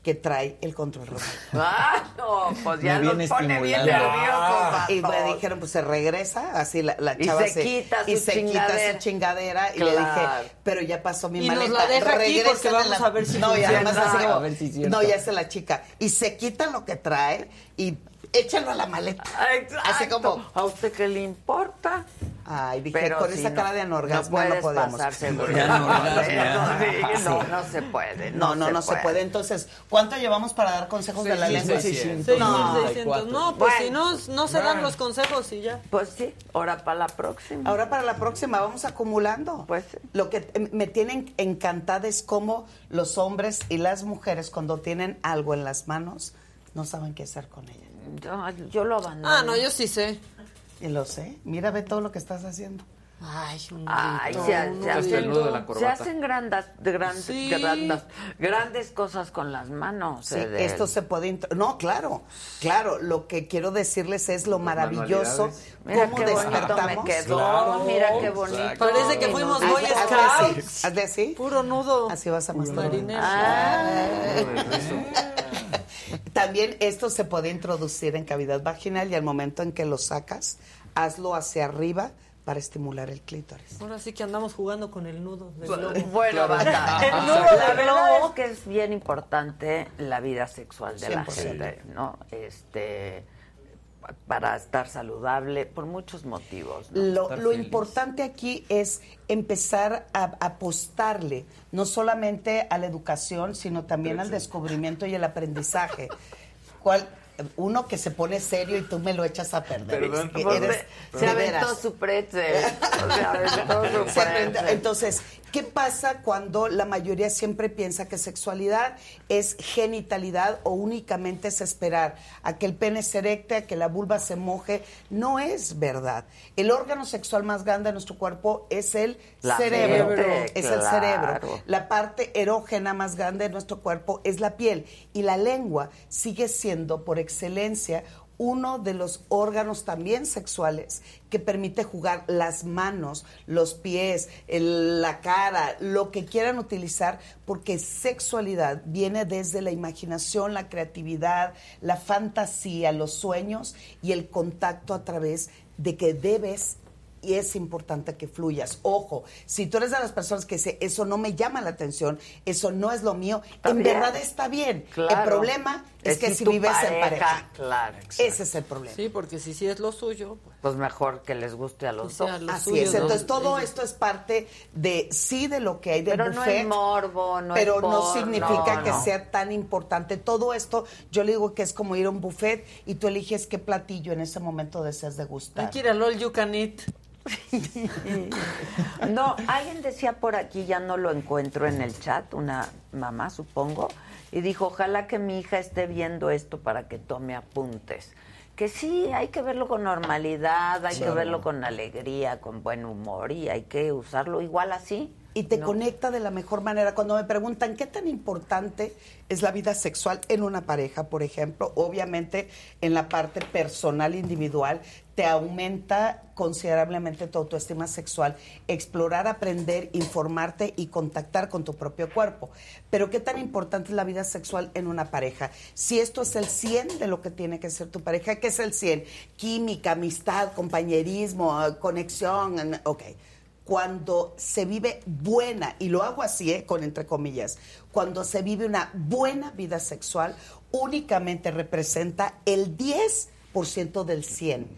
que trae el control remoto. <laughs> Ah, no, pues ya nos viene pone bien estimulando. nerviosos. Y me dijeron, pues se regresa, así la, la Y chava se quita y su se quita chingadera. su chingadera. Y le dije, pero ya pasó mi Y nos maleta. la deja aquí porque vamos la- a ver si No, y además así como, A ver si es cierto. no, ya es la chica. Y se quita lo que trae y échalo a la maleta. Así como, ¿A usted qué le importa? Ay, dije, Pero con sí, esa no, cara de anorgasmo no <laughs> no, podemos. Sí, no, Sí. no se puede. No, no, no se puede. Entonces, ¿cuánto llevamos para dar consejos de la lengua? 600. No, 600. No, pues Bueno. si no, no se dan los consejos y ya. Pues sí, ahora para la próxima. Ahora para la próxima vamos acumulando. Pues Lo que eh, me tienen encantada es cómo los hombres y las mujeres cuando tienen algo en las manos no saben qué hacer con ella. Yo, yo lo abandono. Ah, no, yo sí sé. Y lo sé. Mira, ve todo lo que estás haciendo. Ay, un Ay, grito, se, un se hacen, se hacen grandes, grandes, Sí. grandes, grandes cosas con las manos. Sí, Edel. esto se puede... intro- No, claro, claro. Lo que quiero decirles es lo maravilloso, Mira cómo qué bonito despertamos. me quedó. Mira qué bonito. Parece que fuimos Boy hazle Scouts. así, hazle así. Puro nudo. Así vas a masturbar. <laughs> También esto se puede introducir en cavidad vaginal y al momento en que lo sacas, hazlo hacia arriba para estimular el clítoris. Ahora sí que andamos jugando con el nudo del globo. Bueno, banda. <laughs> El nudo la del globo. es que es bien importante la vida sexual de la 100%. gente, ¿no? Este, para estar saludable, por muchos motivos. ¿no? Lo, importante aquí es empezar a apostarle no solamente a la educación, sino también al descubrimiento y el aprendizaje. ¿Cuál? Uno que se pone serio y tú me lo echas a perder. Perdón, Es que eres- se aventó su pretzel. O sea, aventó su pretzel. Entonces, ¿qué pasa cuando la mayoría siempre piensa que sexualidad es genitalidad o únicamente es esperar a que el pene se erecte, a que la vulva se moje? No es verdad. El órgano sexual más grande de nuestro cuerpo es el La cerebro. mente, es el cerebro. La parte erógena más grande de nuestro cuerpo es la piel. Y la lengua sigue siendo, por excelencia, uno de los órganos también sexuales que permite jugar las manos, los pies, la cara, lo que quieran utilizar, porque sexualidad viene desde la imaginación, la creatividad, la fantasía, los sueños y el contacto a través de que debes y es importante que fluyas. Ojo, si tú eres de las personas que dice eso no me llama la atención, eso no es lo mío, en bien. verdad está bien. Claro. El problema es, Es que si vives en pareja, claro, Ese es el problema. Sí, porque si sí es lo suyo, pues Pues mejor que les guste a los sea dos. lo Así suyo, es. ¿no? Entonces todo Ellos- esto es parte de sí de lo que hay del Pero no es morbo, no pero es no por- significa no, que no. sea tan importante. Todo esto, yo le digo que es como ir a un buffet y tú eliges qué platillo en ese momento deseas degustar. hay que ir al all you can eat. <laughs> No, alguien decía por aquí, ya no lo encuentro en el chat, una mamá supongo, y dijo, ojalá que mi hija esté viendo esto para que tome apuntes. Que sí, hay que verlo con normalidad, hay que verlo con alegría, con buen humor y hay que usarlo igual así. Y te conecta de la mejor manera. Cuando me preguntan qué tan importante es la vida sexual en una pareja, por ejemplo, obviamente en la parte personal individual te aumenta considerablemente tu autoestima sexual, explorar, aprender, informarte y contactar con tu propio cuerpo. Pero qué tan importante es la vida sexual en una pareja. Si esto es el 100 de lo que tiene que ser tu pareja, ¿qué es el 100? Química, amistad, compañerismo, eh, conexión, ok. Cuando se vive buena, y lo hago así, eh, con entre comillas, cuando se vive una buena vida sexual, únicamente representa el 10% del 100.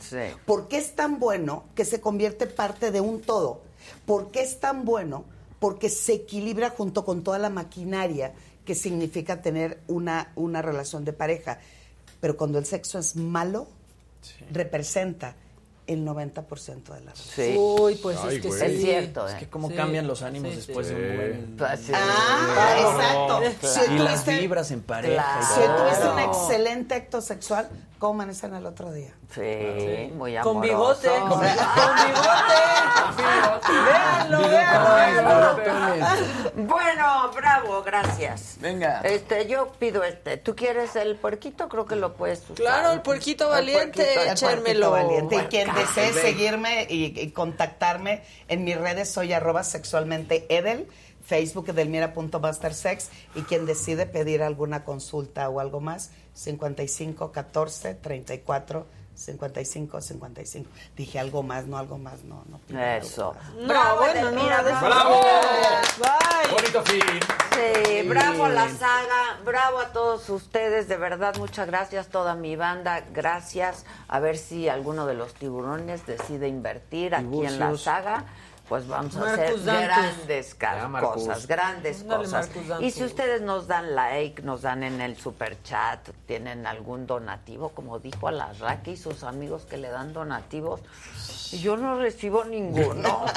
¿Por qué es tan bueno que se convierte parte de un todo? ¿Por qué es tan bueno? Porque se equilibra junto con toda la maquinaria que significa tener una, una relación de pareja. Pero cuando el sexo es malo, representa el 90% de la relación. Uy, pues Ay, es que güey. sí. Es cierto, Es ¿eh? que cómo Sí. cambian los ánimos Sí, después sí. de un buen... Ah, exacto. Si Y las tuviste- vibras en pareja. y Si todo. tuviste un excelente acto sexual, ¿cómo amanecen el otro día? Sí, muy Con amoroso. bigote. Con bigote. Véanlo, véanlo. Bueno, bravo, gracias. Venga. Este, yo pido este. ¿Tú quieres el puerquito? Creo que lo puedes usar. Claro, el puerquito valiente, puerquito, el. Puerquito valiente. Y quien Puerca. desee Ven. seguirme y, y contactarme en mis redes, soy arroba sexualmente edel, Facebook edelmira.mastersex y quien decide pedir alguna consulta o algo más, 55 14 34 55 55. Dije algo más, no algo más, no, no. Eso. más. No, Bravo, bueno, Edelmira, no, bravo. Bye. Bonito fin. Sí, bravo la saga, bravo a todos ustedes, de verdad, muchas gracias, toda mi banda, gracias. A ver si alguno de los tiburones decide invertir aquí en la saga. Pues vamos a hacer Dantus. grandes Ya, cosas, grandes cosas. Y si ustedes nos dan like, nos dan en el super chat, tienen algún donativo, como dijo a la Raki y sus amigos que le dan donativos, yo no recibo ninguno. <laughs>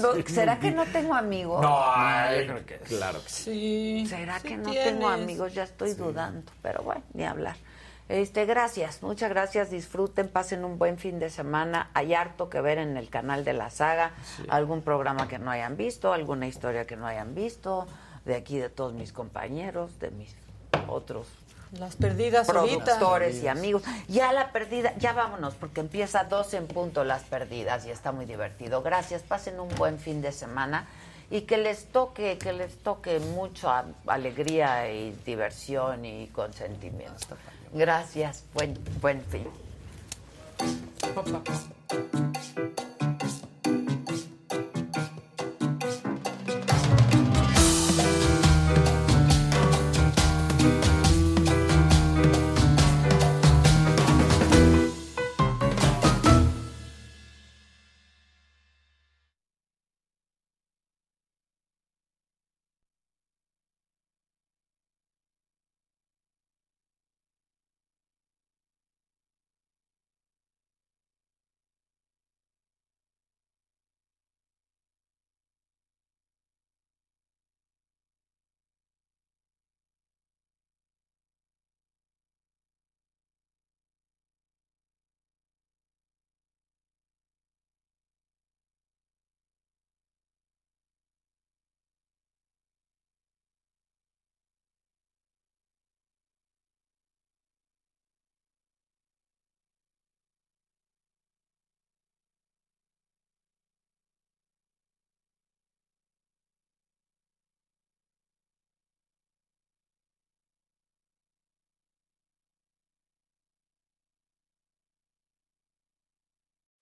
No, ¿Será que no tengo amigos? No, ay, claro que sí. ¿Será sí que no tienes. tengo amigos? Ya estoy dudando, pero bueno, ni hablar. Este, gracias, muchas gracias, disfruten, pasen un buen fin de semana. Hay harto que ver en el canal de la saga, algún programa que no hayan visto, alguna historia que no hayan visto, de aquí de todos mis compañeros, de mis otros Las perdidas ahorita. productores y amigos. Ya la perdida, ya vámonos, porque empieza 12 en punto las perdidas y está muy divertido. Gracias, pasen un buen fin de semana y que les toque, que les toque mucho a- alegría y diversión y consentimiento. Gracias, buen, buen fin.